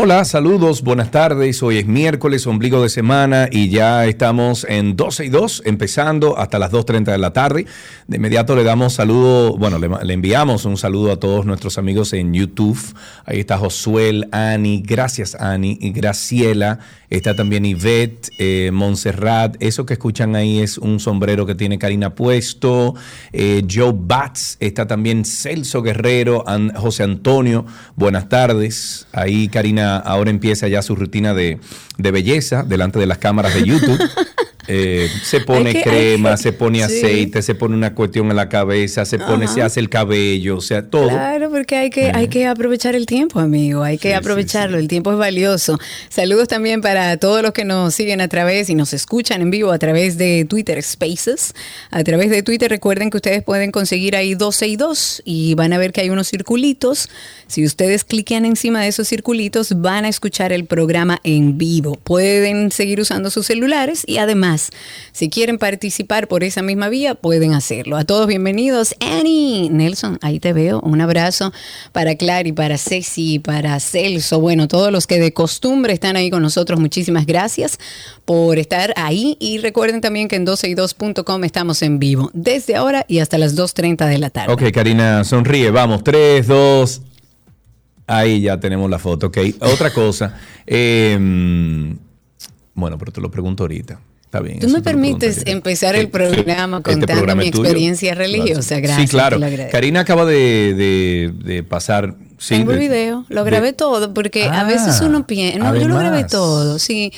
Hola, saludos, buenas tardes. Hoy es miércoles, ombligo de semana y ya estamos en 12 y 2, empezando hasta las 2.30 de la tarde. De inmediato le damos saludo, bueno, le, enviamos un saludo a todos nuestros amigos en YouTube. Ahí está Josuel, Ani, gracias Ani, y Graciela, está también Ivette, eh, Montserrat. Eso que escuchan ahí es un sombrero que tiene Karina puesto. Eh, Joe Batts, está también Celso Guerrero, José Antonio, buenas tardes. Ahí Karina ahora empieza ya su rutina de, de belleza delante de las cámaras de YouTube. Eh, se pone que- crema, que- se pone sí. aceite, se pone una cuestión en la cabeza, se pone, Ajá. se hace el cabello, o sea, todo. Claro, porque hay que, hay que aprovechar el tiempo, amigo. Hay que sí, aprovecharlo. sí. El tiempo es valioso. Saludos también para todos los que nos siguen a través y nos escuchan en vivo a través de Twitter Spaces. A través de Twitter, recuerden que ustedes pueden conseguir ahí 12 y 2 y van a ver que hay unos circulitos. Si ustedes cliquean encima de esos circulitos, van a escuchar el programa en vivo. Pueden seguir usando sus celulares y además, si quieren participar por esa misma vía, pueden hacerlo. A todos bienvenidos. Annie, Nelson, ahí te veo. Un abrazo para Clary, para Ceci, para Celso. Bueno, todos los que de costumbre están ahí con nosotros, muchísimas gracias por estar ahí. Y recuerden también que en 12y2.com estamos en vivo desde ahora y hasta las 2.30 de la tarde. Ok, Karina, sonríe. Vamos, 3, 2. Ahí ya tenemos la foto. Ok, otra cosa. eh, bueno, pero te lo pregunto ahorita. Está bien. Tú me permites empezar el programa contando programa mi tuyo. experiencia religiosa. Sí, Gracias, claro. lo agradezco. Karina acaba de, de- de pasar. sí, Tengo el video, lo de- grabé todo, porque a Ah, veces uno piensa, no, yo lo grabé todo, sí,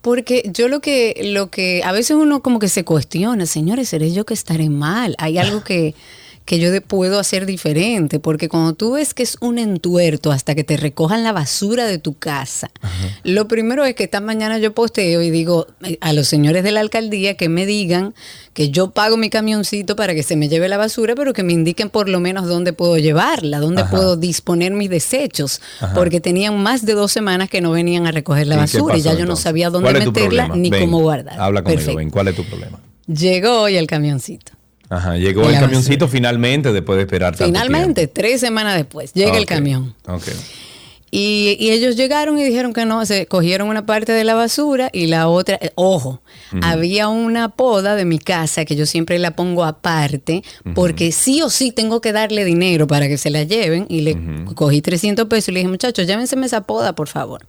porque yo lo que, lo que, a veces uno como que se cuestiona, señores, ¿seré yo que estaré mal? Hay algo que, que yo puedo hacer diferente, porque cuando tú ves que es un entuerto hasta que te recojan la basura de tu casa, lo primero es que esta mañana yo posteo y digo a los señores de la alcaldía que me digan que yo pago mi camioncito para que se me lleve la basura, pero que me indiquen por lo menos dónde puedo llevarla, dónde Ajá. puedo disponer mis desechos, Ajá. porque tenían más de dos semanas que no venían a recoger la ¿Y qué basura y ya yo no sabía dónde ¿Cuál es tu meterla ni Ven, cómo guardar. Habla conmigo, ven, ¿cuál es tu problema? Llegó hoy el camioncito. Ajá, llegó el camioncito finalmente después de esperar tanto Finalmente, tiempo. tres semanas después, llega el camión. Ok. Y, y ellos llegaron y dijeron que no, se cogieron una parte de la basura y la otra, eh, ojo, había una poda de mi casa que yo siempre la pongo aparte porque sí o sí tengo que darle dinero para que se la lleven y le cogí 300 pesos y le dije, muchachos, llévenseme esa poda, por favor.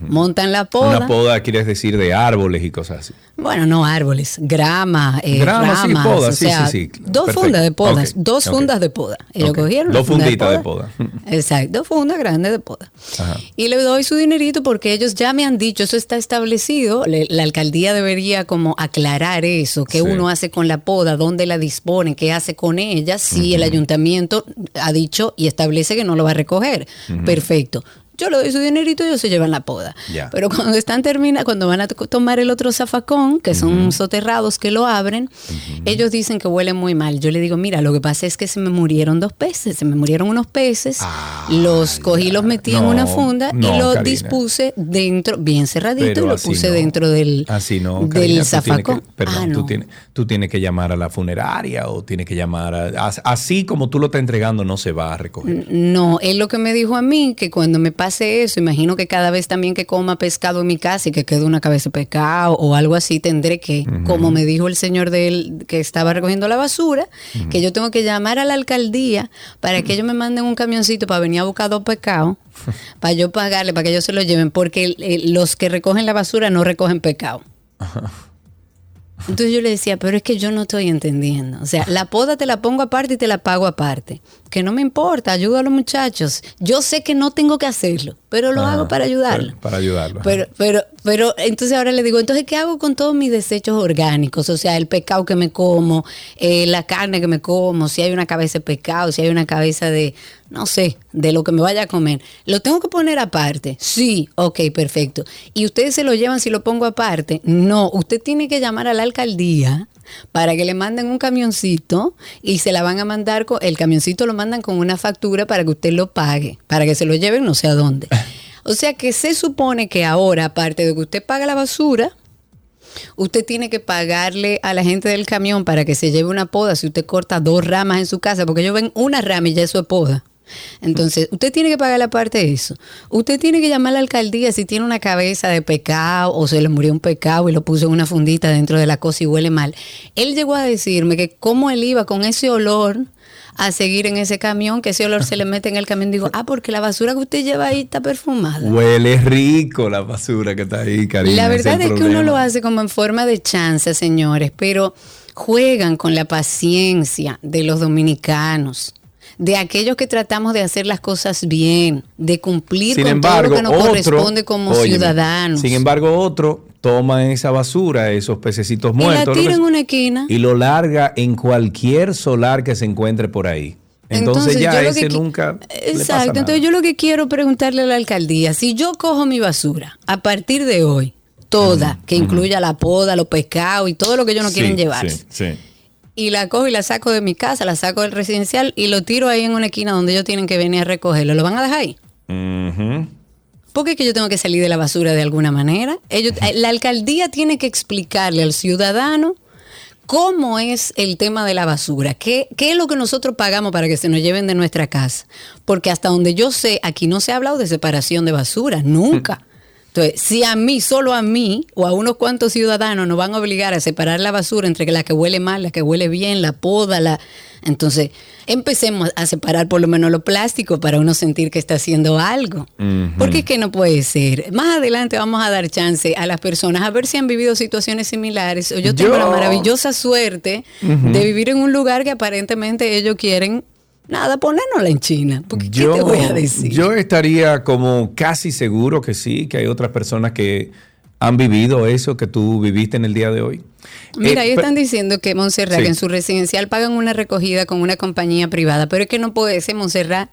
Montan la poda. Una poda quieres decir de árboles y cosas así. Bueno, no árboles, grama, eh, Grama, sí, ramas, poda, o sí, sea, sí, sí, dos perfecto. fundas de podas, dos fundas de poda. Ellos Ok. cogieron Dos funda funditas de poda. Exacto, dos fundas grandes de poda. Ajá. Y le doy su dinerito porque ellos ya me han dicho, eso está establecido, le- la alcaldía debería como aclarar eso, qué Sí. uno hace con la poda, dónde la dispone, qué hace con ella, si el ayuntamiento ha dicho y establece que no lo va a recoger. Perfecto. Yo le doy su dinerito y ellos se llevan la poda. Pero cuando están termina, cuando van a to- tomar el otro zafacón, que son soterrados que lo abren, ellos dicen que huele muy mal. Yo le digo, mira, lo que pasa es que se me murieron dos peces, se me murieron unos peces, los cogí, los metí en una funda no, y lo Karina. dispuse dentro, bien cerradito, Pero y lo así puse no. dentro del, Así no, del Karina, zafacón. que- perdón, Ah, tú, tienes, tú tienes que llamar a la funeraria o tienes que llamar a... as- Así como tú lo estás entregando, no se va a recoger. No, él lo que me dijo a mí, que cuando me pase eso, imagino que cada vez también que coma pescado en mi casa y que quede una cabeza de pescado o algo así, tendré que, como me dijo el señor del que estaba recogiendo la basura, que yo tengo que llamar a la alcaldía para que ellos me manden un camioncito para venir a buscar dos pescados, para yo pagarle, para que ellos se lo lleven, porque eh, los que recogen la basura no recogen pescado. Entonces yo le decía, pero es que yo no estoy entendiendo. O sea, la poda te la pongo aparte y te la pago aparte. Que no me importa, ayudo a los muchachos. Yo sé que no tengo que hacerlo, pero lo hago para ayudarlo. para- para ayudarlo, Pero, pero, pero, entonces ahora le digo, entonces, ¿qué hago con todos mis desechos orgánicos? O sea, el pescado que me como, eh, la carne que me como, si hay una cabeza de pescado, si hay una cabeza de, no sé, de lo que me vaya a comer. ¿Lo tengo que poner aparte? Sí, ok, perfecto. ¿Y ustedes se lo llevan si lo pongo aparte? No, usted tiene que llamar a la alcaldía para que le manden un camioncito y se la van a mandar, con, el camioncito lo mandan con una factura para que usted lo pague, para que se lo lleven no sé a dónde. O sea que se supone que ahora, aparte de que usted paga la basura, usted tiene que pagarle a la gente del camión para que se lleve una poda si usted corta dos ramas en su casa, porque ellos ven una rama y ya eso es poda. Entonces, usted tiene que pagar la parte de eso. Usted tiene que llamar a la alcaldía si tiene una cabeza de pecado o se le murió un pecado y lo puso en una fundita dentro de la cosa y huele mal. Él llegó a decirme que cómo él iba con ese olor a seguir en ese camión, que ese olor se le mete en el camión. Digo, ah, porque la basura que usted lleva ahí está perfumada. Huele rico la basura que está ahí, cariño. La verdad el es que uno lo hace como en forma de chance, señores, pero juegan con la paciencia de los dominicanos, de aquellos que tratamos de hacer las cosas bien, de cumplir Sin con embargo, todo lo que nos otro- corresponde como óyeme, ciudadanos. Sin embargo, otro toma esa basura, esos pececitos y la muertos, tira en una esquina. y lo larga en cualquier solar que se encuentre por ahí. Entonces, ya ese que nunca. le pasa Exacto. nada. Entonces yo lo que quiero preguntarle a la alcaldía, si yo cojo mi basura a partir de hoy, toda, que incluya la poda, los pescados y todo lo que ellos no Sí, quieren llevar, sí, sí. Y la cojo y la saco de mi casa, la saco del residencial y lo tiro ahí en una esquina donde ellos tienen que venir a recogerlo. ¿Lo van a dejar ahí? Ujú. Porque es que yo tengo que salir de la basura de alguna manera. Ellos, eh, la alcaldía tiene que explicarle al ciudadano cómo es el tema de la basura, qué, qué es lo que nosotros pagamos para que se nos lleven de nuestra casa. Porque hasta donde yo sé, aquí no se ha hablado de separación de basura, nunca. Entonces, si a mí, solo a mí o a unos cuantos ciudadanos nos van a obligar a separar la basura entre la que huele mal, la que huele bien, la poda, la... Entonces, empecemos a separar por lo menos lo plástico para uno sentir que está haciendo algo. Porque es que no puede ser. Más adelante vamos a dar chance a las personas a ver si han vivido situaciones similares. Yo tengo Yo- la maravillosa suerte de vivir en un lugar que aparentemente ellos quieren, nada, ponérnosla en China. Porque, ¿Qué te voy a decir? yo estaría como casi seguro que sí, que hay otras personas que han vivido eso que tú viviste en el día de hoy. Mira, Eh, ahí están diciendo que Montserrat, Sí. que en su residencial pagan una recogida con una compañía privada, pero es que no puede ser, Montserrat.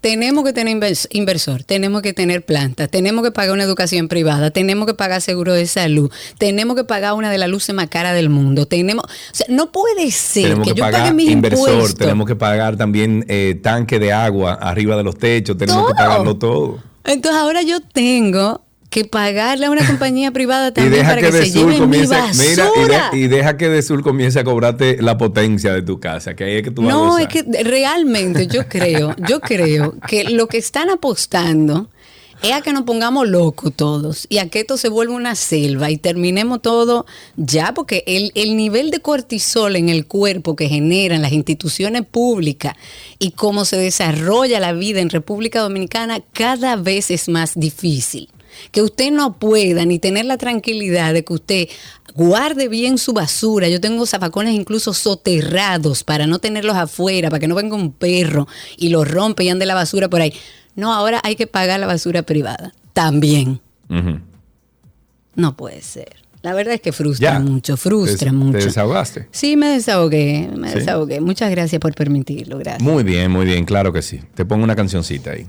Tenemos que tener invers- inversor, tenemos que tener plantas, tenemos que pagar una educación privada, tenemos que pagar seguro de salud, tenemos que pagar una de las luces más caras del mundo, tenemos, o sea, no puede ser tenemos que, que, yo pague mis inversor, impuestos. tenemos que pagar también eh, tanque de agua arriba de los techos, tenemos que pagarlo todo. Entonces ahora yo tengo que pagarle a una compañía privada Y también deja para que, que, de se sur lleven mi comience, basura. mira, y, de- y deja que de sur comience a cobrarte la potencia de tu casa, que ahí es que tú vas No, es que realmente yo creo, yo creo que lo que están apostando es a que nos pongamos locos todos y a que esto se vuelva una selva y terminemos todo ya, porque el, el nivel de cortisol en el cuerpo que generan las instituciones públicas y cómo se desarrolla la vida en República Dominicana cada vez es más difícil. Que usted no pueda ni tener la tranquilidad de que usted guarde bien su basura. Yo tengo zafacones incluso soterrados para no tenerlos afuera, para que no venga un perro y los rompe y ande la basura por ahí. No, ahora hay que pagar la basura privada. También. No puede ser. La verdad es que frustra Ya. mucho, frustra Te- mucho. Te desahogaste. Sí, me desahogué, me Sí. desahogué. Muchas gracias por permitirlo, gracias. Muy bien, muy bien, claro que sí. Te pongo una cancioncita ahí.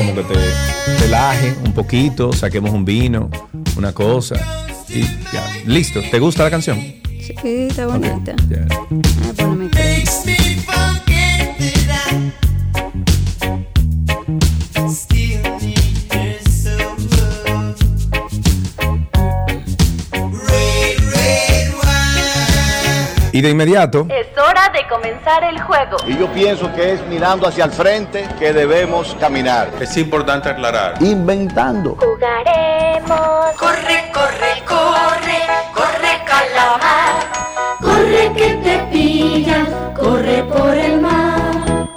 Como que te relaje un poquito, saquemos un vino, una cosa. Y ya, listo. ¿Te gusta la canción? Sí, está bonita. Ah, me Y de inmediato, Es hora de comenzar el juego. Y yo pienso que es mirando hacia el frente que debemos caminar. Es importante aclarar. Inventando. Jugaremos. Corre, corre, corre, corre calamar. Corre que te pillan, corre por el mar.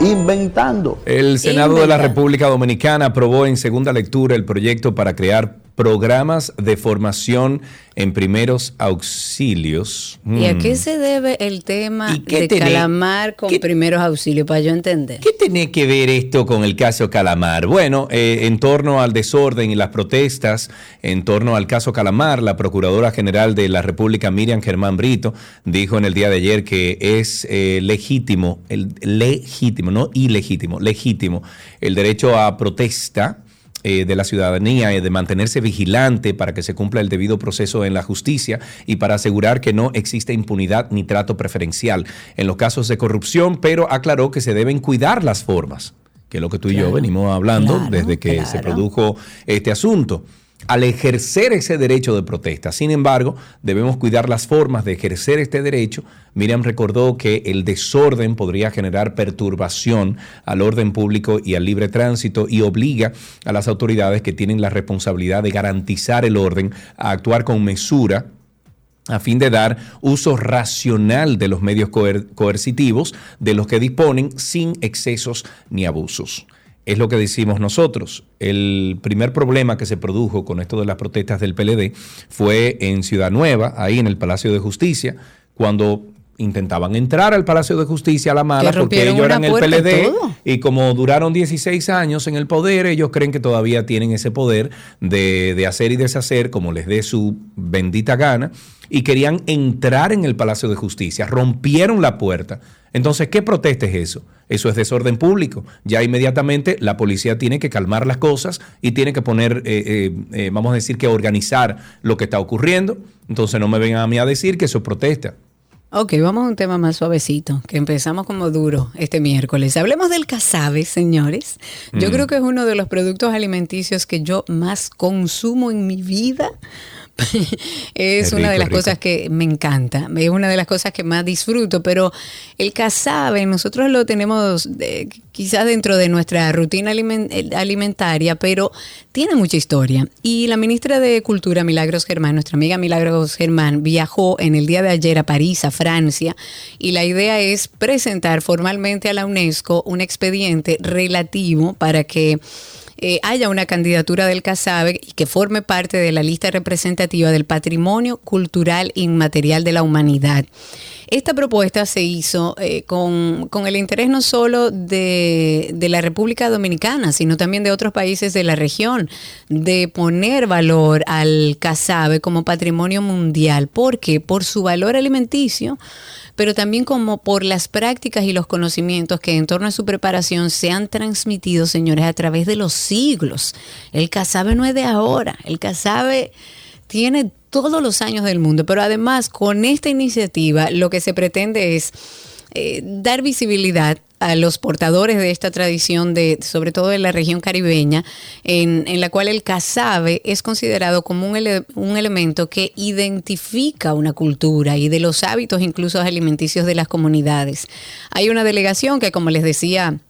Inventando. el Senado de la. República Dominicana aprobó en segunda lectura el proyecto para crear programas de formación en primeros auxilios. ¿Y a Mm. qué se debe el tema ¿Y qué de calamar con qué- primeros auxilios? Para yo entender. ¿Qué tiene que ver esto con el caso Calamar? Bueno, eh, en torno al desorden y las protestas, en torno al caso Calamar, la Procuradora General de la República, Miriam Germán Brito, dijo en el día de ayer que es eh, legítimo, el, legítimo, no ilegítimo, legítimo, el derecho a protesta eh, de la ciudadanía y de mantenerse vigilante para que se cumpla el debido proceso en la justicia y para asegurar que no existe impunidad ni trato preferencial en los casos de corrupción, pero aclaró que se deben cuidar las formas, que es lo que tú y yo venimos hablando claro, desde que se produjo este asunto. Al ejercer ese derecho de protesta, sin embargo, debemos cuidar las formas de ejercer este derecho. Miriam recordó que el desorden podría generar perturbación al orden público y al libre tránsito y obliga a las autoridades que tienen la responsabilidad de garantizar el orden a actuar con mesura a fin de dar uso racional de los medios coer- coercitivos de los que disponen sin excesos ni abusos. Es lo que decimos nosotros. El primer problema que se produjo con esto de las protestas del PLD fue en Ciudad Nueva, ahí en el Palacio de Justicia, cuando intentaban entrar al Palacio de Justicia a la mala Que porque ellos eran el PLD todo. y como duraron 16 años en el poder, ellos creen que todavía tienen ese poder de, de hacer y deshacer como les dé su bendita gana y querían entrar en el Palacio de Justicia, rompieron la puerta. Entonces, ¿qué protesta es eso? Eso es desorden público. Ya inmediatamente la policía tiene que calmar las cosas y tiene que poner, eh, eh, eh, vamos a decir que organizar lo que está ocurriendo. Entonces no me vengan a mí a decir que eso es protesta. Ok, vamos a un tema más suavecito, que empezamos como duro este miércoles. Hablemos del casabe, señores. Yo Mm. creo que es uno de los productos alimenticios que yo más consumo en mi vida. es una de las rico. cosas que me encanta, es una de las cosas que más disfruto, pero el casabe nosotros lo tenemos eh, quizás dentro de nuestra rutina eh, alimentaria, pero tiene mucha historia. Y la ministra de Cultura, Milagros Germán, nuestra amiga Milagros Germán, viajó en el día de ayer a París, a Francia, y la idea es presentar formalmente a la UNESCO un expediente relativo para que eh, haya una candidatura del CASABE y que forme parte de la lista representativa del patrimonio cultural inmaterial de la humanidad. Esta propuesta se hizo eh, con, con el interés no solo de, de la República Dominicana, sino también de otros países de la región, de poner valor al casabe como patrimonio mundial. ¿Por qué? Por su valor alimenticio, pero también como por las prácticas y los conocimientos que en torno a su preparación se han transmitido, señores, a través de los siglos. El casabe no es de ahora, el casabe tiene todos los años del mundo, pero además con esta iniciativa lo que se pretende es eh, dar visibilidad a los portadores de esta tradición, de, sobre todo de la región caribeña, en, la cual el casabe es considerado como un, un elemento que identifica una cultura y de los hábitos incluso alimenticios de las comunidades. Hay una delegación que, como les decía,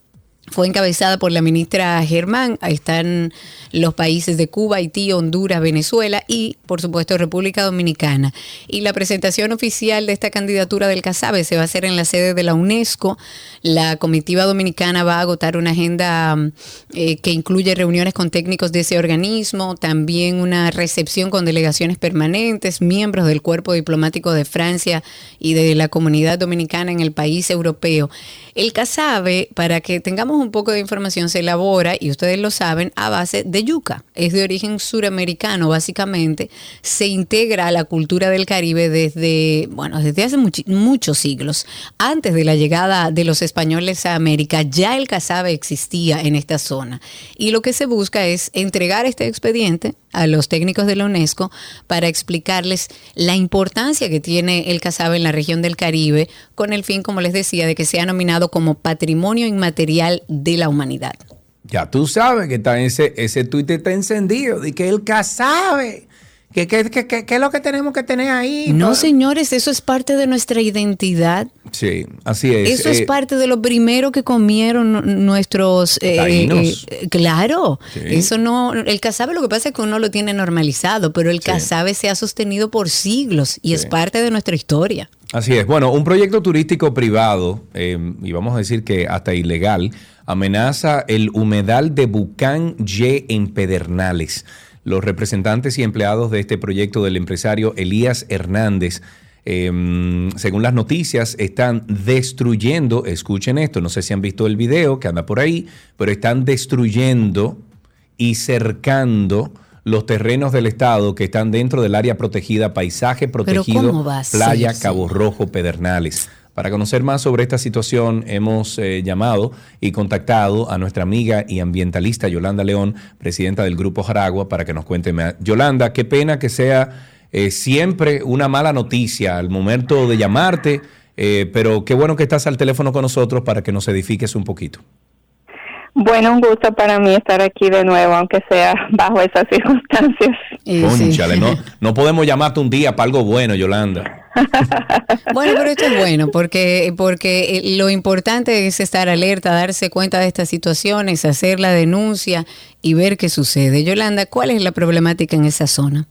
fue encabezada por la ministra Germán. Ahí están los países de Cuba, Haití, Honduras, Venezuela y, por supuesto, República Dominicana. Y la presentación oficial de esta candidatura del CASABE se va a hacer en la sede de la UNESCO. La comitiva dominicana va a agotar una agenda mm, eh, que incluye reuniones con técnicos de ese organismo, también una recepción con delegaciones permanentes, miembros del cuerpo diplomático de Francia y de la comunidad dominicana en el país europeo. El CASABE, para que tengamos un poco de información, se elabora, y ustedes lo saben, a base de yuca. Es de origen suramericano, básicamente. Se integra a la cultura del Caribe desde, bueno, desde hace muchos siglos. Antes de la llegada de los españoles a América, ya el casabe existía en esta zona. Y lo que se busca es entregar este expediente a los técnicos de la UNESCO para explicarles la importancia que tiene el casabe en la región del Caribe, con el fin, como les decía, de que sea nominado como Patrimonio Inmaterial de la Humanidad. Ya tú sabes que está ese, ese tuit está encendido, de que. ¿Qué que, que, que- qué es lo que tenemos que tener ahí? No, señores, eso es parte de nuestra identidad. Sí, así es. Eso es Eh, parte de lo primero que comieron nu- nuestros eh, Taínos. eh, claro, Sí. eso no, el casabe lo que pasa es que uno lo tiene normalizado, pero el Sí. casabe se ha sostenido por siglos y es parte de nuestra historia. Así es. Bueno, un proyecto turístico privado, eh, y vamos a decir que hasta ilegal, amenaza el humedal de Bucán Y en Pedernales. los representantes y empleados de este proyecto del empresario Elías Hernández, eh, según las noticias, están destruyendo, escuchen esto, no sé si han visto el video que anda por ahí, pero están destruyendo y cercando los terrenos del Estado que están dentro del área protegida, paisaje protegido, ¿cómo va a ser, playa sí? Cabo Rojo, Pedernales. Para conocer más sobre esta situación, hemos eh, llamado y contactado a nuestra amiga y ambientalista Yolanda León, presidenta del Grupo Jaragua, para que nos cuente más. Yolanda, qué pena que sea eh, siempre una mala noticia al momento de llamarte, eh, pero qué bueno que estás al teléfono con nosotros para que nos edifiques un poquito. Bueno, un gusto para mí estar aquí de nuevo, aunque sea bajo esas circunstancias. No, no podemos llamarte un día para algo bueno, Yolanda. Bueno, pero esto es bueno porque, porque eh, lo importante es estar alerta, darse cuenta de estas situaciones, hacer la denuncia y ver qué sucede. Yolanda, ¿cuál es la problemática en esa zona?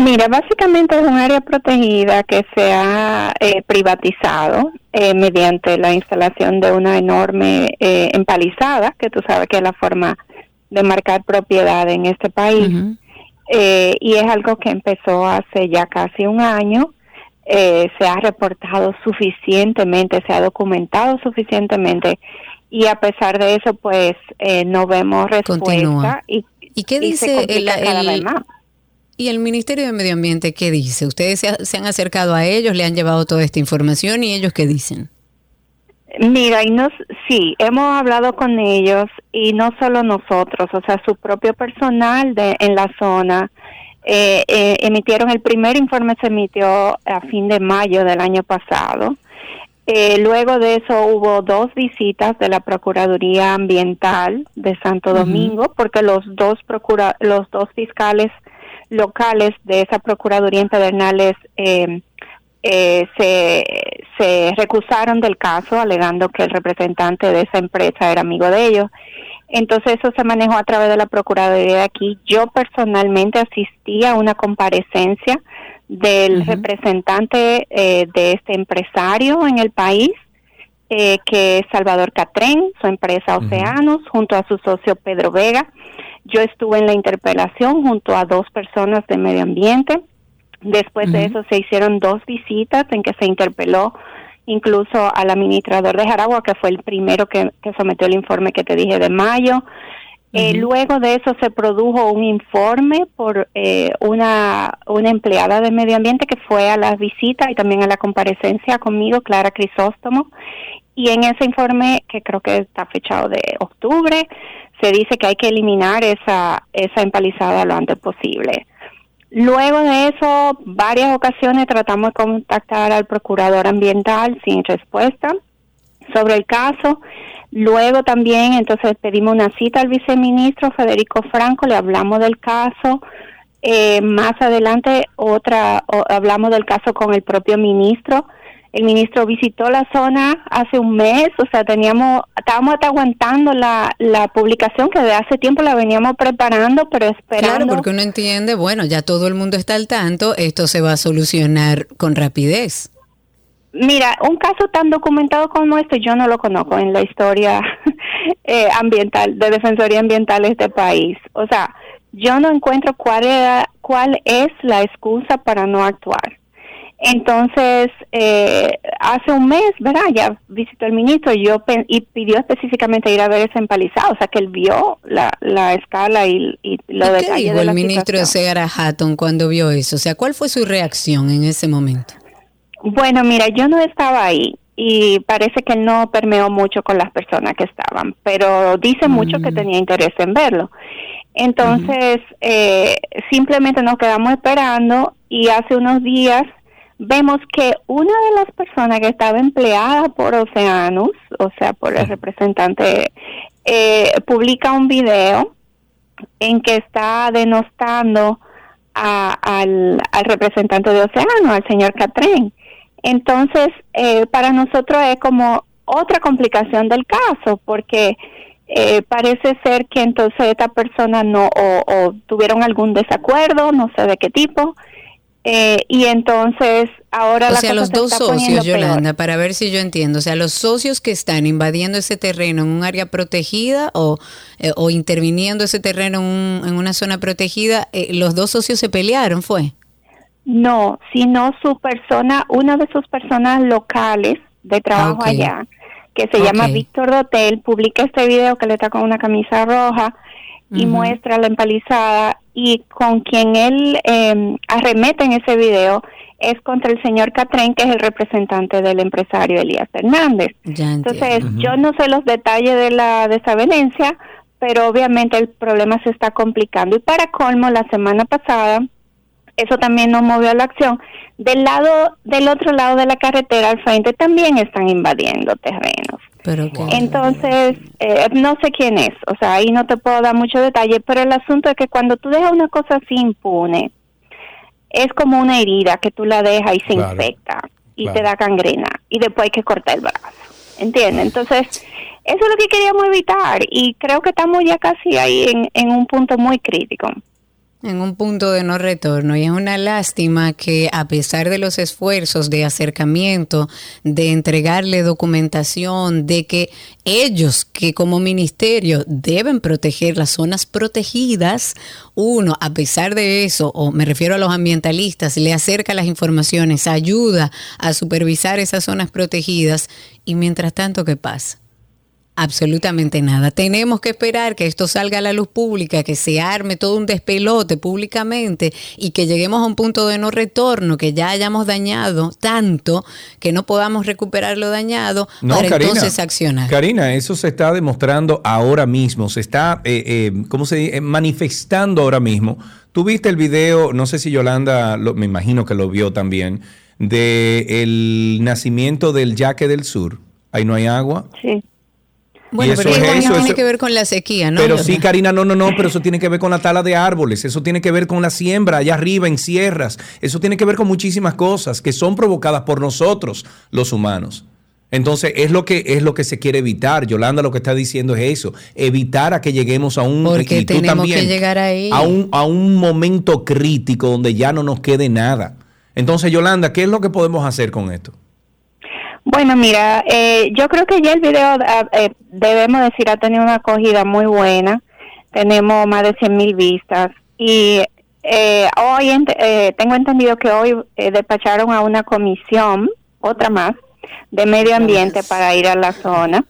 Mira, básicamente es un área protegida que se ha eh, privatizado eh, mediante la instalación de una enorme eh, empalizada, que tú sabes que es la forma de marcar propiedad en este país. Eh, y es algo que empezó hace ya casi un año. Eh, se ha reportado suficientemente, se ha documentado suficientemente y a pesar de eso, pues eh, no vemos respuesta Continúa. y, ¿Y qué y se dice el. Y el Ministerio de Medio Ambiente? ¿Qué dice? ¿Ustedes se, ha- se han acercado a ellos, le han llevado toda esta información y ellos qué dicen? Mira, y nos, sí, hemos hablado con ellos y no solo nosotros, o sea, su propio personal de en la zona eh, eh, emitieron el primer informe se emitió a fin de mayo del año pasado. Eh, luego de eso hubo dos visitas de la Procuraduría Ambiental de Santo Domingo, porque los dos procura, los dos fiscales locales de esa Procuraduría en Pedernales eh, eh, se, se recusaron del caso alegando que el representante de esa empresa era amigo de ellos. Entonces eso se manejó a través de la Procuraduría de aquí. Yo personalmente asistí a una comparecencia del representante eh, de este empresario en el país, eh, que es Salvador Catrén, su empresa. Oceanos, junto a su socio Pedro Vega. Yo estuve en la interpelación junto a dos personas de medio ambiente. Después de eso se hicieron dos visitas en que se interpeló incluso al administrador de Jaragua, que fue el primero que, que sometió el informe que te dije de mayo. Eh, luego de eso se produjo un informe por eh, una, una empleada de medio ambiente que fue a la visita y también a la comparecencia conmigo, Clara Crisóstomo. Y en ese informe, que creo que está fechado de octubre, se dice que hay que eliminar esa, esa empalizada lo antes posible. Luego de eso, varias ocasiones tratamos de contactar al procurador ambiental sin respuesta sobre el caso. Luego también, entonces pedimos una cita al viceministro Federico Franco, le hablamos del caso. Eh, más adelante, otra, hablamos del caso con el propio ministro. El ministro visitó la zona hace un mes, o sea, teníamos, estábamos hasta aguantando la, la publicación que de hace tiempo la veníamos preparando, pero esperando. Claro, porque uno entiende, bueno, ya todo el mundo está al tanto, esto se va a solucionar con rapidez. Mira, un caso tan documentado como este yo no lo conozco en la historia eh, ambiental, de defensoría ambiental de este país. O sea, yo no encuentro cuál, era, cuál es la excusa para no actuar. Entonces, eh, hace un mes, ¿verdad? Ya visitó el ministro y, yo y pidió específicamente ir a ver ese empalizado, o sea, que él vio la, la escala y, y los ¿Y qué dijo de el ministro de. Seara Hatton cuando vio eso? O sea, ¿cuál fue su reacción en ese momento? Bueno, mira, yo no estaba ahí y parece que él no permeó mucho con las personas que estaban, pero dice mucho que tenía interés en verlo. Entonces, eh, simplemente nos quedamos esperando y hace unos días vemos que una de las personas que estaba empleada por Oceanus, o sea, por el representante, eh, publica un video en que está denostando a- al, al representante de Océano, al señor Catrén. Entonces, eh, para nosotros es como otra complicación del caso, porque eh, parece ser que entonces esta persona no, o, o tuvieron algún desacuerdo, no sé de qué tipo, Eh, y entonces ahora O la sea, cosa los dos socios, peor. Yolanda, para ver si yo entiendo. O sea, los socios que están invadiendo ese terreno en un área protegida o, eh, o interviniendo ese terreno en, un- en una zona protegida, eh, los dos socios se pelearon, ¿fue? No, sino su persona, una de sus personas locales de trabajo allá, que se llama. Víctor Dotel, publica este video que le está con una camisa roja y muestra la empalizada y con quien él eh, arremete en ese video es contra el señor Catren, que es el representante del empresario Elías Hernández. Ya. Entonces, yo no sé los detalles de la desavenencia, pero obviamente el problema se está complicando. Y para colmo, la semana pasada, eso también nos movió a la acción. Del lado, del otro lado de la carretera, al frente, también están invadiendo terrenos. Pero que Entonces, eh, no sé quién es, o sea, ahí no te puedo dar mucho detalle, pero el asunto es que cuando tú dejas una cosa así impune, es como una herida que tú la dejas y se Claro, infecta y claro. te da gangrena y después hay que cortar el brazo, ¿entiendes? Entonces, eso es lo que queríamos evitar y creo que estamos ya casi ahí en, en un punto muy crítico. En un punto de no retorno y es una lástima que a pesar de los esfuerzos de acercamiento, de entregarle documentación, de que ellos que como ministerio deben proteger las zonas protegidas, uno a pesar de eso, o me refiero a los ambientalistas, le acerca las informaciones, ayuda a supervisar esas zonas protegidas y mientras tanto, ¿qué pasa? Absolutamente nada. Tenemos que esperar que esto salga a la luz pública, que se arme todo un despelote públicamente y que lleguemos a un punto de no retorno, que ya hayamos dañado tanto que no podamos recuperar lo dañado No, para Karina, entonces accionar. Karina, eso se está demostrando ahora mismo, se está, eh, eh, ¿cómo se dice? Eh, Manifestando ahora mismo. Tú viste el video, no sé si Yolanda, lo- me imagino que lo vio también, de el nacimiento del yaque del sur. Ahí no hay agua. Sí. Bueno, Y pero eso es eso, tiene que ver con la sequía, ¿no? pero sí, Karina, no, no, no, pero eso tiene que ver con la tala de árboles, eso tiene que ver con la siembra allá arriba en sierras, eso tiene que ver con muchísimas cosas que son provocadas por nosotros, los humanos. Entonces, es lo que es lo que se quiere evitar. Yolanda lo que está diciendo es eso, evitar a que lleguemos a un Porque tenemos también, que llegar ahí. a un a un momento crítico donde ya no nos quede nada. Entonces, Yolanda, ¿qué es lo que podemos hacer con esto? Bueno, mira, eh, yo creo que ya el video, ah, eh, debemos decir, ha tenido una acogida muy buena. Tenemos más de 100 mil vistas. Y eh, hoy ent- eh, tengo entendido que hoy eh, despacharon a una comisión, otra más, de medio ambiente para ir a la zona.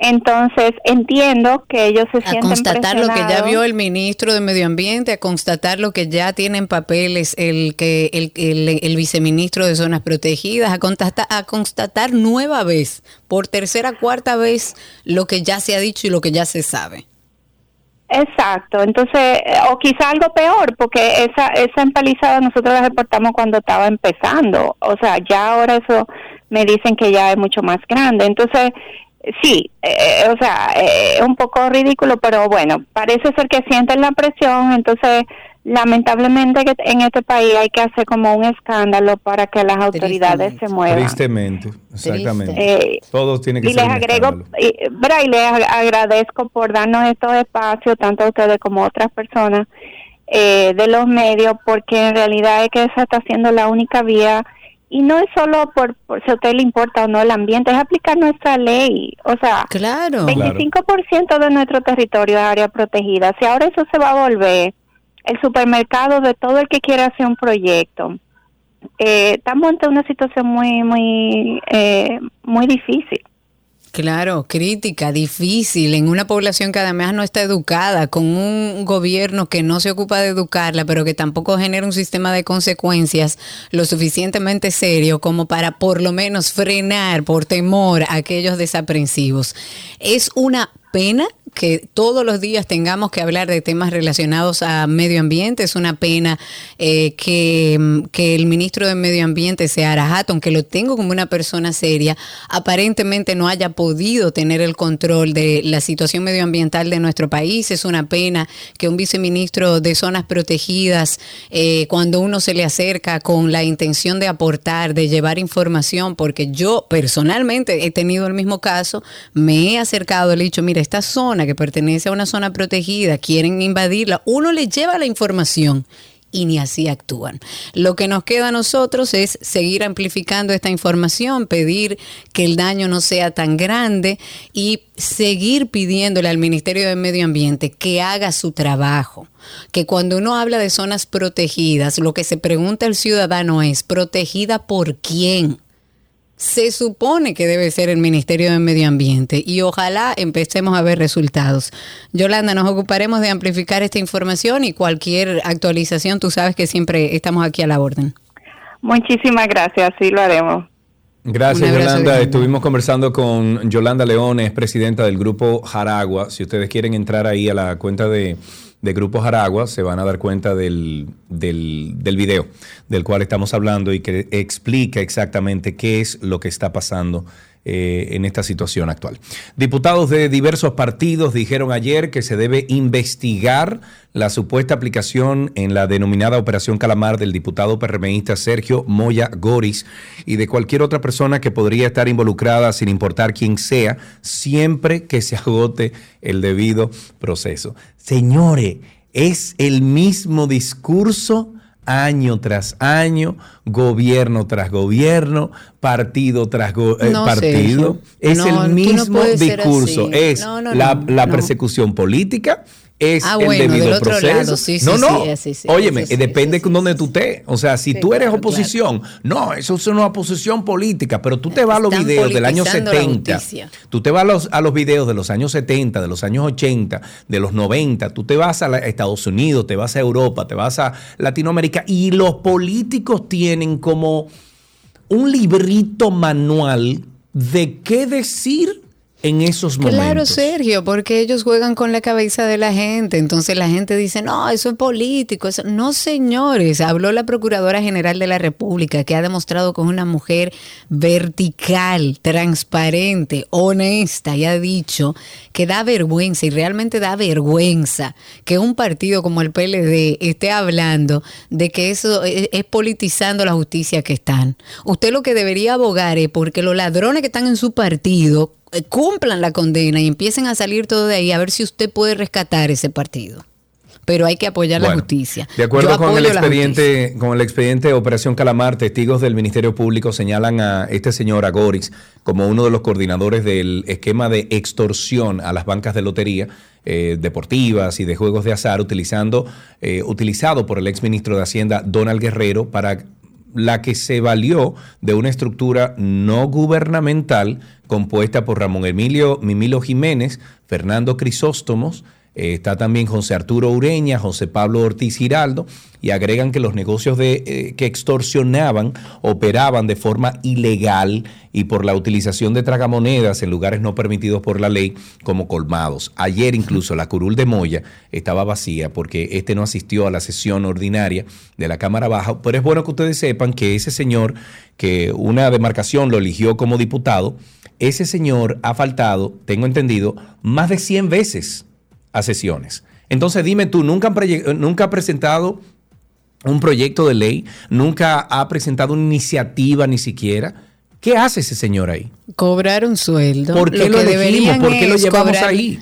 Entonces, entiendo que ellos se a sienten constatar lo que ya vio el ministro de Medio Ambiente, a constatar lo que ya tiene en papeles el que el, el- el viceministro de Zonas Protegidas, a constatar, a constatar nueva vez, por tercera cuarta vez, lo que ya se ha dicho y lo que ya se sabe. Exacto, entonces, eh, o quizá algo peor, porque esa, esa empalizada nosotros la reportamos cuando estaba empezando, o sea, ya ahora eso me dicen que ya es mucho más grande, entonces, sí, eh, o sea, eh, es un poco ridículo, pero bueno, parece ser que sienten la presión, entonces, lamentablemente que en este país hay que hacer como un escándalo para que las autoridades se muevan. Tristemente, exactamente. Eh, Todos tienen que y ser les agrego y, y les ag- agradezco por darnos estos espacios tanto a ustedes como a otras personas eh, de los medios porque en realidad es que esa está siendo la única vía y no es solo por, por si a usted le importa o no el ambiente es aplicar nuestra ley o sea Claro. 25% de nuestro territorio es área protegida. Si ahora eso se va a volver el supermercado de todo el que quiera hacer un proyecto eh, estamos ante una situación muy muy eh, muy difícil Claro, crítica, difícil, en una población que además no está educada, con un gobierno que no se ocupa de educarla, pero que tampoco genera un sistema de consecuencias lo suficientemente serio como para por lo menos frenar por temor a aquellos desaprensivos. Es una pena que todos los días tengamos que hablar de temas relacionados a medio ambiente. Es una pena eh, que, mm, que el ministro de Medio Ambiente, Seara Hatton, que lo tengo como una persona seria, aparentemente no haya podido tener el control de la situación medioambiental de nuestro país. Es una pena que un viceministro de zonas protegidas, eh, cuando uno se le acerca con la intención de aportar, de llevar información, porque yo personalmente he tenido el mismo caso, me he acercado, le he dicho, mira, esta zona que pertenece a una zona protegida, quieren invadirla, uno le lleva la información y ni así actúan. Lo que nos queda a nosotros es seguir amplificando esta información, pedir que el daño no sea tan grande y seguir pidiéndole al Ministerio de Medio Ambiente que haga su trabajo. Que cuando uno habla de zonas protegidas, lo que se pregunta el ciudadano es, ¿protegida por quién? Se supone que debe ser el Ministerio de Medio Ambiente y ojalá empecemos a ver resultados. Yolanda, nos ocuparemos de amplificar esta información y cualquier actualización, tú sabes que siempre estamos aquí a la orden. Muchísimas gracias, sí lo haremos. Gracias, Yolanda. grande. Estuvimos conversando con Yolanda León, es presidenta del grupo Jaragua. Si ustedes quieren entrar ahí a la cuenta de, de Grupo Jaragua, se van a dar cuenta del, del, del video del cual estamos hablando y que explica exactamente qué es lo que está pasando eh, en esta situación actual. Diputados de diversos partidos dijeron ayer que se debe investigar la supuesta aplicación en la denominada Operación Calamar del diputado PRMista Sergio Moya Goris y de cualquier otra persona que podría estar involucrada, sin importar quién sea, siempre que se agote el debido proceso. Señores, es el mismo discurso año tras año, gobierno tras gobierno, partido tras go- eh, No, partido. Sergio. Es No, el mismo discurso. Es la, la persecución política. Es Ah, el bueno, del debido otro proceso. lado, sí, sí, no, sí, no. sí, Óyeme, depende de donde tú estés. O sea, si tú eres claro, oposición, no, eso es una oposición política, pero tú te vas a los Están videos del año politizando la 70. justicia. Tú te vas a los, a los videos de los años 70, de los años 80, de los 90, tú te vas a, la- a Estados Unidos, te vas a Europa, te vas a Latinoamérica y los políticos tienen como un librito manual de qué decir en esos momentos. Claro, Sergio, porque ellos juegan con la cabeza de la gente. Entonces la gente dice, no, eso es político. Eso... No, señores. Habló la Procuradora General de la República, que ha demostrado que es una mujer vertical, transparente, honesta, y ha dicho que da vergüenza, y realmente da vergüenza, que un partido como el PLD esté hablando de que eso es, es politizando la justicia que están. Usted lo que debería abogar es porque los ladrones que están en su partido cumplan la condena y empiecen a salir todo de ahí a ver si usted puede rescatar ese partido. Pero hay que apoyar la justicia. De acuerdo Yo con el expediente, con el expediente de Operación Calamar, testigos del Ministerio Público señalan a este señor a como uno de los coordinadores del esquema de extorsión a las bancas de lotería eh, deportivas y de juegos de azar, utilizando, eh, utilizado por el exministro de Hacienda Donald Guerrero para la que se valió de una estructura no gubernamental compuesta por Ramón Emilio Mimilo Jiménez, Fernando Crisóstomos, eh, está también José Arturo Ureña, José Pablo Ortiz Giraldo, y agregan que los negocios de, eh, que extorsionaban operaban de forma ilegal y por la utilización de tragamonedas en lugares no permitidos por la ley como colmados. Ayer incluso la curul de Moya estaba vacía porque este no asistió a la sesión ordinaria de la Cámara Baja, pero es bueno que ustedes sepan que ese señor, que una demarcación lo eligió como diputado, ese señor ha faltado, tengo entendido, más de 100 veces a sesiones. Entonces dime tú, ¿nunca, han proye- nunca ha presentado un proyecto de ley? ¿Nunca ha presentado una iniciativa ni siquiera? ¿Qué hace ese señor ahí? Cobrar un sueldo. ¿Por qué lo, que elegimos? ¿Por qué lo llevamos cobrar- ahí?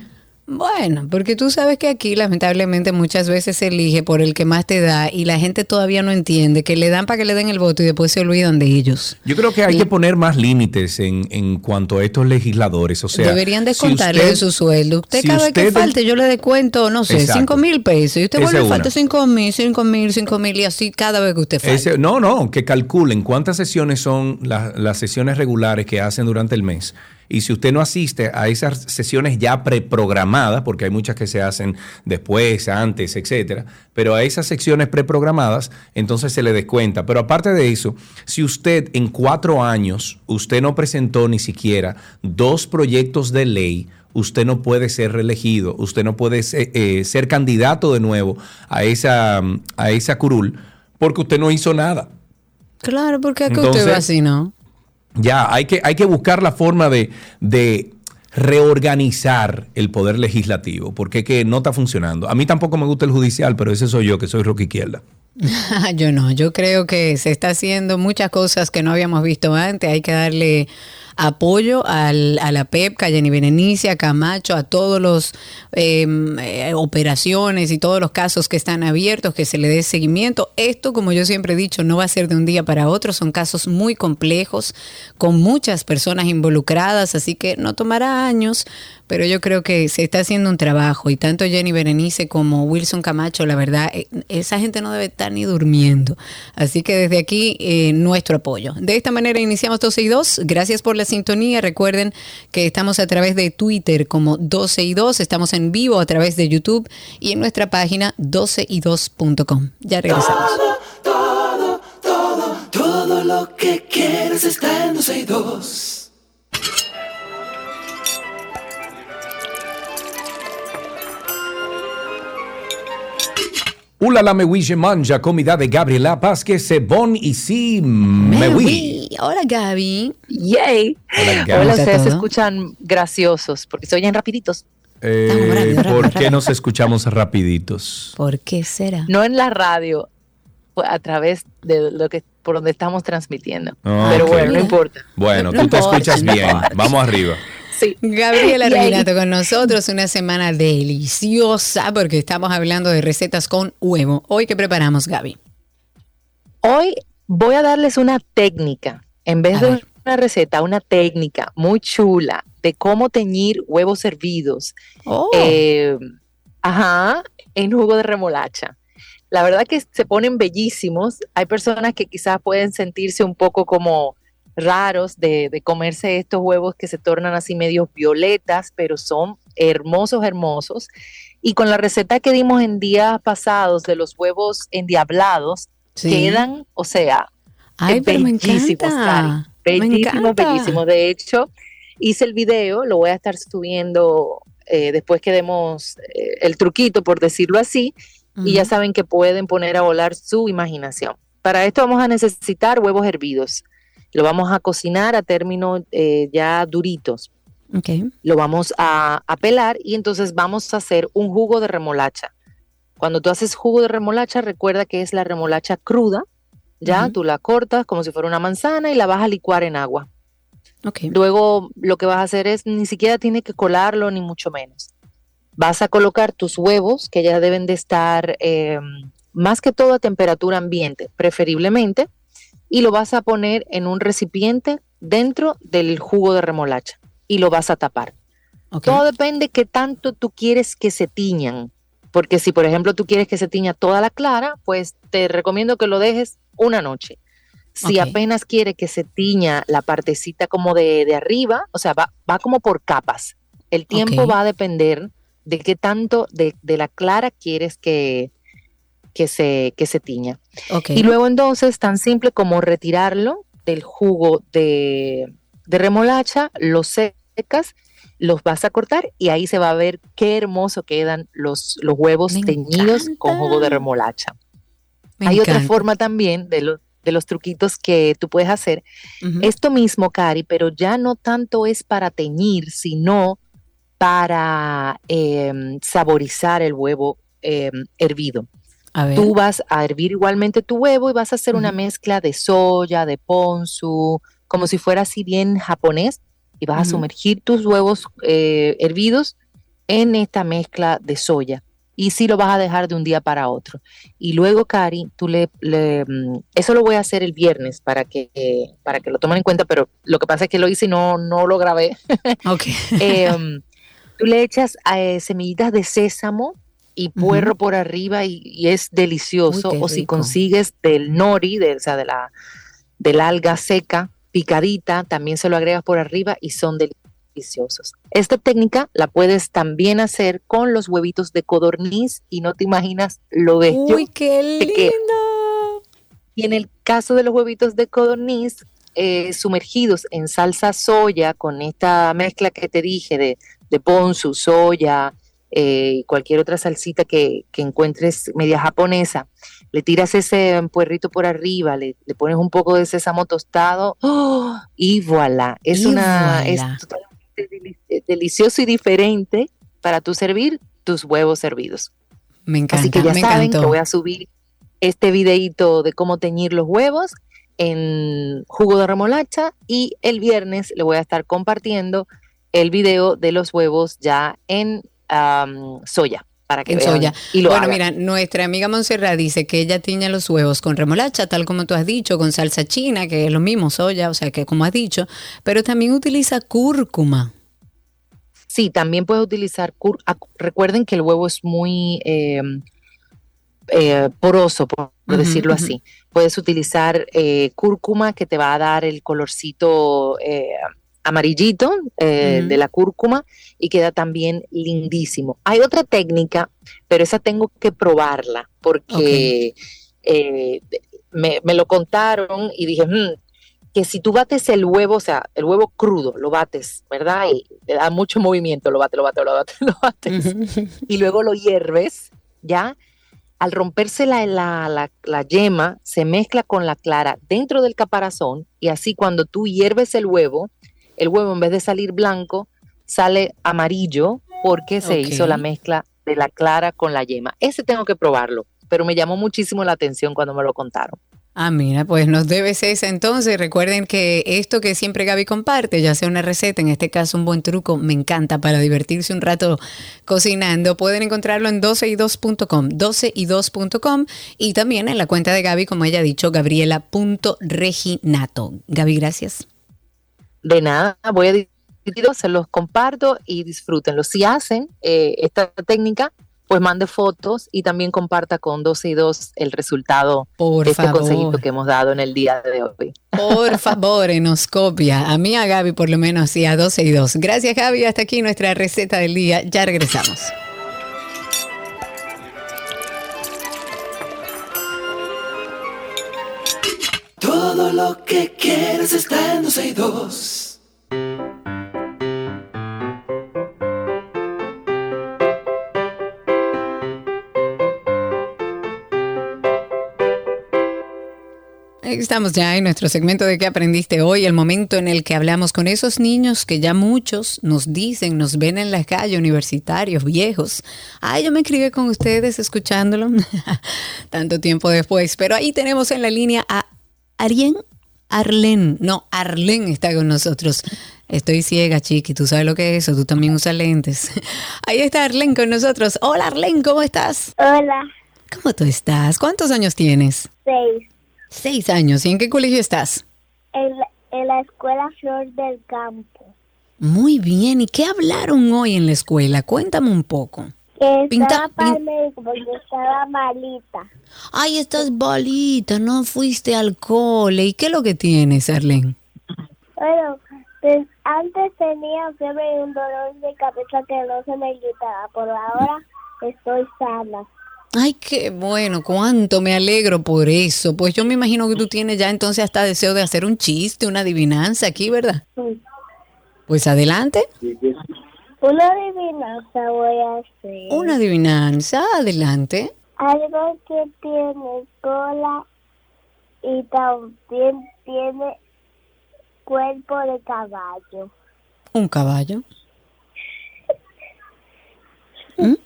Bueno, porque tú sabes que aquí lamentablemente muchas veces se elige por el que más te da y la gente todavía no entiende que le dan para que le den el voto y después se olvidan de ellos. Yo creo que hay que poner más límites en, en cuanto a estos legisladores. O sea, Deberían si descontarle usted- de su sueldo. Usted si cada vez que usted- falte yo le descuento, no sé, Exacto. cinco mil pesos. Y usted vuelve una. falta cinco mil, cinco mil, cinco mil y así cada vez que usted falte. Ese- no, no, que calculen cuántas sesiones son las, las sesiones regulares que hacen durante el mes. Y si usted no asiste a esas sesiones ya preprogramadas, porque hay muchas que se hacen después, antes, etcétera, pero a esas secciones preprogramadas, entonces se le descuenta. Pero aparte de eso, si usted en cuatro años, usted no presentó ni siquiera dos proyectos de ley, usted no puede ser reelegido, usted no puede ser, eh, ser candidato de nuevo a esa, a esa curul, porque usted no hizo nada. Claro, porque es que Entonces- usted va así, ¿no? Ya, hay que, hay que buscar la forma de, de reorganizar el poder legislativo, porque es que no está funcionando. A mí tampoco me gusta el judicial, pero ese soy yo, que soy rock izquierda. yo no, yo creo que se está haciendo muchas cosas que no habíamos visto antes. Hay que darle apoyo al, a la PEPCA, a Jenny a Camacho, a todos los eh, eh, operaciones y todos los casos que están abiertos, que se le dé seguimiento. Esto, como yo siempre he dicho, no va a ser de un día para otro, son casos muy complejos, con muchas personas involucradas, así que no tomará años, pero yo creo que se está haciendo un trabajo y tanto Jenny Berenice como Wilson Camacho, la verdad, eh, esa gente no debe estar ni durmiendo. Así que desde aquí, eh, nuestro apoyo. De esta manera iniciamos 12 y 2. Gracias por la sintonía. Recuerden que estamos a través de Twitter como 12 y 2. Estamos en vivo a través de YouTube y en nuestra página 12y2.com. Ya regresamos. Todo, todo, todo lo que quieres está en 12 y 2. Ula la me wish manja comida de Gabriela Vázquez, c'est bon ici, me oui. Hola Gaby. Yay. Hola, Gaby. Hola, ¿Cómo está ustedes se escuchan graciosos porque se oyen rapiditos. Eh, Estamos rápido, rápido, ¿Por qué nos escuchamos rapiditos? ¿Por qué será? No en la radio, a través de lo que por donde estamos transmitiendo. Ah, Pero ok. bueno, no importa. Bueno, No tú te importa, escuchas no bien. Vamos arriba. Sí. Gabriela Reginato con nosotros, una semana deliciosa porque estamos hablando de recetas con huevo. Hoy, ¿qué preparamos, Gaby? Hoy voy a darles una técnica, en vez A de ver. una receta, una técnica muy chula de cómo teñir huevos hervidos. Oh, eh, ajá, en jugo de remolacha. La verdad que se ponen bellísimos. Hay personas que quizás pueden sentirse un poco como raros de, de comerse estos huevos que se tornan así medios violetas, pero son hermosos, hermosos. Y con la receta que dimos en días pasados de los huevos endiablados, sí. quedan, o sea, Ay, bellísimos. Cari. Me Bellísimo, encanta. bellísimo. De hecho, hice el video, lo voy a estar subiendo eh, después que demos eh, el truquito, por decirlo así, y ya saben que pueden poner a volar su imaginación. Para esto vamos a necesitar huevos hervidos. Lo vamos a cocinar a términos eh, ya duritos. Ok. Lo vamos a, a pelar y entonces vamos a hacer un jugo de remolacha. Cuando tú haces jugo de remolacha, recuerda que es la remolacha cruda. Ya Ujú. tú la cortas como si fuera una manzana y la vas a licuar en agua. Ok. Luego lo que vas a hacer es, ni siquiera tiene que colarlo, ni mucho menos. Vas a colocar tus huevos, que ya deben de estar eh, más que todo a temperatura ambiente, preferiblemente, y lo vas a poner en un recipiente dentro del jugo de remolacha y lo vas a tapar. Todo depende qué tanto tú quieres que se tiñan. Porque si, por ejemplo, tú quieres que se tiña toda la clara, pues te recomiendo que lo dejes una noche. Si apenas quiere que se tiña la partecita como de, de arriba, o sea, va, va como por capas. El tiempo va a depender de qué tanto de, de la clara quieres que, que, se, que se tiña. Y luego entonces, tan simple como retirarlo del jugo de, de remolacha, lo secas, los vas a cortar y ahí se va a ver qué hermoso quedan los, los huevos Me teñidos con jugo de remolacha. Me Hay otra forma también de, lo- de los truquitos que tú puedes hacer. Esto mismo, Cari, pero ya no tanto es para teñir, sino para em, saborizar el huevo em, hervido. Tú vas a hervir igualmente tu huevo y vas a hacer una mezcla de soya, de ponzu, como si fuera así bien japonés, y vas a sumergir tus huevos eh, hervidos en esta mezcla de soya. Y sí lo vas a dejar de un día para otro. Y luego, Cari, tú le, le, mm, eso lo voy a hacer el viernes para que, eh, para que lo tomen en cuenta, pero lo que pasa es que lo hice y no, no lo grabé. Ok. Em, tú le echas eh, semillitas de sésamo y puerro por arriba y, y es delicioso. Uy, o si consigues del nori, de, o sea, de la, del alga seca, picadita, también se lo agregas por arriba y son deliciosos. Esta técnica la puedes también hacer con los huevitos de codorniz y no te imaginas lo bello Uy, qué lindo. y en el caso de los huevitos de codorniz, eh, sumergidos en salsa soya con esta mezcla que te dije de, de ponzu, soya eh, cualquier otra salsita que, que encuentres media japonesa, le tiras ese puerrito por arriba, le, le pones un poco de sésamo tostado ¡oh! y voilà. Es Y una es voilà. totalmente deli- eh, delicioso y diferente para tu servir tus huevos servidos. Me encanta. Así que ya me saben encantó. que voy a subir este videíto de cómo teñir los huevos en jugo de remolacha y el viernes le voy a estar compartiendo el video de los huevos ya en am, soya para que En vean soya. y lo bueno, hagan. mira, nuestra amiga Montserrat dice que ella tiñe los huevos con remolacha, tal como tú has dicho, con salsa china, que es lo mismo, soya, o sea, que como has dicho, pero también utiliza cúrcuma. Sí, también puedes utilizar, cur- ac- recuerden que el huevo es muy eh, eh, poroso, por, decirlo así. Puedes utilizar eh, cúrcuma que te va a dar el colorcito eh, amarillito eh, de la cúrcuma y queda también lindísimo. Hay otra técnica, pero esa tengo que probarla porque eh, me, me lo contaron y dije, "Mm, que si tú bates el huevo, o sea, el huevo crudo, lo bates, ¿verdad? Y le da mucho movimiento, lo bates, lo bates, lo bates, lo bates, y luego lo hierves, ¿ya? Al romperse la, la, la, la yema, se mezcla con la clara dentro del caparazón y así cuando tú hierves el huevo, el huevo en vez de salir blanco, sale amarillo porque se hizo la mezcla de la clara con la yema. Ese tengo que probarlo, pero me llamó muchísimo la atención cuando me lo contaron. Ah, mira, pues nos debes esa entonces. Recuerden que esto que siempre Gaby comparte, ya sea una receta, en este caso un buen truco, me encanta para divertirse un rato cocinando. Pueden encontrarlo en 12y2.com, 12y2.com y también en la cuenta de Gaby, como ella ha dicho, gabriela.reginato. Gaby, gracias. De nada, voy a dividirlo, se los comparto y disfrútenlo. Si hacen eh, esta técnica, pues mande fotos y también comparta con 12 y 2 el resultado Por de este favor. consejito que hemos dado en el día de hoy. Por favor, nos copia. A mí, a Gaby, por lo menos, y a 12 y 2. Gracias, Gaby. Hasta aquí nuestra receta del día. Ya regresamos. Todo lo que quieres está en 12 y 2. Estamos ya en nuestro segmento de qué aprendiste hoy, el momento en el que hablamos con esos niños que ya muchos nos dicen, nos ven en la calle, universitarios, viejos. Ay, yo me escribí con ustedes escuchándolo tanto tiempo después, pero ahí tenemos en la línea a Arien, Arlen, no, Arlen está con nosotros. Estoy ciega, chiqui, tú sabes lo que es eso, tú también usas lentes. Ahí está Arlen con nosotros. Hola Arlen, ¿cómo estás? Hola, ¿Cómo tú estás? ¿Cuántos años tienes? seis. Seis años. ¿Y en qué colegio estás? En la, en la escuela Flor del Campo. Muy bien. ¿Y qué hablaron hoy en la escuela? Cuéntame un poco. Que Pinta- estaba para el pin- médico porque estaba malita. Ay, estás bolita, no fuiste al cole. ¿Y qué es lo que tienes, Arlene? Bueno, pues antes tenía fiebre y un dolor de cabeza que no se me quitaba. Por ahora estoy sana. Ay, qué bueno, cuánto me alegro por eso. Pues yo me imagino que tú tienes ya entonces hasta deseo de hacer un chiste, una adivinanza aquí, ¿verdad? Sí. Pues adelante. Una adivinanza voy a hacer. Una adivinanza, adelante. Algo que tiene cola y también tiene cuerpo de caballo. Un caballo. Sí.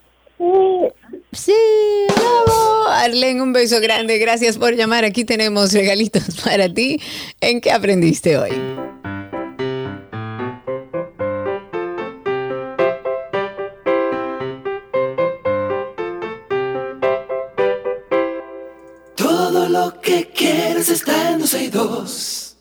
Sí, bravo. Arlen, un beso grande. Gracias por llamar. Aquí tenemos regalitos para ti. ¿En qué aprendiste hoy? Que quieres está en 12 y 2.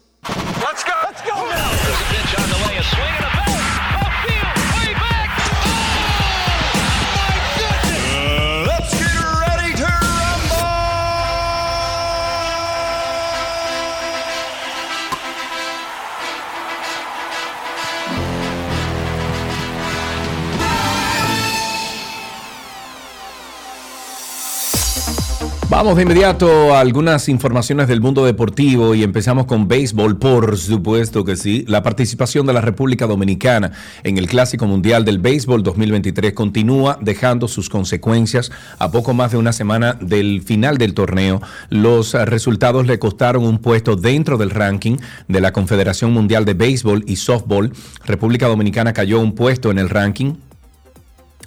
Vamos de inmediato a algunas informaciones del mundo deportivo y empezamos con béisbol, por supuesto que sí. La participación de la República Dominicana en el Clásico Mundial del Béisbol 2023 continúa dejando sus consecuencias a poco más de una semana del final del torneo. Los resultados le costaron un puesto dentro del ranking de la Confederación Mundial de Béisbol y Softball. República Dominicana cayó un puesto en el ranking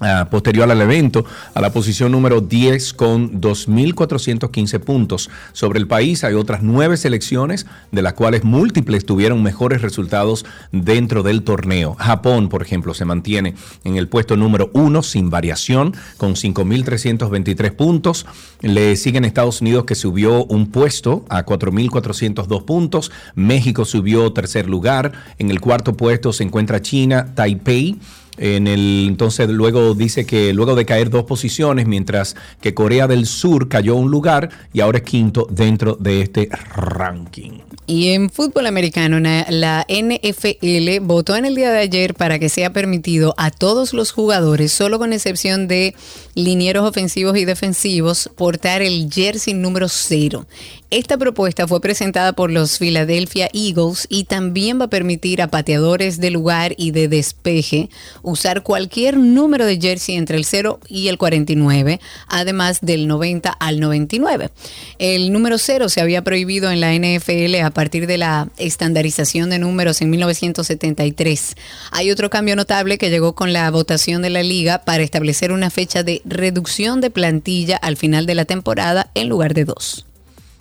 ah, posterior al evento a la posición número 10 con 2.415 puntos. Sobre el país hay otras nueve selecciones, de las cuales múltiples tuvieron mejores resultados dentro del torneo. Japón, por ejemplo, se mantiene en el puesto número 1 sin variación con 5.323 puntos. Le siguen Estados Unidos que subió un puesto a 4.402 puntos. México subió tercer lugar. En el cuarto puesto se encuentra China, Taipei. En el, entonces luego dice que luego de caer dos posiciones, mientras que Corea del Sur cayó un lugar y ahora es quinto dentro de este ranking. Y en fútbol americano, la NFL votó en el día de ayer para que sea permitido a todos los jugadores, solo con excepción de linieros ofensivos y defensivos, portar el jersey número cero. Esta propuesta fue presentada por los Philadelphia Eagles y también va a permitir a pateadores de lugar y de despeje usar cualquier número de jersey entre el 0 y el 49, además del 90 al 99. El número 0 se había prohibido en la NFL a partir de la estandarización de números en 1973. Hay otro cambio notable que llegó con la votación de la liga para establecer una fecha de reducción de plantilla al final de la temporada en lugar de dos.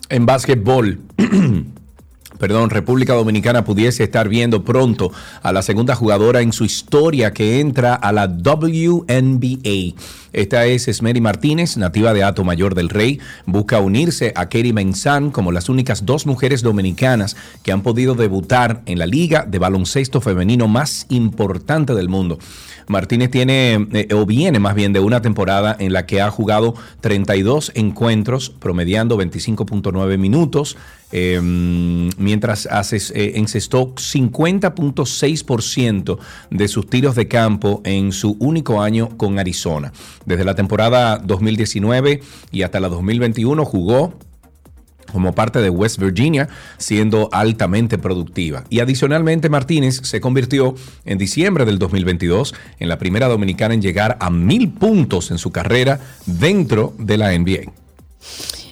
En básquetbol. Perdón, República Dominicana pudiese estar viendo pronto a la segunda jugadora en su historia que entra a la WNBA. Esta es Esmeri Martínez, nativa de Ato Mayor del Rey. Busca unirse a Kerry Mensán como las únicas dos mujeres dominicanas que han podido debutar en la liga de baloncesto femenino más importante del mundo. Martínez tiene, eh, o viene más bien de una temporada en la que ha jugado 32 encuentros, promediando 25.9 minutos, eh, mientras hace, eh, encestó 50.6% de sus tiros de campo en su único año con Arizona. Desde la temporada 2019 y hasta la 2021 jugó como parte de West Virginia, siendo altamente productiva. Y adicionalmente, Martínez se convirtió en diciembre del 2022 en la primera dominicana en llegar a mil puntos en su carrera dentro de la NBA.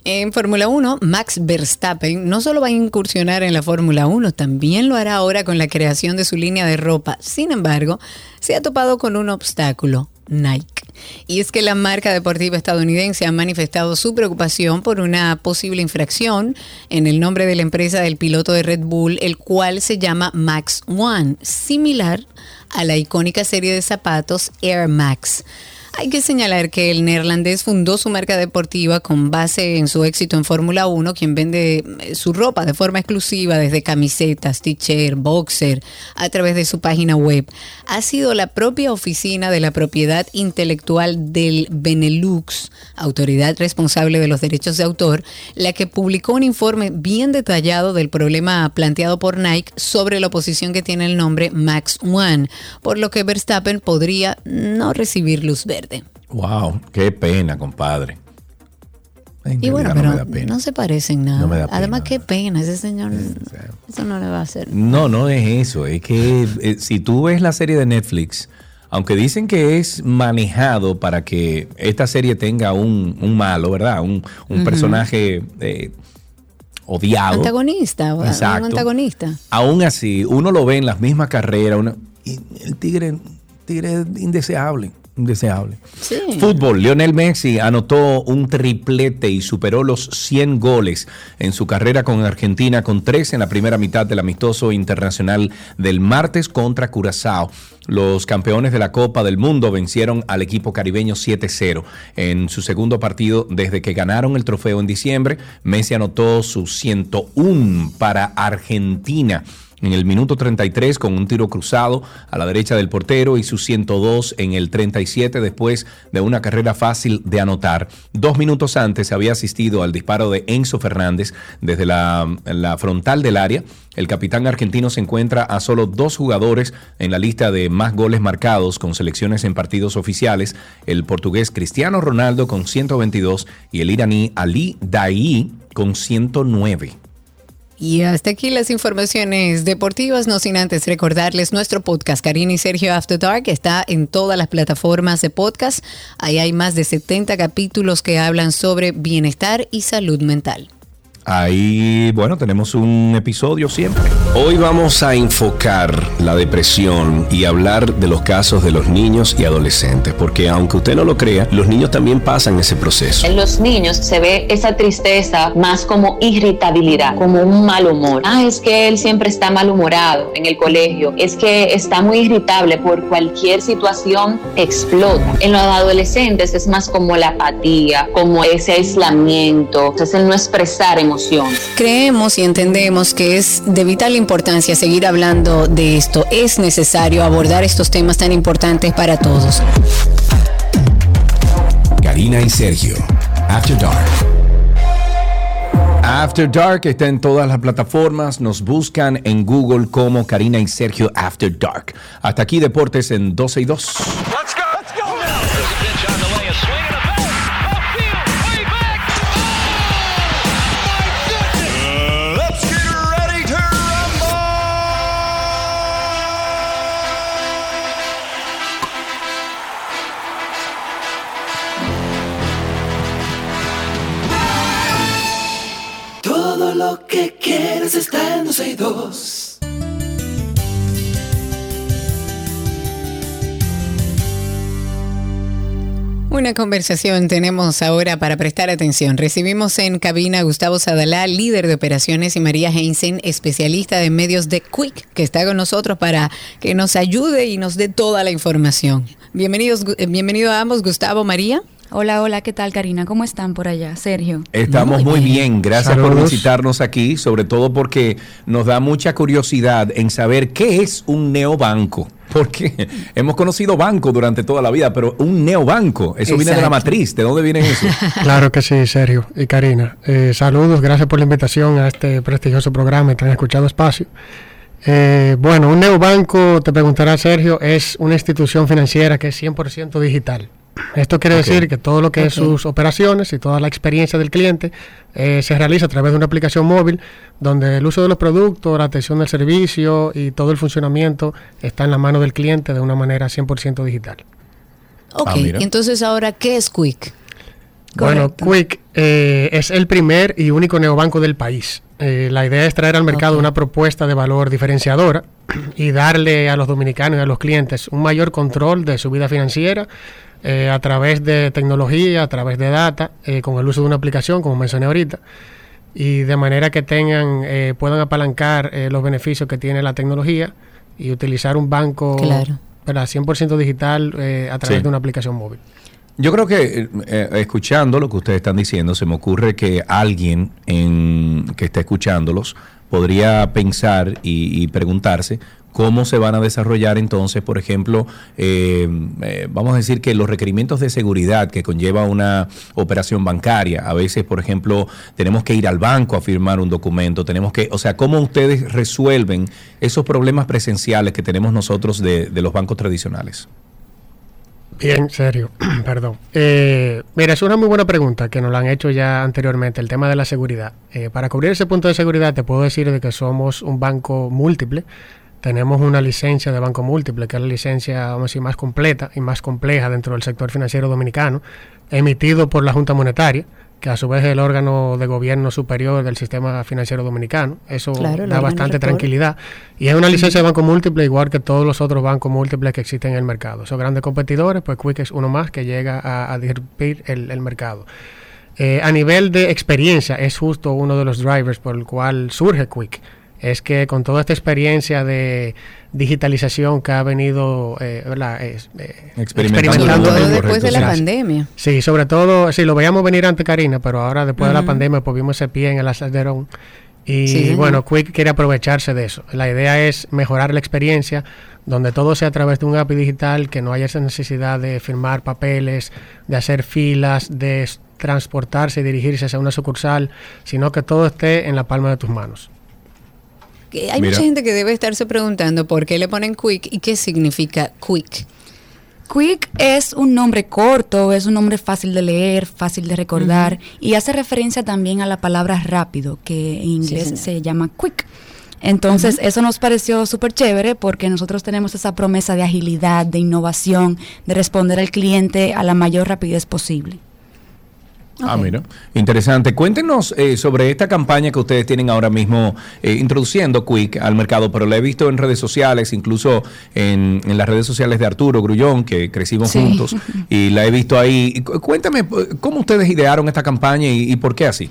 En Fórmula 1, Max Verstappen no solo va a incursionar en la Fórmula 1, también lo hará ahora con la creación de su línea de ropa. Sin embargo, se ha topado con un obstáculo, Nike. Y es que la marca deportiva estadounidense ha manifestado su preocupación por una posible infracción en el nombre de la empresa del piloto de Red Bull, el cual se llama Max One, similar a la icónica serie de zapatos Air Max. Hay que señalar que el neerlandés fundó su marca deportiva con base en su éxito en Fórmula 1, quien vende eh, su ropa de forma exclusiva desde camisetas, t-shirt, boxer, a través de su página web. Ha sido la propia oficina de la propiedad intelectual del Benelux, autoridad responsable de los derechos de autor, la que publicó un informe bien detallado del problema planteado por Nike sobre la oposición que tiene el nombre Max One, por lo que Verstappen podría no recibir luz verde. Wow, qué pena, compadre. En Y bueno, pero no me da pena. no se parecen nada. No me da pena. Además, qué pena, ese señor, eso no le va a hacer. No, no es eso. Es que eh, si tú ves la serie de Netflix, aunque dicen que es manejado para que esta serie tenga un, un malo, ¿verdad? Un, personaje eh, odiado. Antagonista, o- un Exacto. antagonista. Aún así, uno lo ve en las mismas carreras. una- y el tigre, tigre es indeseable. Indeseable. Sí. Fútbol. Lionel Messi anotó un triplete y superó los 100 goles en su carrera con Argentina, con tres en la primera mitad del amistoso internacional del martes contra Curazao. Los campeones de la Copa del Mundo vencieron al equipo caribeño 7-0 en su segundo partido desde que ganaron el trofeo en diciembre. Messi anotó su 101 para Argentina en el minuto 33 con un tiro cruzado a la derecha del portero y su 102 en el 37 después de una carrera fácil de anotar. Dos minutos antes había asistido al disparo de Enzo Fernández desde la, la frontal del área. El capitán argentino se encuentra a solo dos jugadores en la lista de más goles marcados con selecciones en partidos oficiales, el portugués Cristiano Ronaldo con 122 y el iraní Ali Daei con 109. Y hasta aquí las informaciones deportivas, no sin antes recordarles nuestro podcast, Karina y Sergio After Dark, está en todas las plataformas de podcast. Ahí hay más de 70 capítulos que hablan sobre bienestar y salud mental. Ahí, bueno, tenemos un episodio siempre. Hoy vamos a enfocar la depresión y hablar de los casos de los niños y adolescentes, porque aunque usted no lo crea, los niños también pasan ese proceso. En los niños se ve esa tristeza más como irritabilidad, como un mal humor. Ah, es que él siempre está malhumorado en el colegio, es que está muy irritable por cualquier situación, explota. En los adolescentes es más como la apatía, como ese aislamiento, es el no expresar Creemos y entendemos que es de vital importancia seguir hablando de esto. Es necesario abordar estos temas tan importantes para todos. Karina y Sergio, After Dark. After Dark está en todas las plataformas. Nos buscan en Google como Karina y Sergio After Dark. Hasta aquí Deportes en 12 y 2. En 12 y 2. Una conversación tenemos ahora para prestar atención. Recibimos en cabina a Gustavo Sadalá, líder de operaciones, y María Heinzen, especialista de medios de Quick, que está con nosotros para que nos ayude y nos dé toda la información. Bienvenidos, eh, bienvenido a ambos, Gustavo, María. Hola, hola, ¿qué tal Karina? ¿Cómo están por allá? Sergio. Estamos muy bien, gracias por visitarnos aquí, sobre todo porque nos da mucha curiosidad en saber qué es un neobanco. Porque hemos conocido banco durante toda la vida, pero un neobanco, eso viene de la matriz. ¿De dónde viene eso? Claro que sí, Sergio y Karina. Eh, saludos, gracias por la invitación a este prestigioso programa y han escuchado espacio. Eh, bueno, un neobanco, te preguntará Sergio, es una institución financiera que es 100% digital. Esto quiere decir que todo lo que es sus operaciones y toda la experiencia del cliente eh, se realiza a través de una aplicación móvil donde el uso de los productos, la atención del servicio y todo el funcionamiento está en la mano del cliente de una manera 100% digital. Ok, entonces ahora, ¿qué es Quick? Bueno, Quick eh, es el primer y único neobanco del país. Eh, la idea es traer al mercado una propuesta de valor diferenciadora y darle a los dominicanos y a los clientes un mayor control de su vida financiera eh, a través de tecnología, a través de data, eh, con el uso de una aplicación, como mencioné ahorita, y de manera que tengan, eh, puedan apalancar eh, los beneficios que tiene la tecnología y utilizar un banco Claro. ¿verdad? 100% digital eh, a través Sí. de una aplicación móvil. Yo creo que eh, escuchando lo que ustedes están diciendo, se me ocurre que alguien en, que está escuchándolos podría pensar y, y preguntarse cómo se van a desarrollar entonces, por ejemplo, eh, eh, vamos a decir que los requerimientos de seguridad que conlleva una operación bancaria, a veces, por ejemplo, tenemos que ir al banco a firmar un documento, tenemos que, o sea, cómo ustedes resuelven esos problemas presenciales que tenemos nosotros de, de los bancos tradicionales. Bien, serio, perdón. Eh, mira, es una muy buena pregunta que nos la han hecho ya anteriormente, el tema de la seguridad. Eh, para cubrir ese punto de seguridad, te puedo decir de que somos un banco múltiple. Tenemos una licencia de banco múltiple, que es la licencia, vamos a decir, más completa y más compleja dentro del sector financiero dominicano, emitido por la Junta Monetaria, que a su vez es el órgano de gobierno superior del sistema financiero dominicano. Eso Claro, da bastante rector. tranquilidad. Y es una licencia de banco múltiple igual que todos los otros bancos múltiples que existen en el mercado. Son grandes competidores, pues Quick es uno más que llega a, a el mercado. Eh, a nivel de experiencia, es justo uno de los drivers por el cual surge Quick. Es que con toda esta experiencia de digitalización que ha venido eh, eh, Experimentando. Sobre todo Correcto, después de la pandemia. Sí, sobre todo, sí, lo veíamos venir antes, Karina, pero ahora después de la pandemia pues vimos ese pie en el acelerón. Y Sí, bueno, Quick quiere aprovecharse de eso. La idea es mejorar la experiencia, donde todo sea a través de un API digital, que no haya esa necesidad de firmar papeles, de hacer filas, de transportarse y dirigirse hacia una sucursal, sino que todo esté en la palma de tus manos. Que Hay Mira. mucha gente que debe estarse preguntando por qué le ponen Quick y qué significa Quick. Quick es un nombre corto, es un nombre fácil de leer, fácil de recordar y hace referencia también a la palabra rápido, que en inglés se llama quick. Entonces, eso nos pareció súper chévere porque nosotros tenemos esa promesa de agilidad, de innovación, de responder al cliente a la mayor rapidez posible. Ah, mira, interesante. Cuéntenos eh, sobre esta campaña que ustedes tienen ahora mismo eh, introduciendo Quick al mercado, pero la he visto en redes sociales, incluso en, en las redes sociales de Arturo Grullón, que crecimos Sí. juntos, y la he visto ahí. Cuéntame, eh, ¿cómo ustedes idearon esta campaña y, y por qué así?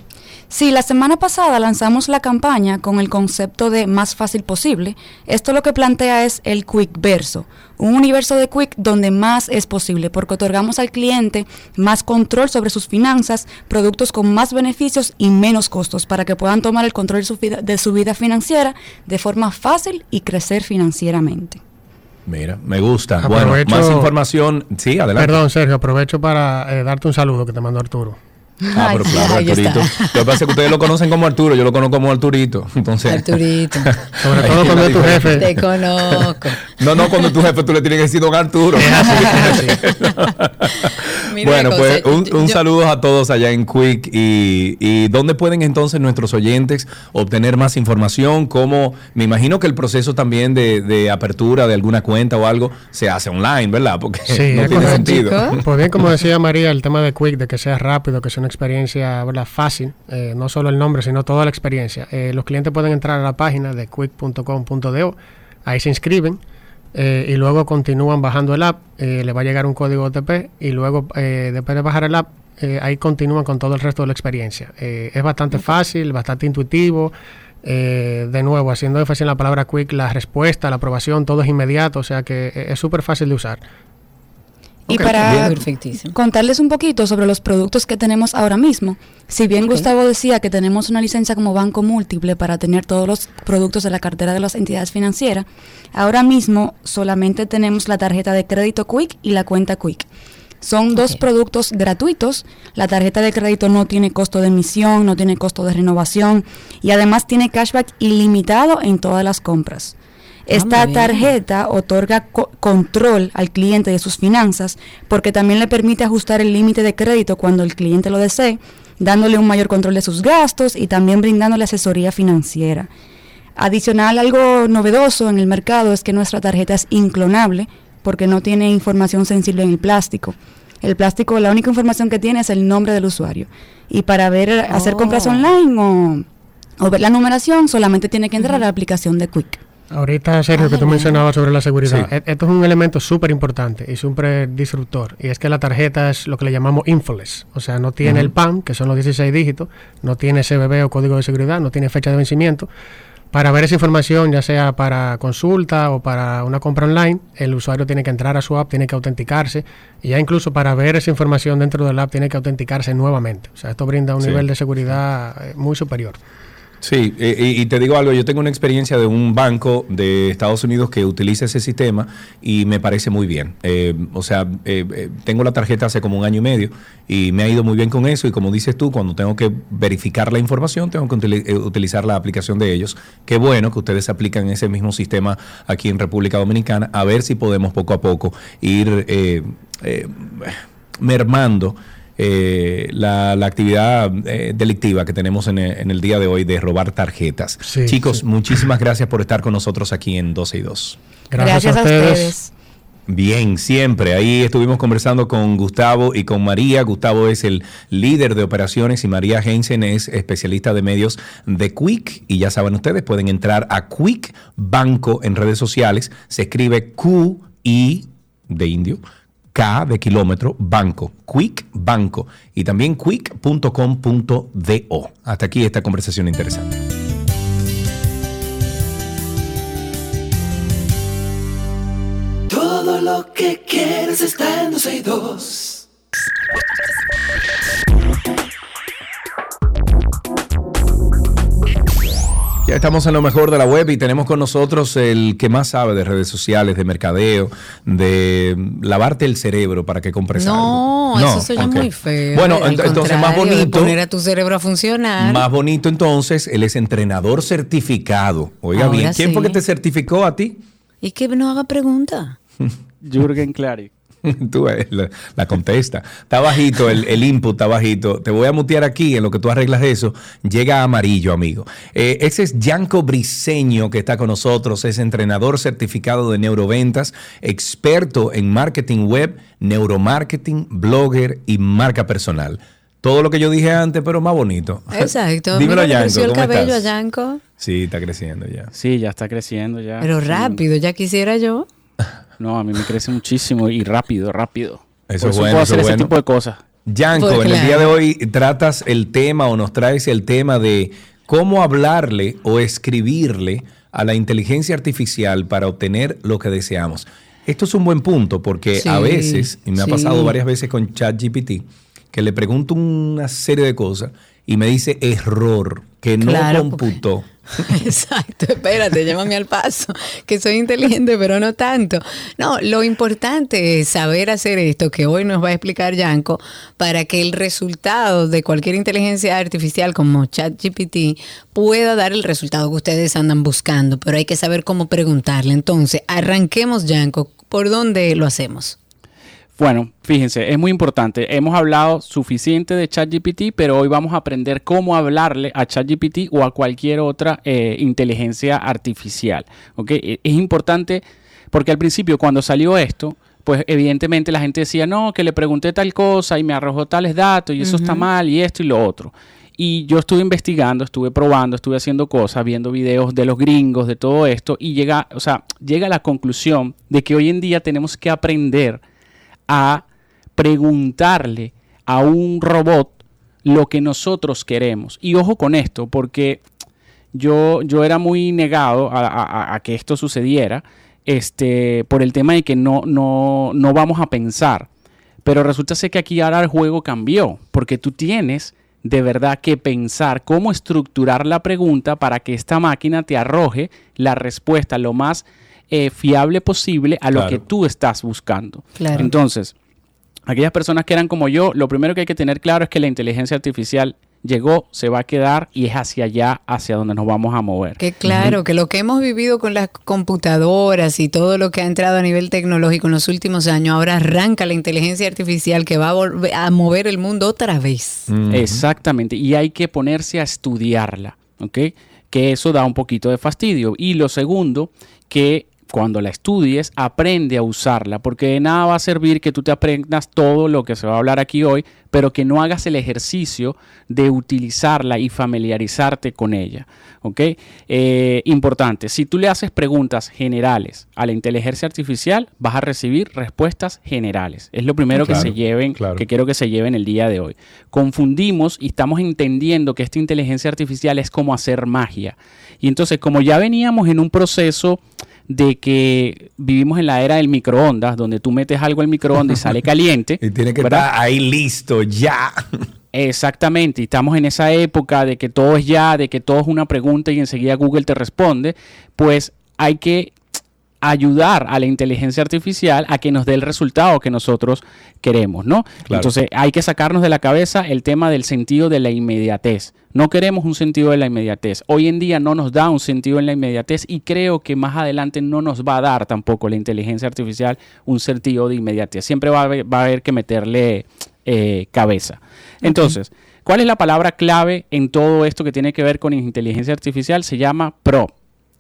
Sí, la semana pasada lanzamos la campaña con el concepto de más fácil posible. Esto lo que plantea es el Quick Verso, un universo de Quick donde más es posible, porque otorgamos al cliente más control sobre sus finanzas, productos con más beneficios y menos costos para que puedan tomar el control de su vida, de su vida financiera de forma fácil y crecer financieramente. Mira, me gusta. Aprovecho- Bueno, más información. Sí, adelante. Perdón, Sergio, aprovecho para eh, darte un saludo que te mandó Arturo. Ah, pero claro, Ahí Arturito. está. Lo que pasa es que ustedes lo conocen como Arturo, yo lo conozco como Arturito. Entonces, Arturito. Sobre todo cuando es tu jefe. Te conozco. No, no, cuando tu jefe tú le tienes que decir don Arturo. Mira bueno, pues cosa, un, un yo- saludo a todos allá en Quick y, y dónde pueden entonces nuestros oyentes obtener más información, cómo me imagino que el proceso también de, de apertura de alguna cuenta o algo se hace online, ¿verdad? Porque Sí, no tiene correcto. sentido. Pues bien, como decía María, el tema de Quick, de que sea rápido, que sea una experiencia ¿verdad? fácil, eh, no solo el nombre, sino toda la experiencia. Eh, los clientes pueden entrar a la página de quick.com.do, ahí se inscriben eh, y luego continúan bajando el app, eh, le va a llegar un código OTP y luego eh, después de bajar el app, eh, ahí continúan con todo el resto de la experiencia. Eh, es bastante fácil, bastante intuitivo. eh, de nuevo, haciendo énfasis en la palabra quick, la respuesta, la aprobación, todo es inmediato, o sea que es súper fácil de usar. Y para bien. Contarles un poquito sobre los productos que tenemos ahora mismo. Si bien. Gustavo decía que tenemos una licencia como banco múltiple para tener todos los productos de la cartera de las entidades financieras, ahora mismo solamente tenemos la tarjeta de crédito Quick y la cuenta Quick. Son dos productos gratuitos. La tarjeta de crédito no tiene costo de emisión, no tiene costo de renovación y además tiene cashback ilimitado en todas las compras. Esta tarjeta otorga co- control al cliente de sus finanzas porque también le permite ajustar el límite de crédito cuando el cliente lo desee, dándole un mayor control de sus gastos y también brindándole asesoría financiera. Adicional, algo novedoso en el mercado es que nuestra tarjeta es inclonable porque no tiene información sensible en el plástico. El plástico, la única información que tiene es el nombre del usuario. Y para ver, hacer compras Oh. online o, o ver la numeración, solamente tiene que entrar a la aplicación de Quick. Ahorita, Sergio, Ah, que tú mencionabas sobre la seguridad, Sí. e- esto es un elemento súper importante y súper disruptor. Y es que la tarjeta es lo que le llamamos infoless. O sea, no tiene el PAN, que son los 16 dígitos, no tiene CBB o código de seguridad, no tiene fecha de vencimiento. Para ver esa información, ya sea para consulta o para una compra online, el usuario tiene que entrar a su app, tiene que autenticarse. Y ya incluso para ver esa información dentro del app, tiene que autenticarse nuevamente. O sea, esto brinda un Sí. nivel de seguridad eh, muy superior. Sí, eh, y, te digo algo, yo tengo una experiencia de un banco de Estados Unidos que utiliza ese sistema y me parece muy bien. Eh, o sea, eh, tengo la tarjeta hace como un año y medio y me ha ido muy bien con eso y como dices tú, cuando tengo que verificar la información, tengo que utili- utilizar la aplicación de ellos. Qué bueno que ustedes aplican ese mismo sistema aquí en República Dominicana, a ver si podemos poco a poco ir eh, mermando eh, la, la actividad eh, delictiva que tenemos en el, en el día de hoy de robar tarjetas. Sí, Chicos, sí. muchísimas gracias por estar con nosotros aquí en 12 y 2. Gracias, a ustedes. Bien, siempre. Ahí estuvimos conversando con Gustavo y con María. Gustavo es el líder de operaciones y María Heinzen es especialista de medios de Quick. Y ya saben ustedes, pueden entrar a Quick Banco en redes sociales. Se escribe Q-I de indio, K de kilómetro, banco, Quick Banco. Y también quick.com.do. Hasta aquí esta conversación interesante. Todo lo que quieres está en 12 y 2. Ya estamos en lo mejor de la web y tenemos con nosotros el que más sabe de redes sociales, de mercadeo, de lavarte el cerebro para que compres No, algo. eso suena ok. muy feo. Bueno, Al entonces más bonito. Poner a tu cerebro a funcionar. Más bonito entonces, él es entrenador certificado. Oiga Ahora bien, ¿quién fue sí. que te certificó a ti? Y que no haga pregunta. Jürgen Clary. Tú ves, la, la contesta. Está bajito, el, el input está bajito. Te voy a mutear aquí en lo que tú arreglas eso. Llega amarillo, amigo. Eh, ese es Yanko Briseño que está con nosotros. Es entrenador certificado de neuroventas, experto en marketing web, neuromarketing, blogger y marca personal. todo lo que yo dije antes, pero más bonito. Exacto. Dímelo, Mira, Yanko, creció el ¿cómo cabello estás? a Yanko. Sí, está creciendo ya. Sí, ya está creciendo ya. Pero rápido, ya quisiera yo. No, a mí me crece muchísimo y rápido, rápido. Eso Por es bueno, puedo eso hacer es ese bueno. tipo de cosas. Yanko, Pues en el día de hoy tratas el tema o nos traes el tema de cómo hablarle o escribirle a la inteligencia artificial para obtener lo que deseamos. Esto es un buen punto porque Sí, a veces, y me ha pasado varias veces con ChatGPT, que le pregunto una serie de cosas y me dice error, que no Claro, computó. Exacto, espérate, llámame al paso, que soy inteligente, pero no tanto. No, lo importante es saber hacer esto que hoy nos va a explicar Yanko para que el resultado de cualquier inteligencia artificial como ChatGPT pueda dar el resultado que ustedes andan buscando, pero hay que saber cómo preguntarle. Entonces, arranquemos Yanko, ¿por dónde lo hacemos? Bueno, fíjense, es muy importante. Hemos hablado suficiente de ChatGPT, pero hoy vamos a aprender cómo hablarle a ChatGPT o a cualquier otra eh, inteligencia artificial. ¿ok? E- Es importante porque al principio cuando salió esto, pues evidentemente la gente decía, no, que le pregunté tal cosa y me arrojó tales datos y eso está mal y esto y lo otro. Y yo estuve investigando, estuve probando, estuve haciendo cosas, viendo videos de los gringos, de todo esto, y llega, o sea, llega a la conclusión de que hoy en día tenemos que aprender a preguntarle a un robot lo que nosotros queremos. Y ojo con esto, porque yo, yo era muy negado a, que esto sucediera este, por el tema de que no, no, no vamos a pensar. Pero resulta ser que aquí ahora el juego cambió, porque tú tienes de verdad que pensar cómo estructurar la pregunta para que esta máquina te arroje la respuesta lo más eh, fiable posible a lo Claro. que tú estás buscando. Claro. Entonces, aquellas personas que eran como yo, lo primero que hay que tener claro es que la inteligencia artificial llegó, se va a quedar y es hacia allá, hacia donde nos vamos a mover. Que claro, que lo que hemos vivido con las computadoras y todo lo que ha entrado a nivel tecnológico en los últimos años, ahora arranca la inteligencia artificial que va a, volver a mover el mundo otra vez. Exactamente, y hay que ponerse a estudiarla, ¿ok? Que eso da un poquito de fastidio. Y lo segundo, que cuando la estudies, aprende a usarla, porque de nada va a servir que tú te aprendas todo lo que se va a hablar aquí hoy, pero que no hagas el ejercicio de utilizarla y familiarizarte con ella, ¿ok? Eh, importante, si tú le haces preguntas generales a la inteligencia artificial, vas a recibir respuestas generales. Es lo primero Claro, que se lleven, claro. que quiero que se lleven el día de hoy. Confundimos y estamos entendiendo que esta inteligencia artificial es como hacer magia. Y entonces, como ya veníamos en un proceso de que vivimos en la era del microondas, donde tú metes algo al microondas y sale caliente. Y tiene que ¿verdad? estar ahí listo, ya. Exactamente, y estamos en esa época de que todo es ya, de que todo es una pregunta y enseguida Google te responde, pues hay que ayudar a la inteligencia artificial a que nos dé el resultado que nosotros queremos, ¿no? Claro. Entonces hay que sacarnos de la cabeza el tema del sentido de la inmediatez. No queremos un sentido de la inmediatez. Hoy en día no nos da un sentido en la inmediatez y creo que más adelante no nos va a dar tampoco la inteligencia artificial un sentido de inmediatez. Siempre va a haber, va a haber que meterle eh, cabeza. Entonces, ¿cuál es la palabra clave en todo esto que tiene que ver con inteligencia artificial? Se llama prompt.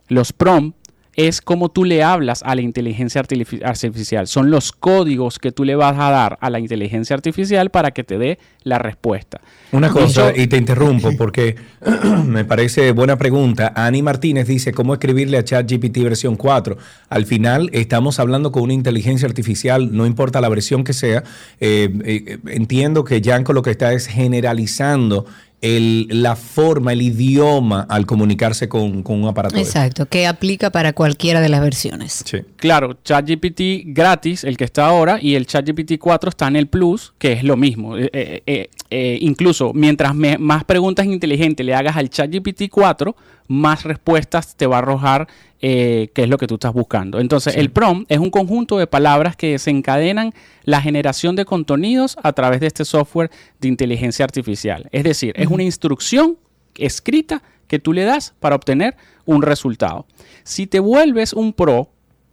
Los prompt es como tú le hablas a la inteligencia artifici- artificial. Son los códigos que tú le vas a dar a la inteligencia artificial para que te dé la respuesta. Una cosa, y te interrumpo porque me parece buena pregunta. Ani Martínez dice, ¿cómo escribirle a ChatGPT versión 4? Al final estamos hablando con una inteligencia artificial, no importa la versión que sea. Eh, eh, entiendo que Yanko lo que está es generalizando el- la forma, el idioma al comunicarse con, con un aparato. de- Exacto, que aplica para cualquiera de las versiones. Claro, ChatGPT gratis, el que está ahora, y el ChatGPT 4 está en el Plus, que es lo mismo. Eh, eh, eh, eh, incluso mientras me- más preguntas inteligentes le hagas al ChatGPT 4, más respuestas te va a arrojar eh, qué es lo que tú estás buscando. Entonces, el prompt es un conjunto de palabras que desencadenan la generación de contenidos a través de este software de inteligencia artificial. Es decir, es una instrucción escrita que tú le das para obtener un resultado. Si te vuelves un pro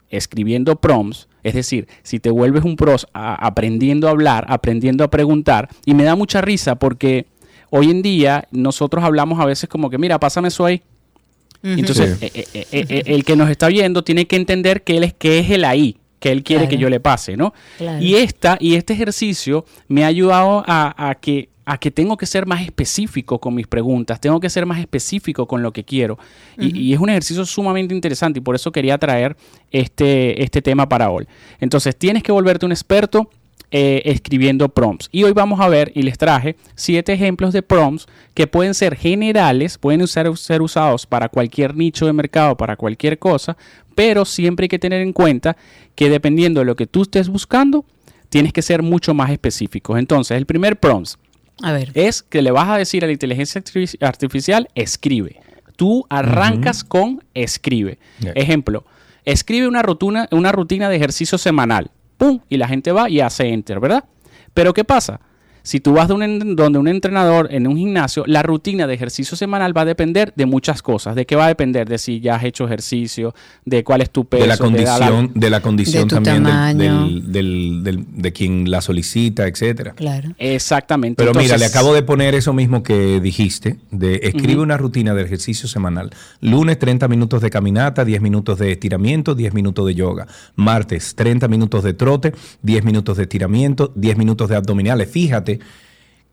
escribiendo prompts, es decir, si te vuelves un pro a- aprendiendo a hablar, aprendiendo a preguntar, y me da mucha risa porque hoy en día nosotros hablamos a veces como que, mira, pásame eso ahí. Entonces, Sí. eh, eh, eh, eh, el que nos está viendo tiene que entender que él es, que es el ahí, que él quiere Claro. que yo le pase, ¿no? Claro. Y esta y este ejercicio me ha ayudado a, a que a que tengo que ser más específico con mis preguntas, tengo que ser más específico con lo que quiero. Y- y, es un ejercicio sumamente interesante y por eso quería traer este, este tema para hoy. Entonces, tienes que volverte un experto eh, escribiendo prompts. Y hoy vamos a ver y les traje siete ejemplos de prompts que pueden ser generales, pueden ser usados para cualquier nicho de mercado, para cualquier cosa, pero siempre hay que tener en cuenta que dependiendo de lo que tú estés buscando, tienes que ser mucho más específico. Entonces, el primer prompt A ver. es que le vas a decir a la inteligencia artifici- artificial, escribe. Tú arrancas con escribe. Yeah. Ejemplo, escribe una rutina, una rutina de ejercicio semanal. ¡Pum! Y la gente va y hace enter, ¿verdad? Pero ¿qué pasa? Si tú vas de un donde un entrenador en un gimnasio, la rutina de ejercicio semanal va a depender de muchas cosas. ¿De qué va a depender? De si ya has hecho ejercicio, de cuál es tu peso, de la de condición, de la condición De tu también del- tamaño. del, del- del- de quien la solicita, etcétera. Claro. Exactamente. Pero mira, le acabo de poner eso mismo que dijiste, de escribe una rutina de ejercicio semanal. Lunes 30 minutos de caminata, 10 minutos de estiramiento, 10 minutos de yoga. Martes 30 minutos de trote, 10 minutos de estiramiento, 10 minutos de abdominales. Fíjate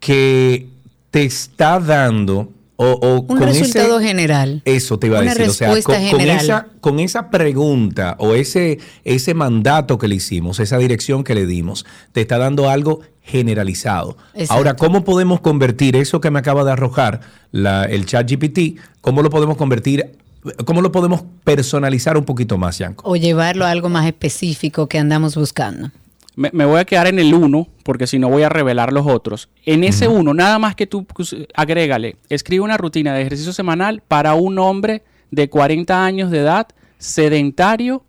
que te está dando o, o Un con resultado ese, general. eso te iba a decir, o sea, con, esa, con esa pregunta o ese, ese mandato que le hicimos, esa dirección que le dimos, te está dando algo generalizado. Exacto. Ahora, ¿cómo podemos convertir eso que me acaba de arrojar la- el chat GPT? ¿Cómo lo podemos convertir? ¿Cómo lo podemos personalizar un poquito más, Yanko? O llevarlo a algo más específico que andamos buscando. Me, me voy a quedar en el 1 porque si no voy a revelar los otros. En ese 1, nada más que tú pues, agrégale, escribe una rutina de ejercicio semanal para un hombre de 40 años de edad, sedentario,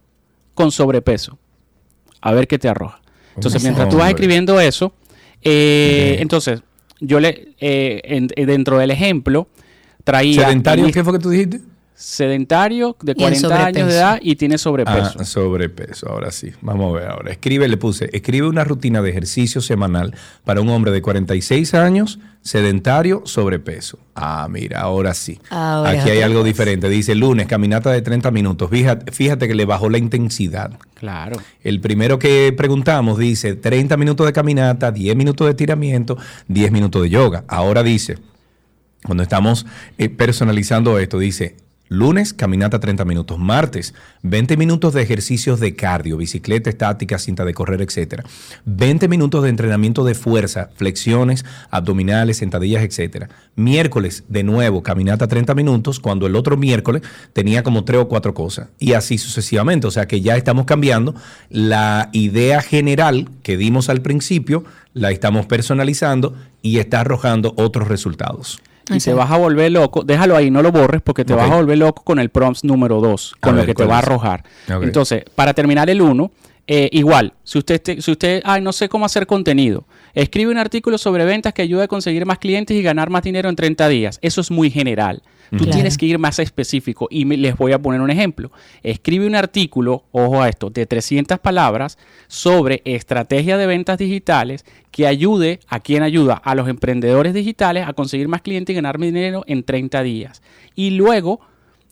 con sobrepeso. A ver qué te arroja. Entonces, mientras tú vas escribiendo eso, eh, entonces, yo le, eh, en- eh, dentro del ejemplo, traía... ¿Sedentario? ¿Qué fue que tú dijiste? Sedentario, de Y en 40 años de edad y tiene sobrepeso. Ah, sobrepeso, ahora sí. Vamos a ver ahora. Escribe, le puse, escribe una rutina de ejercicio semanal para un hombre de 46 años, sedentario, sobrepeso. Ah, mira, ahora sí. Ahora Aquí hay algo diferente. Dice lunes, caminata de 30 minutos. Fíjate, fíjate que le bajó la intensidad. Claro. El primero que preguntamos dice 30 minutos de caminata, 10 minutos de estiramiento, 10 minutos de yoga. Ahora dice, cuando estamos eh, personalizando esto, dice lunes, caminata 30 minutos. Martes, 20 minutos de ejercicios de cardio, bicicleta estática, cinta de correr, etcétera. 20 minutos de entrenamiento de fuerza, flexiones, abdominales, sentadillas, etcétera. Miércoles, de nuevo, caminata 30 minutos, cuando el otro miércoles tenía como tres o cuatro cosas. Y así sucesivamente. O sea que ya estamos cambiando la idea general que dimos al principio, la estamos personalizando y está arrojando otros resultados. Y te vas a volver loco, déjalo ahí, no lo borres porque te vas a volver loco con el prompt número 2, A con lo ver, que te ¿cuál va a arrojar. Entonces, para terminar el 1, igual, si usted, te- si usted, ay, no sé cómo hacer contenido, escribe un artículo sobre ventas que ayude a conseguir más clientes y ganar más dinero en 30 días. Eso es muy general. Tú tienes que ir más específico y me- les voy a poner un ejemplo. Escribe un artículo, ojo a esto, de 300 palabras sobre estrategia de ventas digitales que ayude a quien ayuda a los emprendedores digitales a conseguir más clientes y ganar dinero en 30 días. Y luego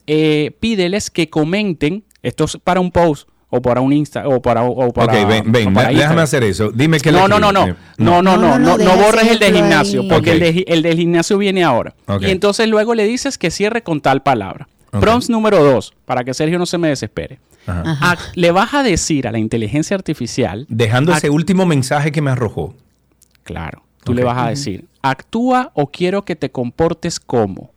eh, pídeles que comenten, esto es para un post o para un Insta o para, o para, ok, ven, ven, o para déjame Instagram. hacer eso. Dime que No, no, no, no, no, no, no, no, no, ese borres el de gimnasio, ahí. porque el, Ok. de, el del gimnasio viene ahora. Y entonces luego le dices que cierre con tal palabra. Ok. Prompts número dos, para que Sergio no se me desespere. Ajá. Ajá. A- le vas a decir a la inteligencia artificial, Dejando a- ese último mensaje que me arrojó. claro, tú le vas a decir, actúa o quiero que te comportes como.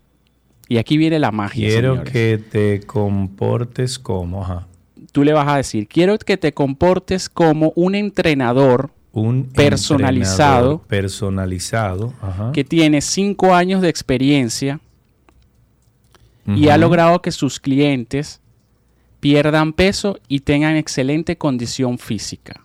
Y aquí viene la magia. Quiero señores. que te comportes como, ajá, Tú le vas a decir, quiero que te comportes como un entrenador un Personalizado. entrenador personalizado, ajá. que tiene cinco años de experiencia y ha logrado que sus clientes pierdan peso y tengan excelente condición física.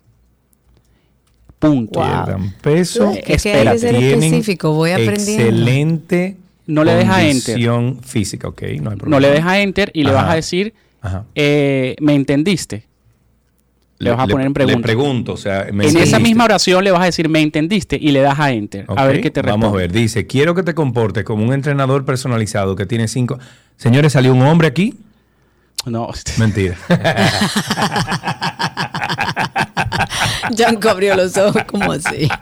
Punto. Wow. Pierdan peso. Es que hay que ser específico, voy aprendiendo. Excelente No le deja enter. condición física, ok, no hay problema. No le deja enter y le vas a decir, Ajá. eh, ¿me entendiste? Le, vas a poner en pregunta. Le pregunto, o sea, me en esa misma oración le vas a decir, ¿me entendiste? Y le das a enter. A ver qué te responde. Vamos a ver, dice, quiero que te comportes como un entrenador personalizado que tiene cinco... Señores, ¿salió un hombre aquí? No. Mentira. Janko abrió los ojos como así.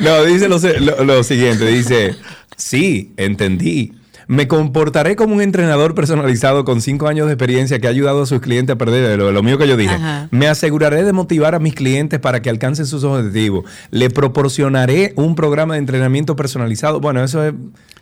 No, dice lo- lo siguiente, dice, sí, entendí. Me comportaré como un entrenador personalizado con cinco años de experiencia que ha ayudado a sus clientes a perder lo, lo mío que yo dije. Ajá. Me aseguraré de motivar a mis clientes para que alcancen sus objetivos. Le proporcionaré un programa de entrenamiento personalizado. Bueno, eso es,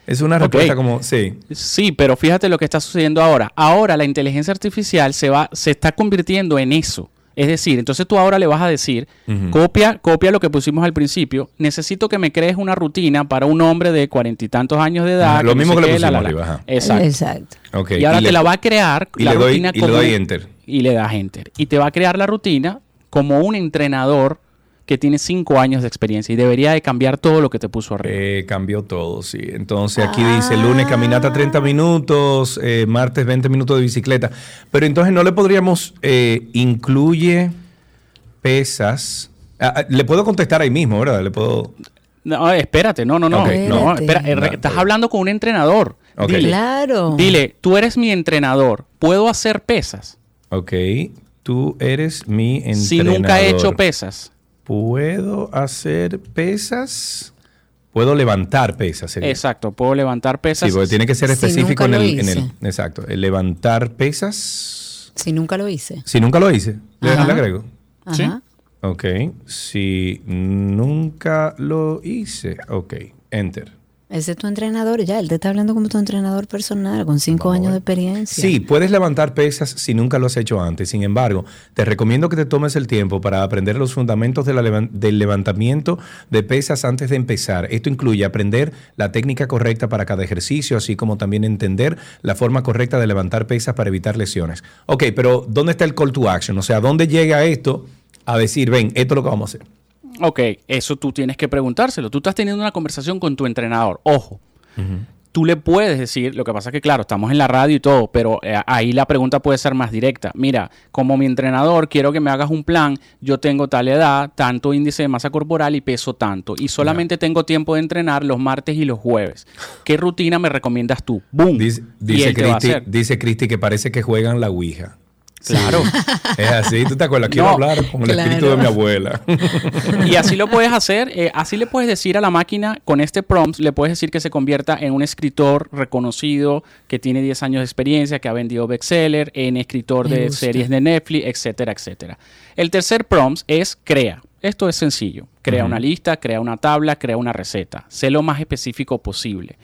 es una respuesta como, sí. Sí, pero fíjate lo que está sucediendo ahora. Ahora la inteligencia artificial se va, se está convirtiendo en eso. Es decir, entonces tú ahora le vas a decir, copia, copia lo que pusimos al principio. Necesito que me crees una rutina para un hombre de cuarenta y tantos años de edad. Ajá, lo mismo sé que le qué, la, pusimos la, la. arriba, ajá. Exacto. Exacto. Ok, Y ahora y te le- la va a crear y la le doy- rutina y le doy enter. Y le das enter. Y te va a crear la rutina como un entrenador que tiene cinco años de experiencia y debería de cambiar todo lo que te puso arriba. Eh, cambió todo, sí. Entonces aquí dice lunes caminata 30 minutos, eh, martes 20 minutos de bicicleta. Pero entonces no le podríamos, eh, incluye pesas. Ah, ah, le puedo contestar ahí mismo, ¿verdad? Le puedo... No, espérate, no, no, no. No, no. espera, eh, No, estás hablando con un entrenador. Dile, Claro. dile, tú eres mi entrenador, ¿puedo hacer pesas? Ok, tú eres mi entrenador. Si nunca he hecho pesas. ¿Puedo hacer pesas? Puedo levantar pesas. sería. Exacto, puedo levantar pesas. Sí, porque tiene que ser Si específico en el, en el- hice. Exacto. El levantar pesas. Si nunca lo hice. Si nunca lo hice, le, agrego. Ajá. Ok. Si nunca lo hice. Ok. Enter. Ese es tu entrenador ya. Él te está hablando como tu entrenador personal con cinco años de experiencia. Sí, puedes levantar pesas si nunca lo has hecho antes. Sin embargo, te recomiendo que te tomes el tiempo para aprender los fundamentos de la levan- del levantamiento de pesas antes de empezar. Esto incluye aprender la técnica correcta para cada ejercicio, así como también entender la forma correcta de levantar pesas para evitar lesiones. Ok, pero ¿dónde está el call to action? O sea, ¿dónde llega esto a decir, ven, esto es lo que vamos a hacer? Ok, eso tú tienes que preguntárselo. Tú estás teniendo una conversación con tu entrenador. Ojo, tú le puedes decir, lo que pasa es que claro, estamos en la radio y todo, pero eh, ahí la pregunta puede ser más directa. Mira, como mi entrenador, quiero que me hagas un plan, yo tengo tal edad, tanto índice de masa corporal y peso tanto, y solamente tengo tiempo de entrenar los martes y los jueves. ¿Qué rutina me recomiendas tú? ¡Boom! Dice, dice Cristi que parece que juegan la Ouija. Claro. Es así, ¿tú te acuerdas? Quiero No, hablar con el espíritu de claro. mi abuela. Y así lo puedes hacer, eh, así le puedes decir a la máquina, con este prompt, le puedes decir que se convierta en un escritor reconocido, que tiene 10 años de experiencia, que ha vendido bestseller, en escritor Me de gusta. series de Netflix, etcétera, etcétera. El tercer prompt es crea. Esto es sencillo. Crea una lista, crea una tabla, crea una receta. Sé lo más específico posible.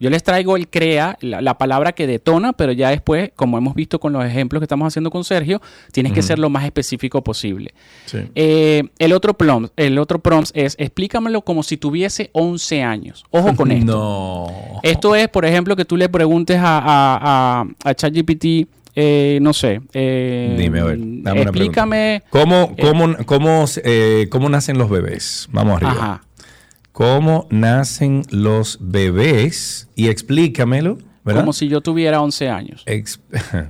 Yo les traigo el crea, la, la palabra que detona, pero ya después, como hemos visto con los ejemplos que estamos haciendo con Sergio, tienes que ser lo más específico posible. Sí. Eh, el otro prompt, el otro prompt es explícamelo como si tuviese 11 años. Ojo con esto. No. Esto es, por ejemplo, que tú le preguntes a, a, a, a ChatGPT, eh, no sé. eh, Dime, a ver, dame una explícame. ¿Cómo, eh, cómo, cómo, eh, cómo nacen los bebés? Vamos arriba. Ajá. ¿Cómo nacen los bebés? Y explícamelo, ¿verdad? Como si yo tuviera 11 años. Ex-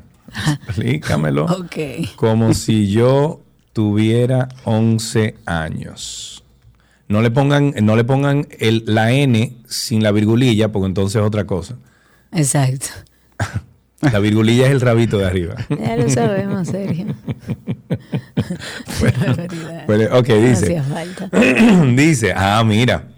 explícamelo. Ok. Como si yo tuviera 11 años. No le pongan, no le pongan el, la N sin la virgulilla, porque entonces es otra cosa. Exacto. La virgulilla es el rabito de arriba. Ya lo sabemos, Sergio. Bueno, ok, dice. Hacía falta. dice, ah, mira.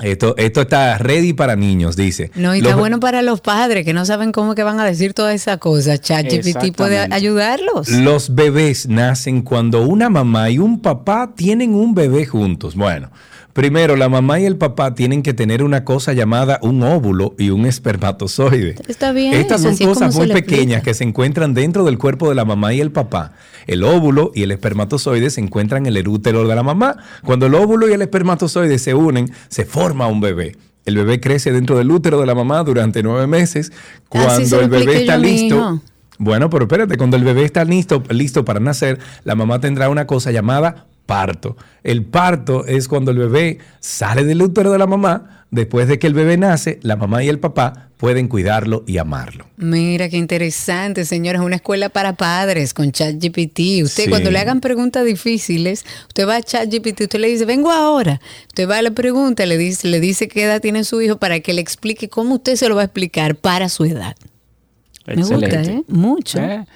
Esto, esto está ready para niños, dice. No, y está bueno para los padres que no saben cómo que van a decir todas esas cosas. ChatGPT puede ayudarlos. Los bebés nacen cuando una mamá y un papá tienen un bebé juntos. Bueno, primero la mamá y el papá tienen que tener una cosa llamada un óvulo y un espermatozoide. Está bien. Estas son así cosas muy pequeñas que se encuentran dentro del cuerpo de la mamá y el papá. El óvulo y el espermatozoide se encuentran en el útero de la mamá. Cuando el óvulo y el espermatozoide se unen, se forma un bebé. El bebé crece dentro del útero de la mamá durante nueve meses. Cuando el bebé está listo, bueno, pero espérate, cuando el bebé está listo, listo para nacer, la mamá tendrá una cosa llamada parto. El parto es cuando el bebé sale del útero de la mamá. Después de que el bebé nace, la mamá y el papá pueden cuidarlo y amarlo. Mira qué interesante, señores. Una escuela para padres con ChatGPT. Usted, Sí. cuando le hagan preguntas difíciles, usted va a ChatGPT, usted le dice, vengo ahora. Usted va a la pregunta, le dice, le dice qué edad tiene su hijo para que le explique cómo usted se lo va a explicar para su edad. Me gusta, Excelente. ¿eh? Mucho. Eh,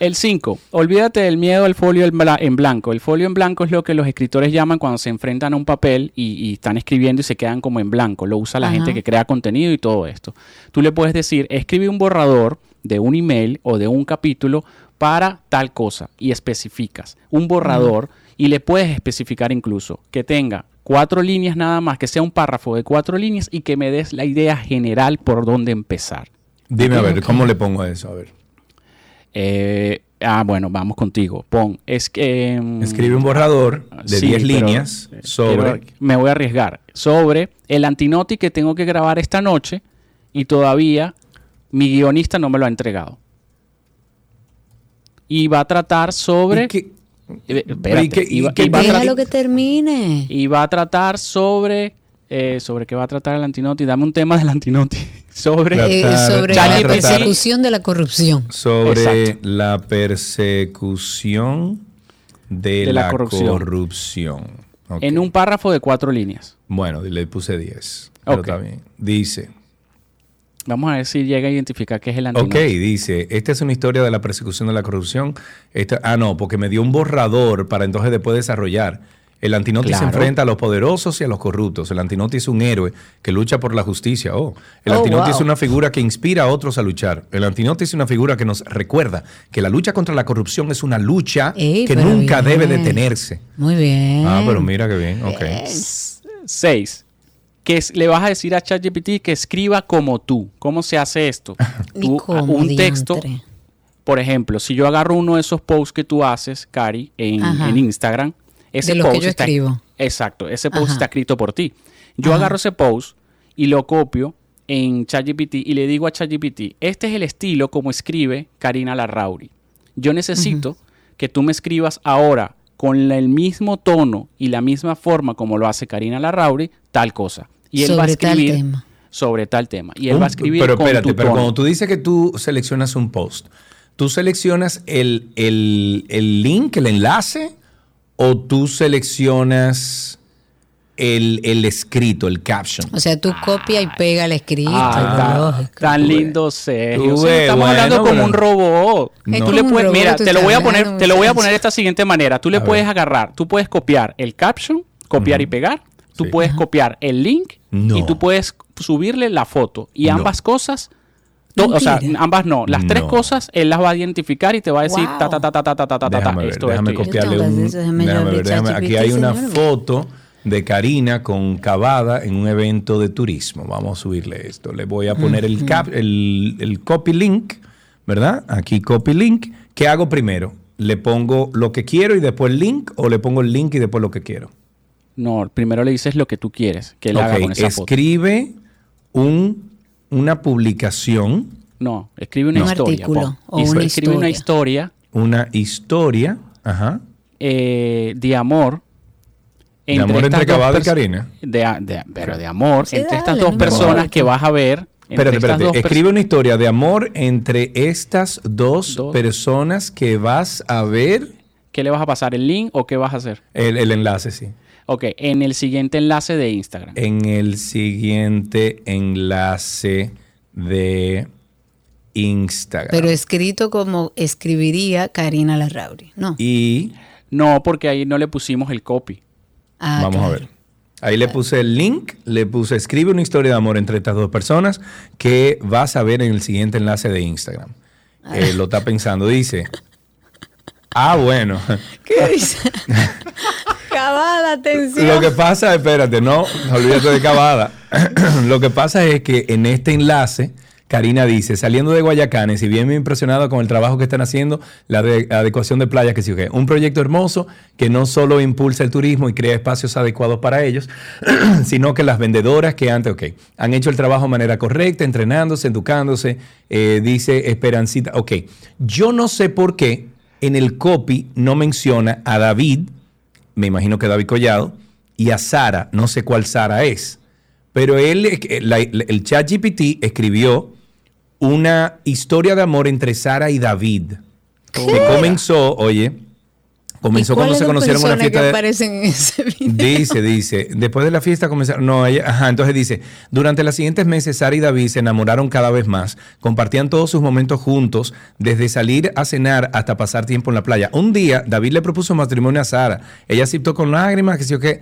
El 5. Olvídate del miedo al folio en bla- en blanco. El folio en blanco es lo que los escritores llaman cuando se enfrentan a un papel y, y están escribiendo y se quedan como en blanco. Lo usa la Ajá. gente que crea contenido y todo esto. Tú le puedes decir, escribe un borrador de un email o de un capítulo para tal cosa y especificas un borrador y le puedes especificar incluso que tenga cuatro líneas nada más, que sea un párrafo de cuatro líneas y que me des la idea general por dónde empezar. Dime a ver. ¿cómo le pongo eso? A ver. Eh, ah, bueno, vamos contigo. Pon, es que... mm, Escribe un borrador de sí, 10 pero, líneas eh, sobre... me voy a arriesgar. Sobre el antinoti que tengo que grabar esta noche y todavía mi guionista no me lo ha entregado. Y va a tratar sobre... Eh, espérate, ¿Y qué- qué a Déjalo que termine. y va a tratar sobre... eh, ¿Sobre qué va a tratar el antinoti? Dame un tema del antinoti. Sobre... Eh, sobre la persecución de la corrupción. sobre Exacto. la persecución de, De la la, corrupción. En un párrafo de cuatro líneas. Bueno, le puse 10. Pero Ok. está bien. Dice, Vamos a ver si llega a identificar qué es el antinoti. ok, dice, esta es una historia de la persecución de la corrupción. Esta, ah, no, porque me dio un borrador para entonces después desarrollar. El antinoti se enfrenta a los poderosos y a los corruptos. El antinoti es un héroe que lucha por la justicia. Oh, el Oh, antinoti wow. es una figura que inspira a otros a luchar. El antinoti es una figura que nos recuerda que la lucha contra la corrupción es una lucha Ey, que nunca bien. debe detenerse. Muy bien. Ah, pero mira qué bien. Ok. 6. Que es- le vas a decir a ChatGPT que escriba como tú. ¿Cómo se hace esto? Tú, cómo, un texto, por ejemplo, si yo agarro uno de esos posts que tú haces, Cari, en Instagram, ese De los que post yo está, escribo. Exacto, ese post Ajá. está escrito por ti. Yo Ajá. agarro ese post y lo copio en ChatGPT y le digo a ChatGPT, este es el estilo como escribe Karina Larrauri. Yo necesito que tú me escribas ahora con el mismo tono y la misma forma como lo hace Karina Larrauri, tal cosa. Y él va a Sobre tal escribir tema. sobre tal tema. Y él va a escribir pero con espérate, tu pero tono. cuando tú dices que tú seleccionas un post, ¿tú seleccionas el, el- el link, el enlace, o tú seleccionas el, el escrito, el caption? O sea, tú copia y pega el escrito. Ah, tan, tan lindo Sergio. Tú O sea, ves, estamos bueno, hablando como un robot. Es Tú como le un puedes, robot, mira, tú te lo voy a poner, te lo voy a poner de esta siguiente manera. Tú le A puedes ver. agarrar, tú puedes copiar el caption, copiar y pegar. Tú Sí. puedes copiar el link No. y tú puedes subirle la foto. Y No. ambas cosas, to- o sea, ambas no. Las tres cosas él las va a identificar y te va a decir Wow. ta ta ta ta ta ta ta ta ta, Déjame ver, esto, déjame copiarle un... hacer eso, déjame déjame yo ver, abrir déjame- Aquí hay una señor. foto de Karina con Cavada en un evento de turismo. Vamos a subirle esto. Le voy a poner el, cap, el, el copy link, ¿verdad? Aquí copy link. ¿Qué hago primero? ¿Le pongo lo que quiero y después el link o le pongo el link y después lo que quiero? No, primero le dices lo que tú quieres que él haga Ok, con esa foto. escribe un, una publicación, No, escribe una Un historia. artículo o una escribe una historia una historia, ajá, eh, de amor. de amor entre dos Cavada y Karina. De, pero de amor Sí, entre dale, estas dos personas que vas a ver. entre Espérate, espérate. Escribe una historia de amor entre estas dos, Dos. personas que vas a ver. ¿Qué le vas a pasar? ¿El link o qué vas a hacer? El, el enlace, sí. Ok, en el siguiente enlace de Instagram. En el siguiente enlace de Instagram. Pero escrito como escribiría Karina Larrauri. No. y No, porque ahí no le pusimos el copy. Ah, vamos a ver. Ahí le puse el link, le puse escribe una historia de amor entre estas dos personas que vas a ver en el siguiente enlace de Instagram. Eh, lo está pensando, dice. Ah, bueno. ¿Qué dice? Cabada, atención. Lo que pasa, espérate, no, olvídate de Cavada. Lo que pasa es que en este enlace, Karina dice, saliendo de Guayacanes, y bien me impresionado con el trabajo que están haciendo, la de- adecuación de playas, que ok, un proyecto hermoso que no solo impulsa el turismo y crea espacios adecuados para ellos, sino que las vendedoras que antes, ok, han hecho el trabajo de manera correcta, entrenándose, educándose, eh, dice Esperancita, ok, yo no sé por qué en el copy no menciona a David, me imagino que David Collado, y a Sara, no sé cuál Sara es, pero él, eh, la- el chat GPT escribió una historia de amor entre Sara y David, que comenzó, oye, Comenzó ¿Y cuando se conocieron una fiesta que aparecen en ese video? Dice, dice, después de la fiesta comenzaron, no, ella, ajá, entonces dice, durante los siguientes meses Sara y David se enamoraron cada vez más, compartían todos sus momentos juntos, desde salir a cenar hasta pasar tiempo en la playa. Un día David le propuso matrimonio a Sara, ella aceptó con lágrimas, que sí o qué.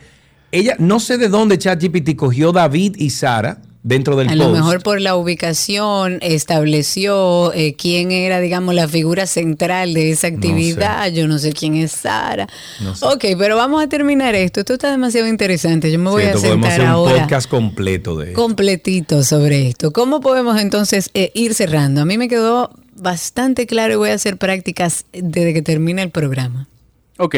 Ella, no sé de dónde ChatGPT cogió David y Sara dentro del A post. lo mejor por la ubicación estableció eh, quién era, digamos, la figura central de esa actividad. Yo no sé quién es Sara. No sé. Ok, pero vamos a terminar esto. Esto está demasiado interesante. Yo me voy Sí, a esto podemos sentar hacer un podcast completo de completito sobre esto. ¿Cómo podemos entonces eh, ir cerrando? A mí me quedó bastante claro y voy a hacer prácticas desde que termine el programa. Ok,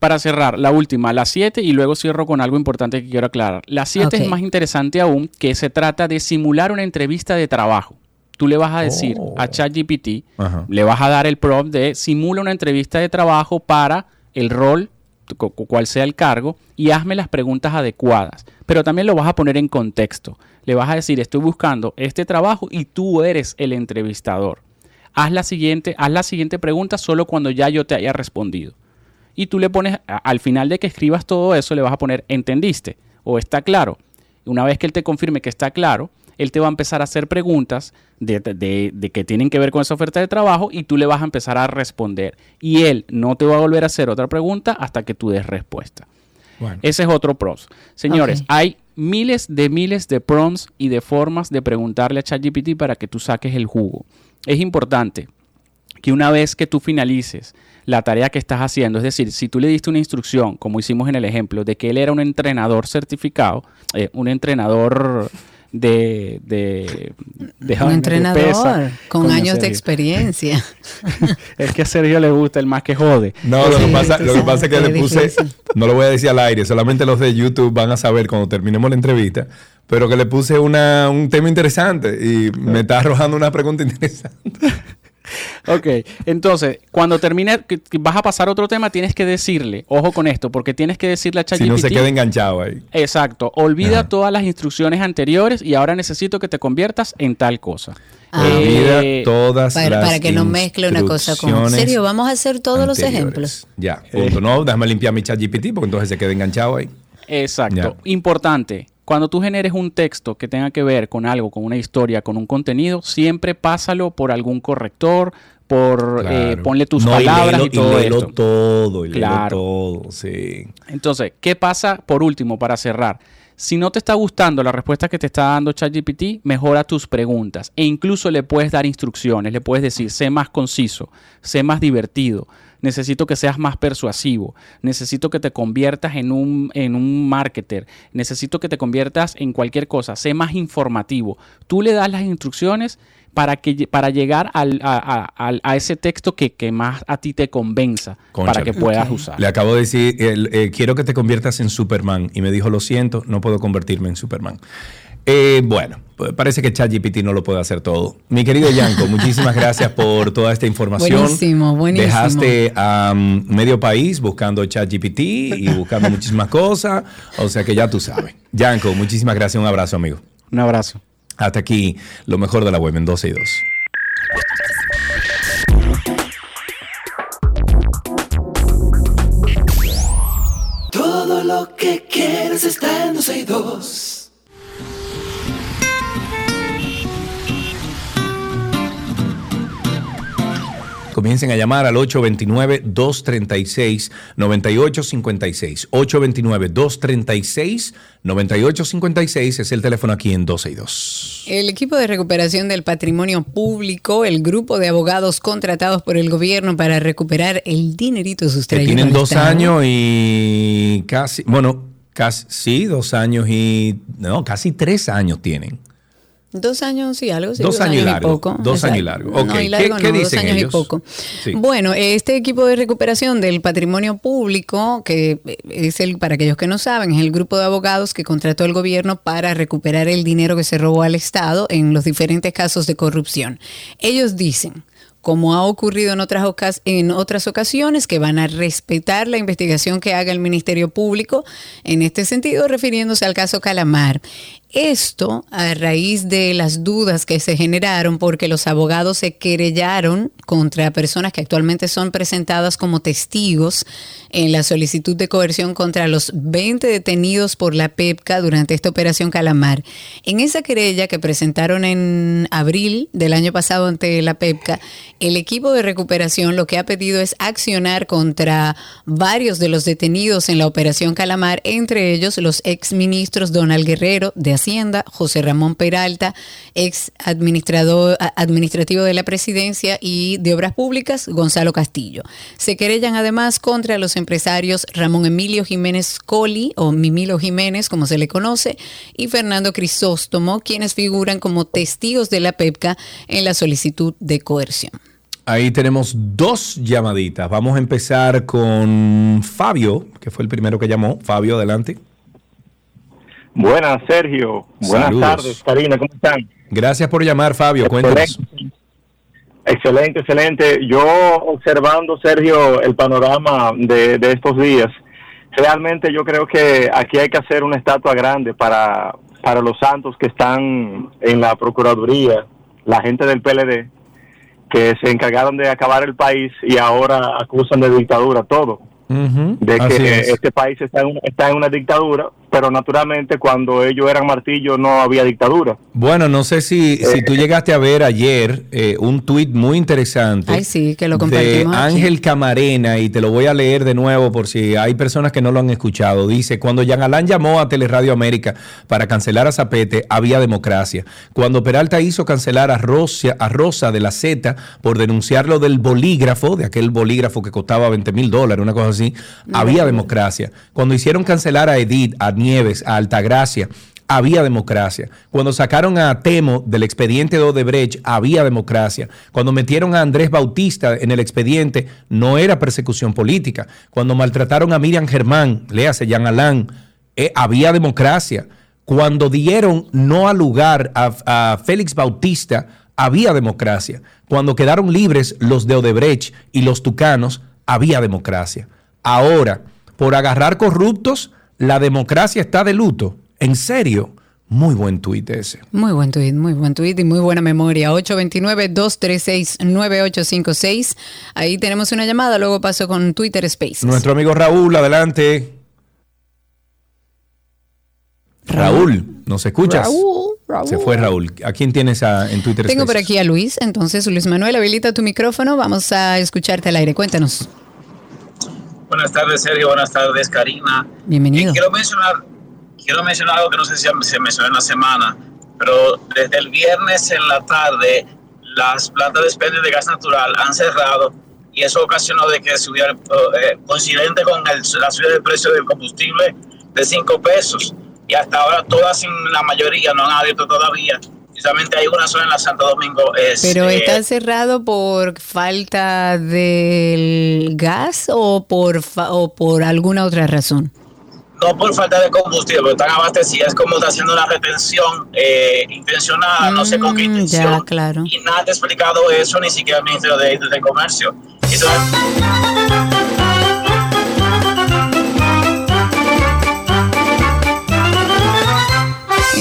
para cerrar, la última, la 7, y luego cierro con algo importante que quiero aclarar. La 7 Ok. es más interesante aún, que se trata de simular una entrevista de trabajo. Tú le vas a decir a ChatGPT, Ajá. le vas a dar el prompt de simula una entrevista de trabajo para el rol, cu- cu- cual sea el cargo, y hazme las preguntas adecuadas. Pero también lo vas a poner en contexto. Le vas a decir, estoy buscando este trabajo y tú eres el entrevistador. Haz la siguiente, haz la siguiente pregunta solo cuando ya yo te haya respondido. Y tú le pones, al final de que escribas todo eso, le vas a poner, ¿entendiste? O está claro. Una vez que él te confirme que está claro, él te va a empezar a hacer preguntas de, de- de que tienen que ver con esa oferta de trabajo y tú le vas a empezar a responder. Y él no te va a volver a hacer otra pregunta hasta que tú des respuesta. Ese es otro pros. Señores, hay miles de miles de prompts y de formas de preguntarle a ChatGPT para que tú saques el jugo. Es importante que una vez que tú finalices la tarea que estás haciendo, es decir, si tú le diste una instrucción, como hicimos en el ejemplo, de que él era un entrenador certificado, eh, un entrenador de... de, de Un entrenador pesa. con años de experiencia. Es que a Sergio le gusta el más que jode. No, lo que pasa, lo que pasa es que le puse, difícil. no lo voy a decir al aire, solamente los de YouTube van a saber cuando terminemos la entrevista, pero que le puse una, un tema interesante y me está arrojando una pregunta interesante. Ok, entonces, cuando termine, vas a pasar a otro tema, tienes que decirle, ojo con esto, porque tienes que decirle a ChatGPT. Si no se queda enganchado ahí. Exacto, olvida todas las instrucciones anteriores y ahora necesito que te conviertas en tal cosa. Ah. Olvida Eh, todas Para, las para que no mezcle una cosa con... instrucciones serio, vamos a hacer todos los ejemplos. Ya, punto. No, déjame limpiar mi chat GPT porque entonces se queda enganchado ahí. Exacto. Importante. Cuando tú generes un texto que tenga que ver con algo, con una historia, con un contenido, siempre pásalo por algún corrector, por eh, ponle tus No, y palabras léelo- y, todo léelo esto. todo, y léelo Claro. todo, sí. Entonces, ¿qué pasa por último para cerrar? Si no te está gustando la respuesta que te está dando ChatGPT, mejora tus preguntas e incluso le puedes dar instrucciones, le puedes decir, sé más conciso, sé más divertido, necesito que seas más persuasivo, necesito que te conviertas en un, en un marketer, necesito que te conviertas en cualquier cosa, sé más informativo. Tú le das las instrucciones para, que, para llegar al- a, a- al- a ese texto que, que más a ti te convenza, para que puedas usar. Le acabo de decir, eh, quiero que te conviertas en Superman. Y me dijo, lo siento, no puedo convertirme en Superman. Eh, bueno, pues parece que ChatGPT no lo puede hacer todo. Mi querido Yanko, muchísimas gracias por toda esta información. Buenísimo, buenísimo. Dejaste a um, medio país buscando ChatGPT y buscando muchísimas cosas. O sea que ya tú sabes. Yanko, muchísimas gracias. Un abrazo, amigo. Un abrazo. Hasta aquí lo mejor de la web en 12 y 2. Todo lo que quieres está en 12 y 2. Comiencen a llamar al 829-236-9856. 829-236-9856 es el teléfono aquí en 12 y 2. El equipo de recuperación del patrimonio público, el grupo de abogados contratados por el gobierno para recuperar el dinerito Que sustraído. tienen dos años y casi, bueno, casi, sí, dos años y, no, casi tres años tienen. Dos años y algo, sí. Dos años y largo, poco. dos años y largo. No, y largo ¿qué- qué no, dicen dos años ellos? y poco. Sí. Bueno, este equipo de recuperación del patrimonio público, que es el, para aquellos que no saben, es el grupo de abogados que contrató el gobierno para recuperar el dinero que se robó al Estado en los diferentes casos de corrupción. Ellos dicen, como ha ocurrido en otras, en otras ocasiones, que van a respetar la investigación que haga el Ministerio Público, en este sentido refiriéndose al caso Calamar. Esto a raíz de las dudas que se generaron porque los abogados se querellaron contra personas que actualmente son presentadas como testigos en la solicitud de coerción contra los 20 detenidos por la PEPCA durante esta operación Calamar. En esa querella que presentaron en abril del año pasado ante la PEPCA, el equipo de recuperación lo que ha pedido es accionar contra varios de los detenidos en la operación Calamar, entre ellos los exministros Donald Guerrero de Hacienda, José Ramón Peralta, ex administrador administrativo de la presidencia y de Obras Públicas, Gonzalo Castillo. Se querellan además contra los empresarios Ramón Emilio Jiménez Coli o Mimilo Jiménez, como se le conoce, y Fernando Crisóstomo, quienes figuran como testigos de la PEPCA en la solicitud de coerción. Ahí tenemos dos llamaditas. Vamos a empezar con Fabio, que fue el primero que llamó. Fabio, adelante. Buenas, Sergio. Buenas Saludos. tardes, Karina. ¿Cómo están? Gracias por llamar, Fabio. Cuéntanos. Excelente, excelente. Yo observando, Sergio, el panorama de, de estos días, realmente yo creo que aquí hay que hacer una estatua grande para, para los santos que están en la Procuraduría, la gente del PLD, que se encargaron de acabar el país y ahora acusan de dictadura todo. De que es. este país está en, una- está en una dictadura, pero naturalmente cuando ellos eran martillo no había dictadura. Bueno, no sé si, si tú llegaste a ver ayer eh, un tuit muy interesante. Ay, sí, que lo de aquí. Ángel Camarena, y te lo voy a leer de nuevo por si hay personas que no lo han escuchado. Dice, cuando Jean Alain llamó a Teleradio América para cancelar a Zapete, había democracia. Cuando Peralta hizo cancelar a Rosa, a Rosa de la Z por denunciarlo del bolígrafo, de aquel bolígrafo que costaba 20 mil dólares, una cosa así, había democracia. Cuando hicieron cancelar a Edith, a Nieves, a Altagracia, había democracia. Cuando sacaron a Temo del expediente de Odebrecht, había democracia. Cuando metieron a Andrés Bautista en el expediente, no era persecución política. Cuando maltrataron a Miriam Germán, léase Jean Alain, eh, había democracia. Cuando dieron no al lugar a, a Félix Bautista, había democracia. Cuando quedaron libres los de Odebrecht y los tucanos, había democracia. Ahora, por agarrar corruptos, la democracia está de luto. ¿En serio? Muy buen tuit ese. Muy buen tuit, muy buen tuit y muy buena memoria. 829-236-9856. Ahí tenemos una llamada, luego paso con Twitter Spaces. Nuestro amigo Raúl, adelante. Raúl, ¿nos escuchas? Raúl, Raúl. Se fue Raúl. ¿A quién tienes a- en Twitter? Tengo por aquí a Luis, entonces Luis Manuel, habilita tu micrófono, vamos a escucharte al aire, cuéntanos. Buenas tardes, Sergio. Buenas tardes, Karina. Bienvenido. Quiero mencionar, quiero mencionar algo que no sé si se mencionó en la semana, pero desde el viernes en la tarde las plantas de expendio de gas natural han cerrado y eso ocasionó de que subiera, eh, coincidente con el- la subida del precio del combustible de 5 pesos. Y hasta ahora todas, la mayoría, no han abierto todavía. Y solamente hay una sola en la Santo Domingo. Es, Pero eh, está cerrado por falta del gas o por, fa- o por alguna otra razón. no por falta de combustible, porque están abastecidas, es como está haciendo una retención eh, intencionada, no sé con qué intención. Mm, Ya, claro. Y nadie ha explicado eso, ni siquiera el Ministerio de, de Comercio. Entonces,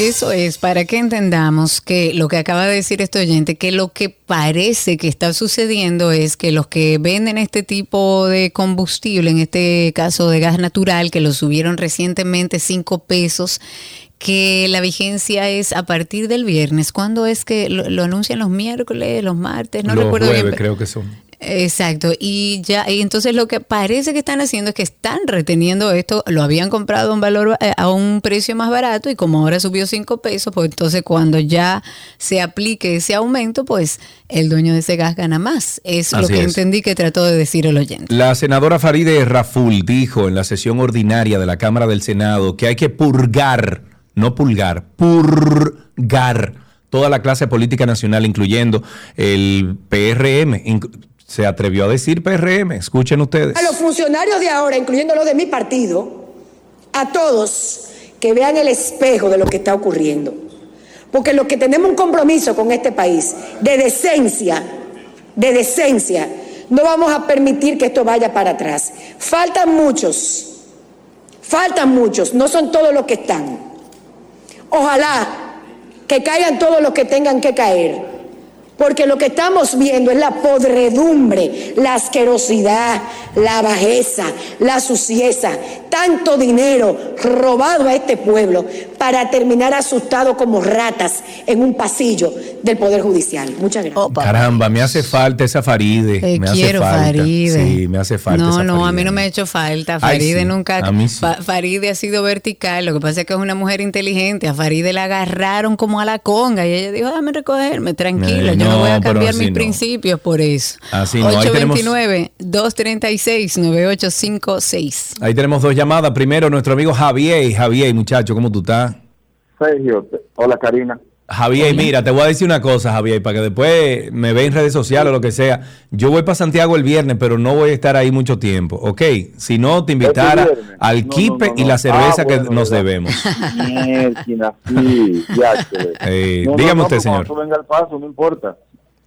Eso es, para que entendamos que lo que acaba de decir este oyente, que lo que parece que está sucediendo es que los que venden este tipo de combustible, en este caso de gas natural, que lo subieron recientemente 5 pesos, que la vigencia es a partir del viernes. ¿Cuándo es que lo, lo anuncian los miércoles, los martes? No Los recuerdo jueves bien. creo que son. Exacto, y ya, y entonces lo que parece que están haciendo es que están reteniendo esto, lo habían comprado a un valor, eh, a un precio más barato y como ahora subió 5 pesos, pues entonces cuando ya se aplique ese aumento, pues el dueño de ese gas gana más. Es lo que es. entendí que trató de decir el oyente. La senadora Faride Raful dijo en la sesión ordinaria de la Cámara del Senado que hay que purgar, no pulgar, purgar toda la clase política nacional, incluyendo el PRM. Se atrevió a decir PRM, escuchen ustedes. A los funcionarios de ahora, incluyendo los de mi partido, a todos que vean el espejo de lo que está ocurriendo. Porque los que tenemos un compromiso con este país de decencia, de decencia, no vamos a permitir que esto vaya para atrás. Faltan muchos, faltan muchos, no son todos los que están. Ojalá que caigan todos los que tengan que caer. Porque lo que estamos viendo es la podredumbre, la asquerosidad, la bajeza, la sucieza, tanto dinero robado a este pueblo para terminar asustado como ratas en un pasillo del Poder Judicial. Muchas gracias. Caramba, me hace falta esa Faride. Te me hace quiero, falta. Faride. Sí, me hace falta No, esa no, a mí no me ha hecho falta. Ay, Faride sí, nunca. a mí sí. Fa- Faride ha sido vertical. Lo que pasa es que es una mujer inteligente. A Faride la agarraron como a la conga y ella dijo: Déjame recogerme, tranquila. Eh, yo no, no, voy a cambiar mis no. principios por eso. Así no, ahí tenemos- 829-236-9856. Ahí tenemos dos llamadas. Primero, nuestro amigo Javier. Javier, muchacho, ¿cómo tú estás? Sergio, hola Karina. Javier, mira, te voy a decir una cosa, Javier, para que después me ve en redes sociales o lo que sea. Yo voy para Santiago el viernes, pero no voy a estar ahí mucho tiempo, ¿ok? Si no, te invitara Este viernes. al No, no, kipe no, y la cerveza Ah, que bueno, nos ¿verdad? debemos. Sí, ya. Eh, dígame usted, señor. Cuando tú venga al paso, no importa.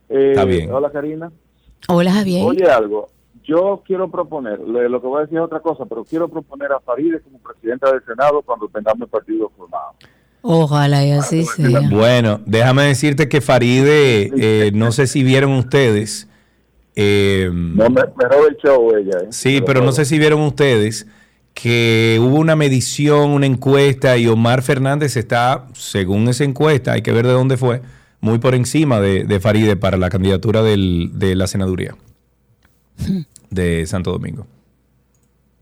Eh, Está bien. Hola Karina. Hola, Javier. Oye algo, yo quiero proponer, lo, lo que voy a decir es otra cosa, pero quiero proponer a Faride como presidenta del Senado cuando tengamos el partido formado. Ojalá y así sea. Bueno, déjame decirte que Faride, eh, no sé si vieron ustedes. eh, No me, me el show ella, ¿eh? Sí, pero no sé si vieron ustedes que hubo una medición, una encuesta y Omar Fernández está, según esa encuesta, hay que ver de dónde fue, muy por encima de, de Faride para la candidatura del- de la senaduría de Santo Domingo.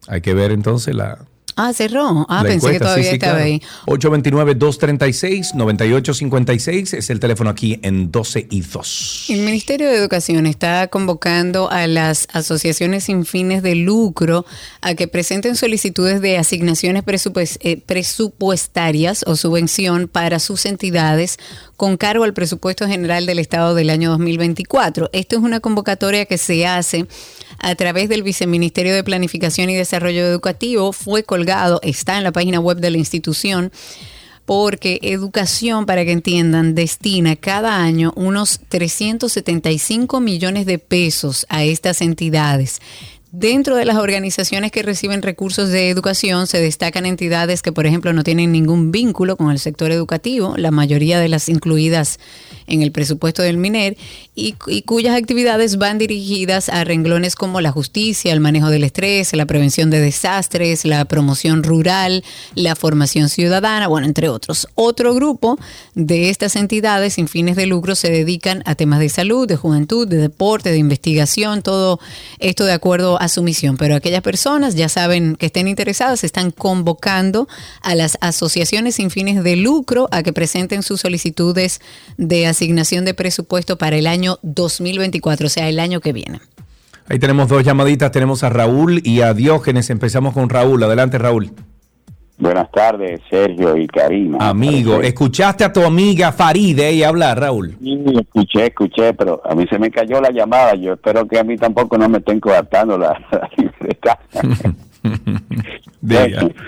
Hay que ver entonces la, Ah, cerró. Ah, la pensé que encuesta. todavía Sí, sí, estaba claro. ahí. 829-236-9856 es el teléfono aquí en 12 y 2. El Ministerio de Educación está convocando a las asociaciones sin fines de lucro a que presenten solicitudes de asignaciones presupues- eh, presupuestarias o subvención para sus entidades con cargo al presupuesto general del Estado del año 2024. Esto es una convocatoria que se hace a través del Viceministerio de Planificación y Desarrollo Educativo. Fue colgado, está en la página web de la institución porque educación, para que entiendan, destina cada año unos 375 millones de pesos a estas entidades. Dentro de las organizaciones que reciben recursos de educación se destacan entidades que, por ejemplo, no tienen ningún vínculo con el sector educativo, la mayoría de las incluidas en el presupuesto del MINER, y, cuyas actividades van dirigidas a renglones como la justicia, el manejo del estrés, la prevención de desastres, la promoción rural, la formación ciudadana, bueno, entre otros. Otro grupo de estas entidades sin fines de lucro se dedican a temas de salud, de juventud, de deporte, de investigación, todo esto de acuerdo a su misión. Pero aquellas personas, ya saben que estén interesadas, están convocando a las asociaciones sin fines de lucro a que presenten sus solicitudes de asignación de presupuesto para el año 2024, o sea, el año que viene. Ahí tenemos dos llamaditas, tenemos a Raúl y a Diógenes. Empezamos con Raúl. Adelante, Raúl. Buenas tardes, Sergio y Karina. Amigo, escuchaste a tu amiga Faride y hablar, Raúl. Sí, escuché, escuché, pero a mí se me cayó la llamada. Yo espero que a mí tampoco no me estén coartando la, la libertad.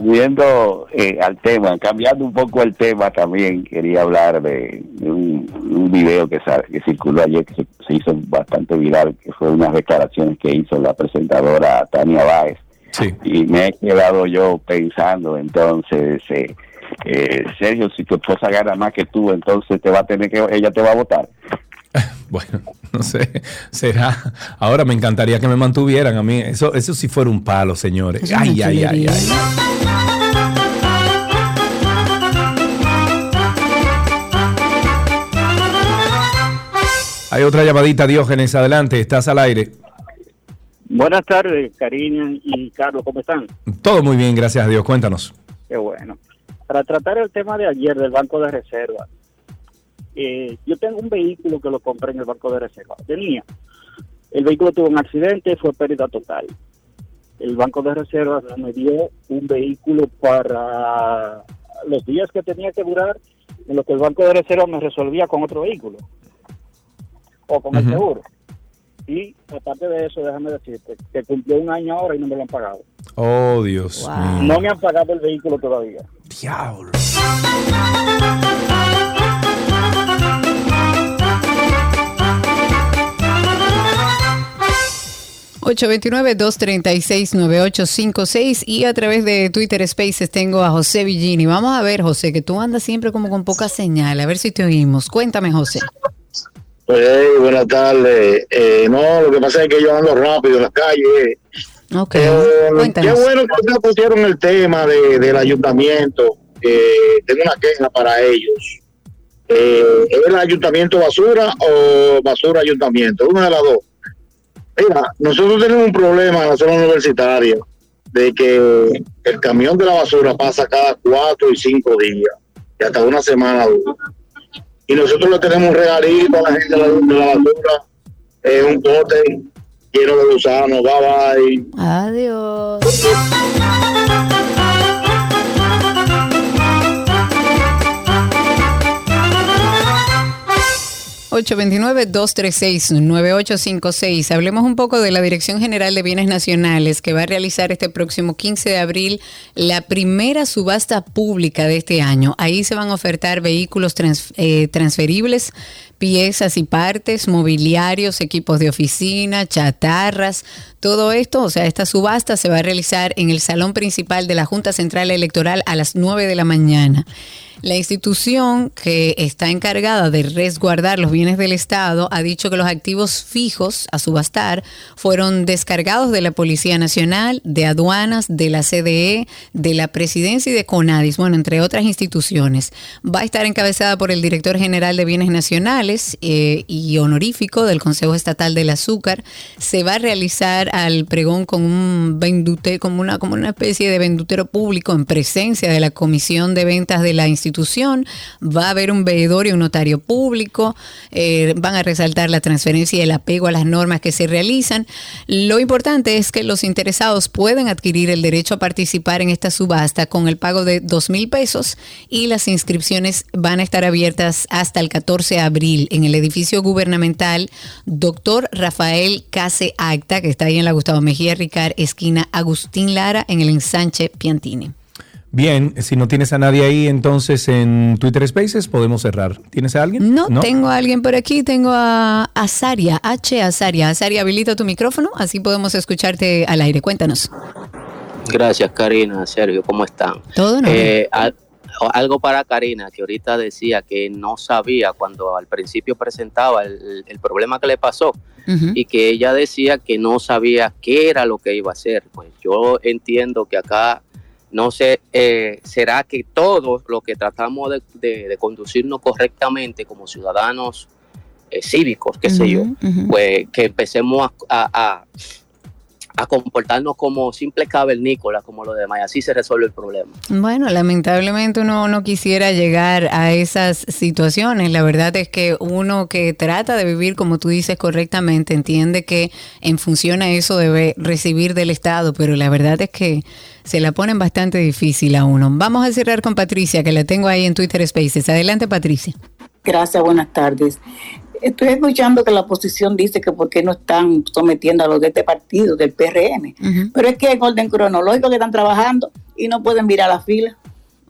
Viendo eh, al tema, cambiando un poco el tema también, quería hablar de, de un, un video que circuló ayer, que se, se hizo bastante viral, que fue unas declaraciones que hizo la presentadora Tania Báez. Y me he quedado yo pensando, entonces, eh, eh, Sergio, si tu esposa gana más que tú, entonces te va a tener que, ella te va a votar. Bueno, no sé, será. Ahora me encantaría que me mantuvieran a mí. Eso, eso sí fuera un palo, señores. Ay, ay, ay, ay. Hay otra llamadita, Diógenes. Adelante, estás al aire. Buenas tardes, Karina y Carlos, ¿cómo están? Todo muy bien, gracias a Dios. Cuéntanos. Qué bueno. Para tratar el tema de ayer del Banco de Reserva, eh, yo tengo un vehículo que lo compré en el Banco de Reserva. Tenía. El vehículo tuvo un accidente, fue pérdida total. El Banco de Reserva no me dio un vehículo para los días que tenía que durar, en lo que el Banco de Reserva me resolvía con otro vehículo o con el seguro. Y aparte de eso, déjame decirte que cumplió un año ahora y no me lo han pagado. Oh, Dios mío. No me han pagado el vehículo todavía. Diablo. 829-236-9856 y a través de Twitter Spaces tengo a José Villini. Vamos a ver, José, que tú andas siempre como con poca señal. A ver si te oímos. Cuéntame, José. Hey, buenas tardes. Eh, no, lo que pasa es que yo ando rápido en las calles. Ok, Eh, qué bueno que ustedes pusieron el tema de, del ayuntamiento. Eh, tengo una queja para ellos. Eh, ¿Es el ayuntamiento basura o basura ayuntamiento? Una de las dos. Mira, nosotros tenemos un problema en la zona universitaria de que el camión de la basura pasa cada cuatro y cinco días y hasta una semana dura. Y nosotros le tenemos un regalito a la gente de la, de la basura, eh, un pote lleno de gusanos, bye bye. Adiós. 829-236-9856. Hablemos un poco de la Dirección General de Bienes Nacionales que va a realizar este próximo 15 de abril la primera subasta pública de este año. Ahí se van a ofertar vehículos eh, transferibles, piezas y partes, mobiliarios, equipos de oficina, chatarras, todo esto, o sea, esta subasta se va a realizar en el salón principal de la Junta Central Electoral a las 9 de la mañana. La institución que está encargada de resguardar los bienes del Estado ha dicho que los activos fijos a subastar fueron descargados de la Policía Nacional, de aduanas, de la CDE, de la Presidencia y de CONADIS, bueno, entre otras instituciones. Va a estar encabezada por el director general de Bienes Nacionales eh, y honorífico del Consejo Estatal del Azúcar. Se va a realizar al pregón con un vendute, como una, como una especie de vendutero público en presencia de la Comisión de Ventas de la institución. Va a haber un veedor y un notario público. eh, van a resaltar la transferencia y el apego a las normas que se realizan. Lo importante es que los interesados pueden adquirir el derecho a participar en esta subasta con el pago de dos mil pesos y las inscripciones van a estar abiertas hasta el 14 de abril en el edificio gubernamental Doctor Rafael Case Acta, que está ahí en la Gustavo Mejía Ricard, esquina Agustín Lara, en el ensanche Piantini. Bien, si no tienes a nadie ahí, entonces en Twitter Spaces podemos cerrar. ¿Tienes a alguien? No, tengo a alguien por aquí, tengo a Azaria, H. Azaria. Azaria, habilita tu micrófono, así podemos escucharte al aire. Cuéntanos. Gracias, Karina, Sergio, ¿cómo están? Todo orden. Eh, al- algo para Karina, que ahorita decía que no sabía cuando al principio presentaba el, el problema que le pasó y que ella decía que no sabía qué era lo que iba a hacer. Pues yo entiendo que acá no sé, eh, será que todos los que tratamos de, de- de conducirnos correctamente como ciudadanos eh, cívicos, qué sé yo, pues que empecemos a, a- a- comportarnos como simples cavernícolas, como los demás, así se resuelve el problema. Bueno, lamentablemente uno no quisiera llegar a esas situaciones. La verdad es que uno que trata de vivir, como tú dices correctamente, entiende que en función a eso debe recibir del Estado, pero la verdad es que se la ponen bastante difícil a uno. Vamos a cerrar con Patricia, que la tengo ahí en Twitter Spaces. Adelante, Patricia. Gracias, buenas tardes. Estoy escuchando que la oposición dice que por qué no están sometiendo a los de este partido, del PRM. Pero es que en orden cronológico que están trabajando y no pueden virar la fila.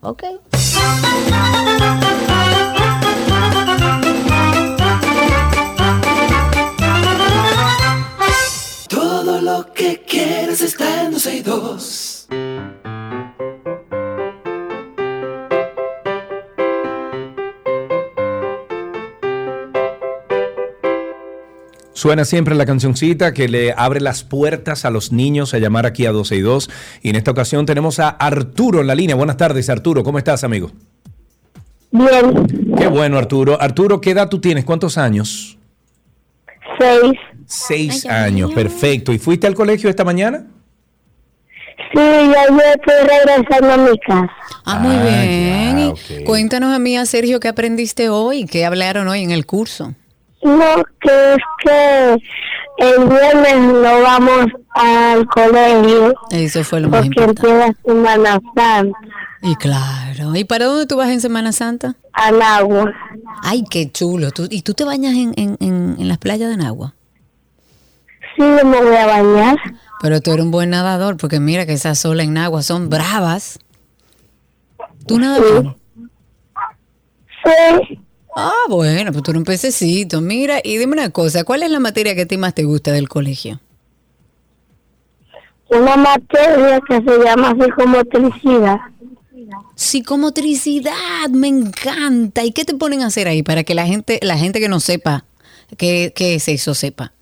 Ok. Todo lo que quieres está en 12 y 2. Suena siempre la cancioncita que le abre las puertas a los niños a llamar aquí a 12 y 2. Y en esta ocasión tenemos a Arturo en la línea. Buenas tardes, Arturo. ¿Cómo estás, amigo? Bien, Qué bueno, Arturo. Arturo, ¿qué edad tú tienes? ¿Cuántos años? seis. Seis años, perfecto. ¿Y fuiste al colegio esta mañana? Sí, ya yo estoy regresando a mi casa. Ah, muy Ah, bien. ya. Cuéntanos a mí, a Sergio, ¿qué aprendiste hoy? ¿Qué hablaron hoy en el curso? No, que es que el viernes no vamos al colegio Eso fue lo más porque importante. empieza Semana Santa. Y claro. ¿Y para dónde tú vas en Semana Santa? A Nagua. Ay, qué chulo. ¿Tú- ¿Y tú te bañas en, en, en, en las playas de Nagua? Sí, yo me voy a bañar. Pero tú eres un buen nadador, porque mira que esas olas en Nagua son bravas. ¿Tú nadas bien? Sí. Ah, bueno, pues tú eres un pececito. Mira, y dime una cosa, ¿cuál es la materia que a ti más te gusta del colegio? una materia que se llama psicomotricidad. Psicomotricidad, me encanta. ¿Y qué te ponen a hacer ahí para que la gente, la gente que no sepa qué, qué es eso sepa?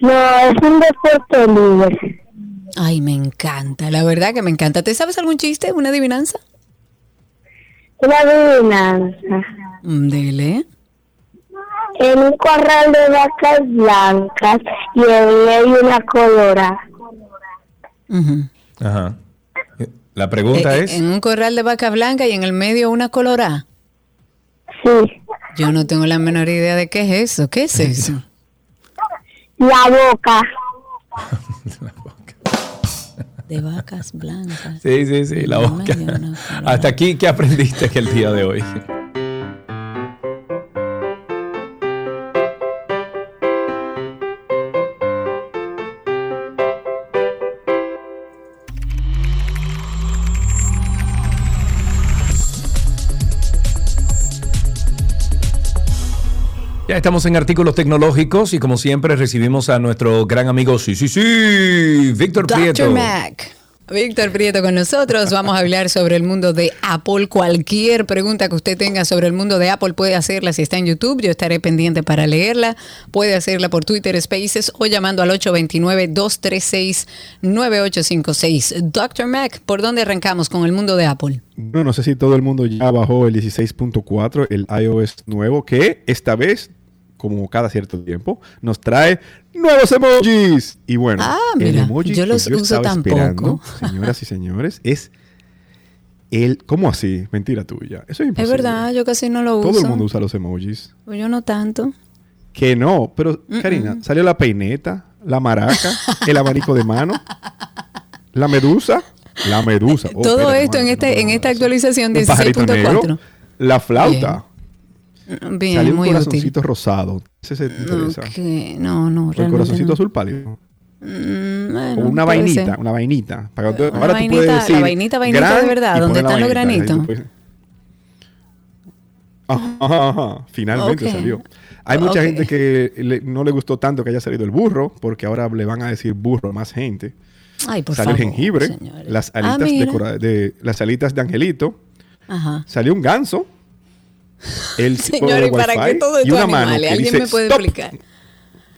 No, es un deporte libre. Ay, me encanta, la verdad que me encanta. ¿Te sabes algún chiste, una adivinanza? Una adivinanza. Mm, Dele. En un corral de vacas blancas y en medio una colora. Ajá. La pregunta Eh, es... En un corral de vaca blanca y en el medio una colorada. Sí. Yo no tengo la menor idea de qué es eso. ¿Qué es eso? La boca. De vacas blancas. Sí, sí, sí, la No boca. Hasta aquí, ¿qué aprendiste el día de hoy? Estamos en artículos tecnológicos y como siempre recibimos a nuestro gran amigo, sí, sí, sí, Víctor Prieto. Mac. Víctor Prieto con nosotros. Vamos a hablar sobre el mundo de Apple. Cualquier pregunta que usted tenga sobre el mundo de Apple puede hacerla si está en YouTube. Yo estaré pendiente para leerla. Puede hacerla por Twitter Spaces o llamando al 829-236-9856. Dr. Mac, ¿por dónde arrancamos con el mundo de Apple? Bueno, no sé si todo el mundo ya bajó el 16.4, el iOS nuevo, que esta vez, como cada cierto tiempo, nos trae nuevos emojis. Y bueno, Ah, el mira, emoji yo que los uso estaba tan esperando, señoras y señores, es el... ¿Cómo así? Mentira tuya. Eso es Es imposible. verdad, yo casi no lo uso. Todo el mundo usa los emojis. Pues Yo no tanto. Que no, pero Karina, salió la peineta, la maraca, el abanico de mano, la medusa, la medusa. Oh, Todo espérate, esto en, este, en esta actualización un pajarito 16.4. negro, la flauta. Bien, Salió un muy corazoncito rosado. Ese se te interesa. No, no, O el corazoncito no. azul pálido. Mm, bueno, o una vainita, ser. una vainita. Para que tú- Una ahora tú vainita, puedes la vainita, vainita de verdad, donde están los tú granitos. puedes- Ajá, ajá, ajá. Finalmente salió. Hay mucha gente que le- no le gustó tanto que haya salido el burro, porque ahora le van a decir burro a más gente. Ay, por salió favor, el jengibre, señores. las Ah, alitas, de, de- las alitas de angelito, Ajá. salió un ganso, el Señores, ¿para qué todo animales? que ¿Alguien dice, me puede "Stop". explicar?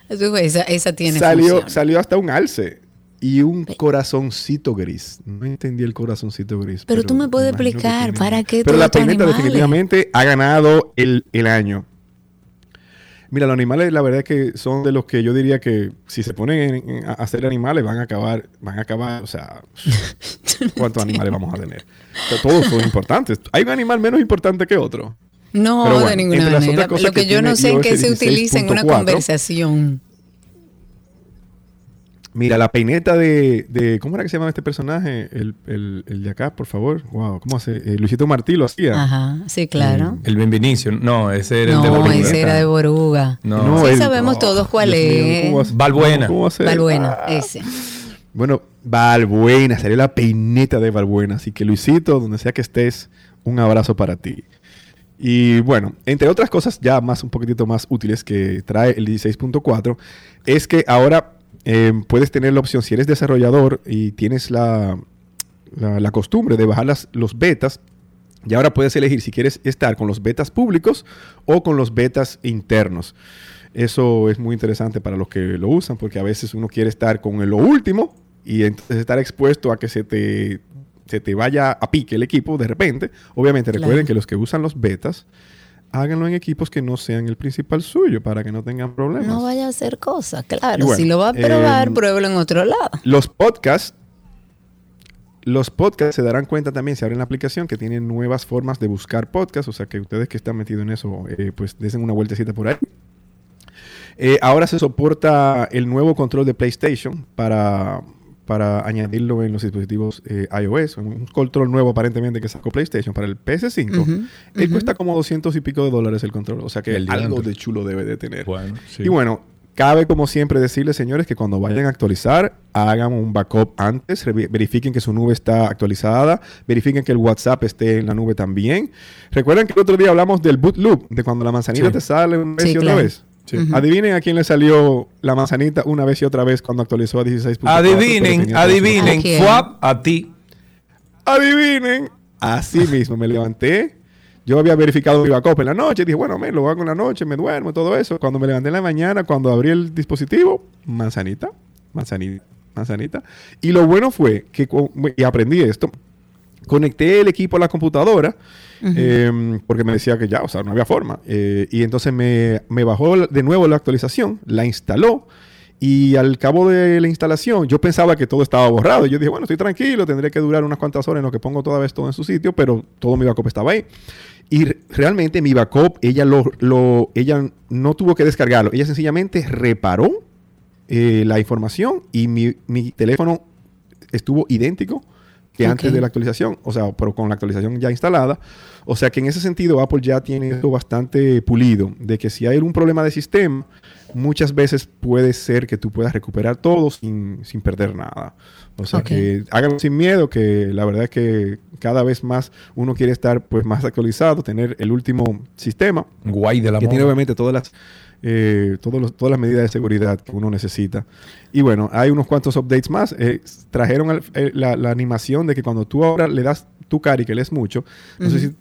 Esa, esa tiene salió, función. salió hasta un alce y un corazoncito gris. No entendí el corazoncito gris. Pero tú me puedes explicar, ¿para qué Pero la peineta definitivamente ha ganado el, el año. Mira, los animales la verdad es que son de los que yo diría que si se ponen en- en- a hacer animales van a acabar, van a acabar, o sea, ¿cuántos animales vamos a tener? O sea, todos son importantes. ¿Hay un animal menos importante que otro? No, bueno, de ninguna manera. Lo que, que yo no sé en qué se utiliza en una 16.4. conversación. Mira, la peineta de, de- ¿Cómo era que se llama este personaje? El, el- el de acá, por favor. Wow, ¿cómo hace? Eh, Luisito Martí lo hacía. Ajá, sí, claro. El Benvinicio. No, ese era el de No, Boruga. ese era de Boruga. No, sí el- sabemos todos cuál mío, es. Valbuena. Valbuena, Ah. ese. Bueno, Valbuena, salió la peineta de Valbuena. Así que Luisito, donde sea que estés, un abrazo para ti. Y bueno, entre otras cosas ya más un poquitito más útiles que trae el 16.4, es que ahora eh, puedes tener la opción, si eres desarrollador y tienes la, la, la costumbre de bajar las, los betas, y ahora puedes elegir si quieres estar con los betas públicos o con los betas internos. Eso es muy interesante para los que lo usan, porque a veces uno quiere estar con lo último y entonces estar expuesto a que se te, se te vaya a pique el equipo de repente. Obviamente recuerden Claro. que los que usan los betas, háganlo en equipos que no sean el principal suyo para que no tengan problemas. No vaya a hacer cosas, claro. Bueno, si lo va a probar, em, pruébelo en otro lado. Los podcasts, los podcasts se darán cuenta también, si abren la aplicación, que tienen nuevas formas de buscar podcasts. O sea que ustedes que están metidos en eso, eh, pues desen una vueltecita por ahí. Eh, ahora se soporta el nuevo control de PlayStation para, para añadirlo en los dispositivos eh, iOS. Un control nuevo aparentemente que sacó PlayStation para el PS5. Ujú, Eh, ujú. cuesta como 200 y pico de dólares el control. O sea que El algo de chulo debe de tener. Bueno, sí. Y bueno, cabe como siempre decirles, señores, que cuando vayan a actualizar, hagan un backup antes, verifiquen que su nube está actualizada, verifiquen que el WhatsApp esté en la nube también. Recuerden que el otro día hablamos del boot loop, de cuando la manzanita Sí. te sale una vez Sí, y otra claro. vez. Sí. Adivinen a quién le salió la manzanita una vez y otra vez cuando actualizó a 16. Adivinen, adivinen. Fuap a ti. Adivinen. Así mismo me levanté. Yo había verificado mi backup en la noche. Dije, bueno, me lo hago en la noche, me duermo, todo eso. Cuando me levanté en la mañana, cuando abrí el dispositivo, manzanita, manzanita, manzanita. Y lo bueno fue que, y aprendí esto, conecté el equipo a la computadora. eh, porque me decía que ya, o sea, no había forma. Eh, y entonces me, me bajó de nuevo la actualización, la instaló. Y al cabo de la instalación, yo pensaba que todo estaba borrado. Yo dije, bueno, estoy tranquilo, tendré que durar unas cuantas horas en lo que pongo toda vez todo en su sitio, pero todo mi backup estaba ahí. Y re- realmente mi backup, ella, lo, lo- ella no tuvo que descargarlo. Ella sencillamente reparó eh, la información y mi, mi teléfono estuvo idéntico que antes Ok. de la actualización, o sea, pero con la actualización ya instalada. O sea que en ese sentido Apple ya tiene esto bastante pulido, de que si hay un problema de sistema, muchas veces puede ser que tú puedas recuperar todo sin, sin perder nada. O sea Ok. que háganlo sin miedo, que la verdad es que cada vez más uno quiere estar pues más actualizado, tener el último sistema. Guay de la Que tiene moda. obviamente todas las eh, los- todas las medidas de seguridad que uno necesita. Y bueno, hay unos cuantos updates más. Eh, trajeron el- el- la, la animación de que cuando tú ahora le das tu cari, que lees mucho, no sé si,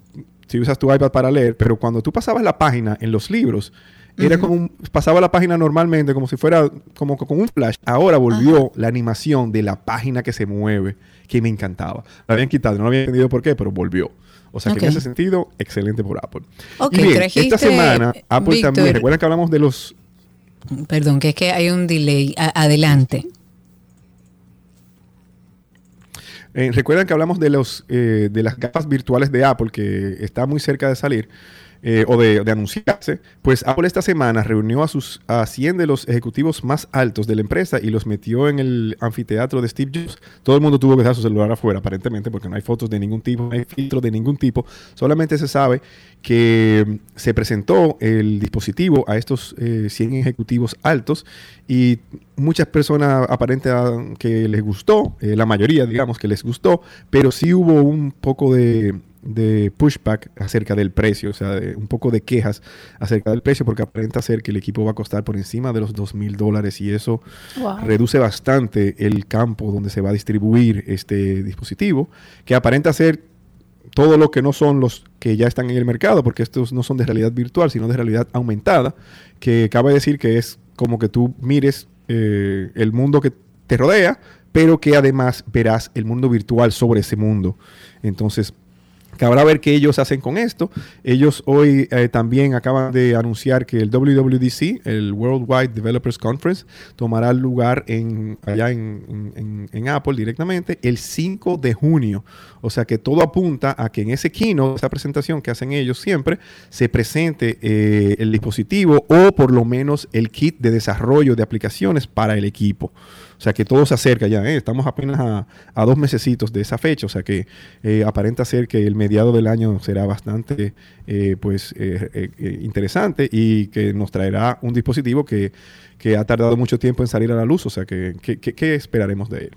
si usas tu iPad para leer, pero cuando tú pasabas la página en los libros, era como un- pasaba la página normalmente, como si fuera como con un flash. Ahora volvió la animación de la página que se mueve, que me encantaba. La habían quitado, no había entendido por qué, pero volvió. O sea que en ese sentido, excelente por Apple. Ok, y bien, trajiste, esta semana Apple también, recuerdan que hablamos de los Perdón, que es que hay un delay. A- adelante. Eh, Recuerdan que hablamos de los eh, de las gafas virtuales de Apple que está muy cerca de salir eh, o de, anunciarse. Pues Apple esta semana reunió a sus a 100 de los ejecutivos más altos de la empresa y los metió en el anfiteatro de Steve Jobs. Todo el mundo tuvo que dejar su celular afuera, aparentemente, porque no hay fotos de ningún tipo, no hay filtros de ningún tipo. Solamente se sabe que se presentó el dispositivo a estos eh, 100 ejecutivos altos y muchas personas aparente ah, que les gustó, eh, la mayoría digamos que les gustó, pero sí hubo un poco de, de pushback acerca del precio, o sea, de- un poco de quejas acerca del precio porque aparenta ser que el equipo va a costar por encima de los 2 mil dólares y eso Wow. reduce bastante el campo donde se va a distribuir este dispositivo, que aparenta ser todo lo que no son los que ya están en el mercado, porque estos no son de realidad virtual, sino de realidad aumentada, que cabe decir que es como que tú mires eh, el mundo que te rodea, pero que además verás el mundo virtual sobre ese mundo. Entonces, Cabrá ver qué ellos hacen con esto. Ellos hoy eh, también acaban de anunciar que el WWDC, el Worldwide Developers Conference, tomará lugar en, allá en, Apple directamente el 5 de junio. O sea que todo apunta a que en ese keynote, esa presentación que hacen ellos siempre, se presente eh, el dispositivo o por lo menos el kit de desarrollo de aplicaciones para el equipo. O sea que todo se acerca ya, ¿eh? estamos apenas a, dos mesecitos de esa fecha, o sea que eh, aparenta ser que el mediado del año será bastante eh, pues eh, eh, interesante y que nos traerá un dispositivo que, que ha tardado mucho tiempo en salir a la luz, o sea que ¿qué, esperaremos de él?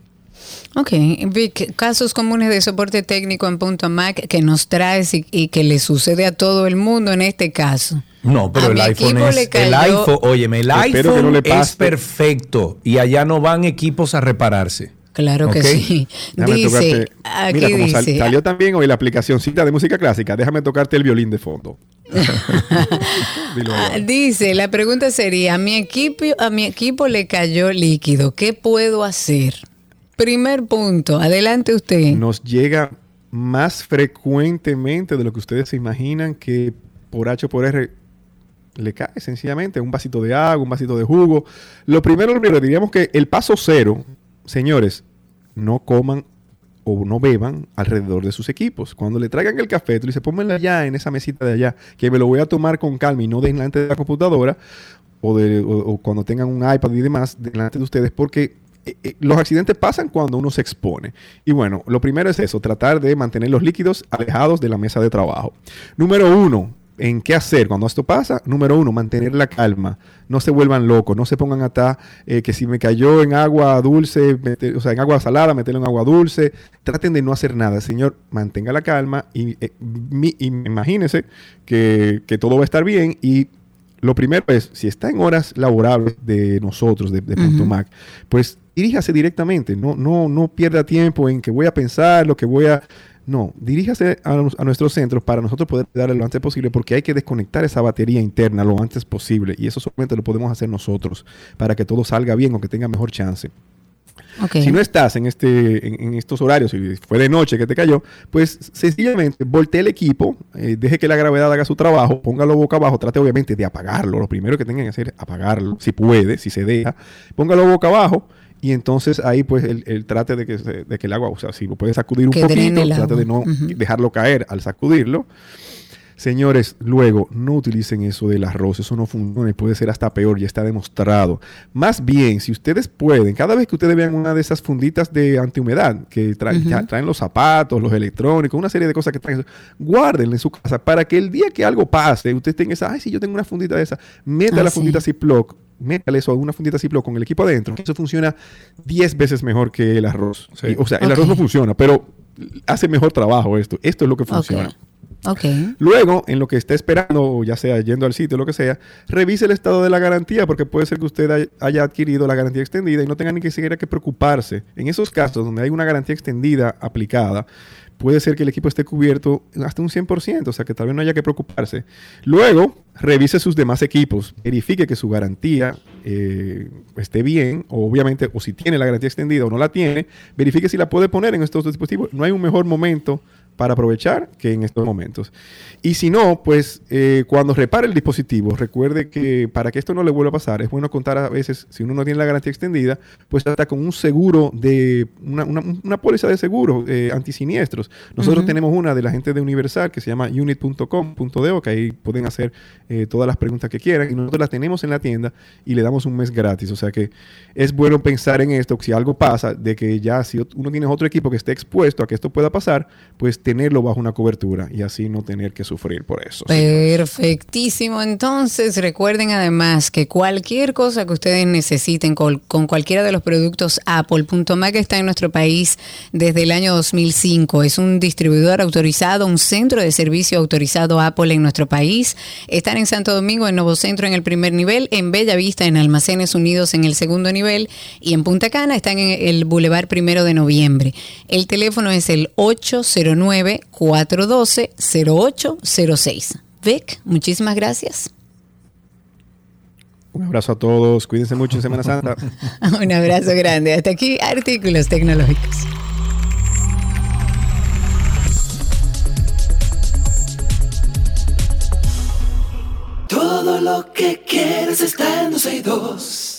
Ok, Vic, casos comunes de soporte técnico en punto Mac que nos traes y que le sucede a todo el mundo en este caso. No, pero el iPhone es. le El iPhone, óyeme, el Espero que iPhone no le es pase. perfecto y allá no van equipos a repararse. Claro que sí. Déjame Dice, tocarte- aquí mira, como sal- dice, salió también hoy la aplicacióncita de música clásica, déjame tocarte el violín de fondo. Ah, dice, la pregunta sería, a mi equipo, a mi equipo le cayó líquido, ¿qué puedo hacer? Primer punto, adelante usted. nos llega más frecuentemente de lo que ustedes se imaginan que por H o por R le cae sencillamente un vasito de agua, un vasito de jugo. Lo primero, primero, diríamos que el paso cero, señores, no coman o no beban alrededor de sus equipos. Cuando le traigan el café, tú le dices, pónmelo allá en esa mesita de allá, que me lo voy a tomar con calma y no delante de la computadora o, de, o cuando tengan un iPad y demás delante de ustedes, porque eh, eh, los accidentes pasan cuando uno se expone. Y bueno, lo primero es eso, tratar de mantener los líquidos alejados de la mesa de trabajo. Número uno, en qué hacer cuando esto pasa. Número uno, mantener la calma. No se vuelvan locos, no se pongan hasta que si me cayó en agua dulce, o sea, en agua salada, meterlo en agua dulce. Traten de no hacer nada, señor. Mantenga la calma y, eh, mi- y imagínese que, que todo va a estar bien y lo primero es, si está en horas laborables de nosotros, de, de Punto. Mac, pues diríjase directamente, no, no, no pierda tiempo en que voy a pensar, lo que voy a... No, diríjase a, nuestros centros para nosotros poder darle lo antes posible porque hay que desconectar esa batería interna lo antes posible y eso solamente lo podemos hacer nosotros para que todo salga bien o que tenga mejor chance. Si no estás en, este, en, en estos horarios, si fue de noche que te cayó, pues sencillamente voltee el equipo, eh, deje que la gravedad haga su trabajo, póngalo boca abajo, trate obviamente de apagarlo. Lo primero que tengan que hacer es apagarlo, si puede, si se deja, póngalo boca abajo. Y entonces ahí pues el, el trate de que, se- de que el agua, o sea, si lo puede sacudir un Que poquito, trate de no dejarlo caer al sacudirlo. Señores, luego no utilicen eso del arroz, eso no funciona y puede ser hasta peor, ya está demostrado. Más bien, si ustedes pueden, cada vez que ustedes vean una de esas funditas de antihumedad que ya traen los zapatos, los electrónicos, una serie de cosas que traen, guárdenla en su casa para que el día que algo pase, usted tenga esa, ay, si yo tengo una fundita de esa, meta Ah, la sí. fundita Ziploc, métale eso a una fundita Ziploc con el equipo adentro, eso funciona 10 veces mejor que el arroz. Y, o sea, el arroz no funciona, pero hace mejor trabajo esto. Esto es lo que funciona. Luego, en lo que esté esperando, o ya sea yendo al sitio, lo que sea, revise el estado de la garantía, porque puede ser que usted hay- haya adquirido la garantía extendida y no tenga ni que siquiera que preocuparse. En esos casos donde hay una garantía extendida aplicada, puede ser que el equipo esté cubierto hasta un 100%, o sea que tal vez no haya que preocuparse. Luego, revise sus demás equipos, verifique que su garantía eh, esté bien, o obviamente, o si tiene la garantía extendida o no la tiene, verifique si la puede poner en estos dispositivos. No hay un mejor momento para aprovechar que en estos momentos. Y si no, pues eh, cuando repare el dispositivo, recuerde que para que esto no le vuelva a pasar, es bueno contar a veces, si uno no tiene la garantía extendida, pues hasta con un seguro de, una, una, una póliza de seguro eh, antisiniestros. Nosotros tenemos una de la gente de Universal que se llama unit.com.do, que ahí pueden hacer eh, todas las preguntas que quieran y nosotros la tenemos en la tienda y le damos un mes gratis. O sea que es bueno pensar en esto, que si algo pasa, de que ya si uno tiene otro equipo que esté expuesto a que esto pueda pasar, pues tenerlo bajo una cobertura y así no tener que sufrir por eso. Perfectísimo. Entonces, recuerden además que cualquier cosa que ustedes necesiten con, cualquiera de los productos Apple, Punto Mac está en nuestro país desde el año 2005. Es un distribuidor autorizado, un centro de servicio autorizado Apple en nuestro país. Están en Santo Domingo, en Nuevo Centro en el primer nivel, en Bella Vista, en Almacenes Unidos en el segundo nivel y en Punta Cana están en el Boulevard Primero de Noviembre. El teléfono es el 809-412-0806. Vic, muchísimas gracias. Un abrazo a todos, cuídense mucho en Semana Santa. Un abrazo grande. Hasta aquí, artículos tecnológicos. Todo lo que quieres está en 12 y 2.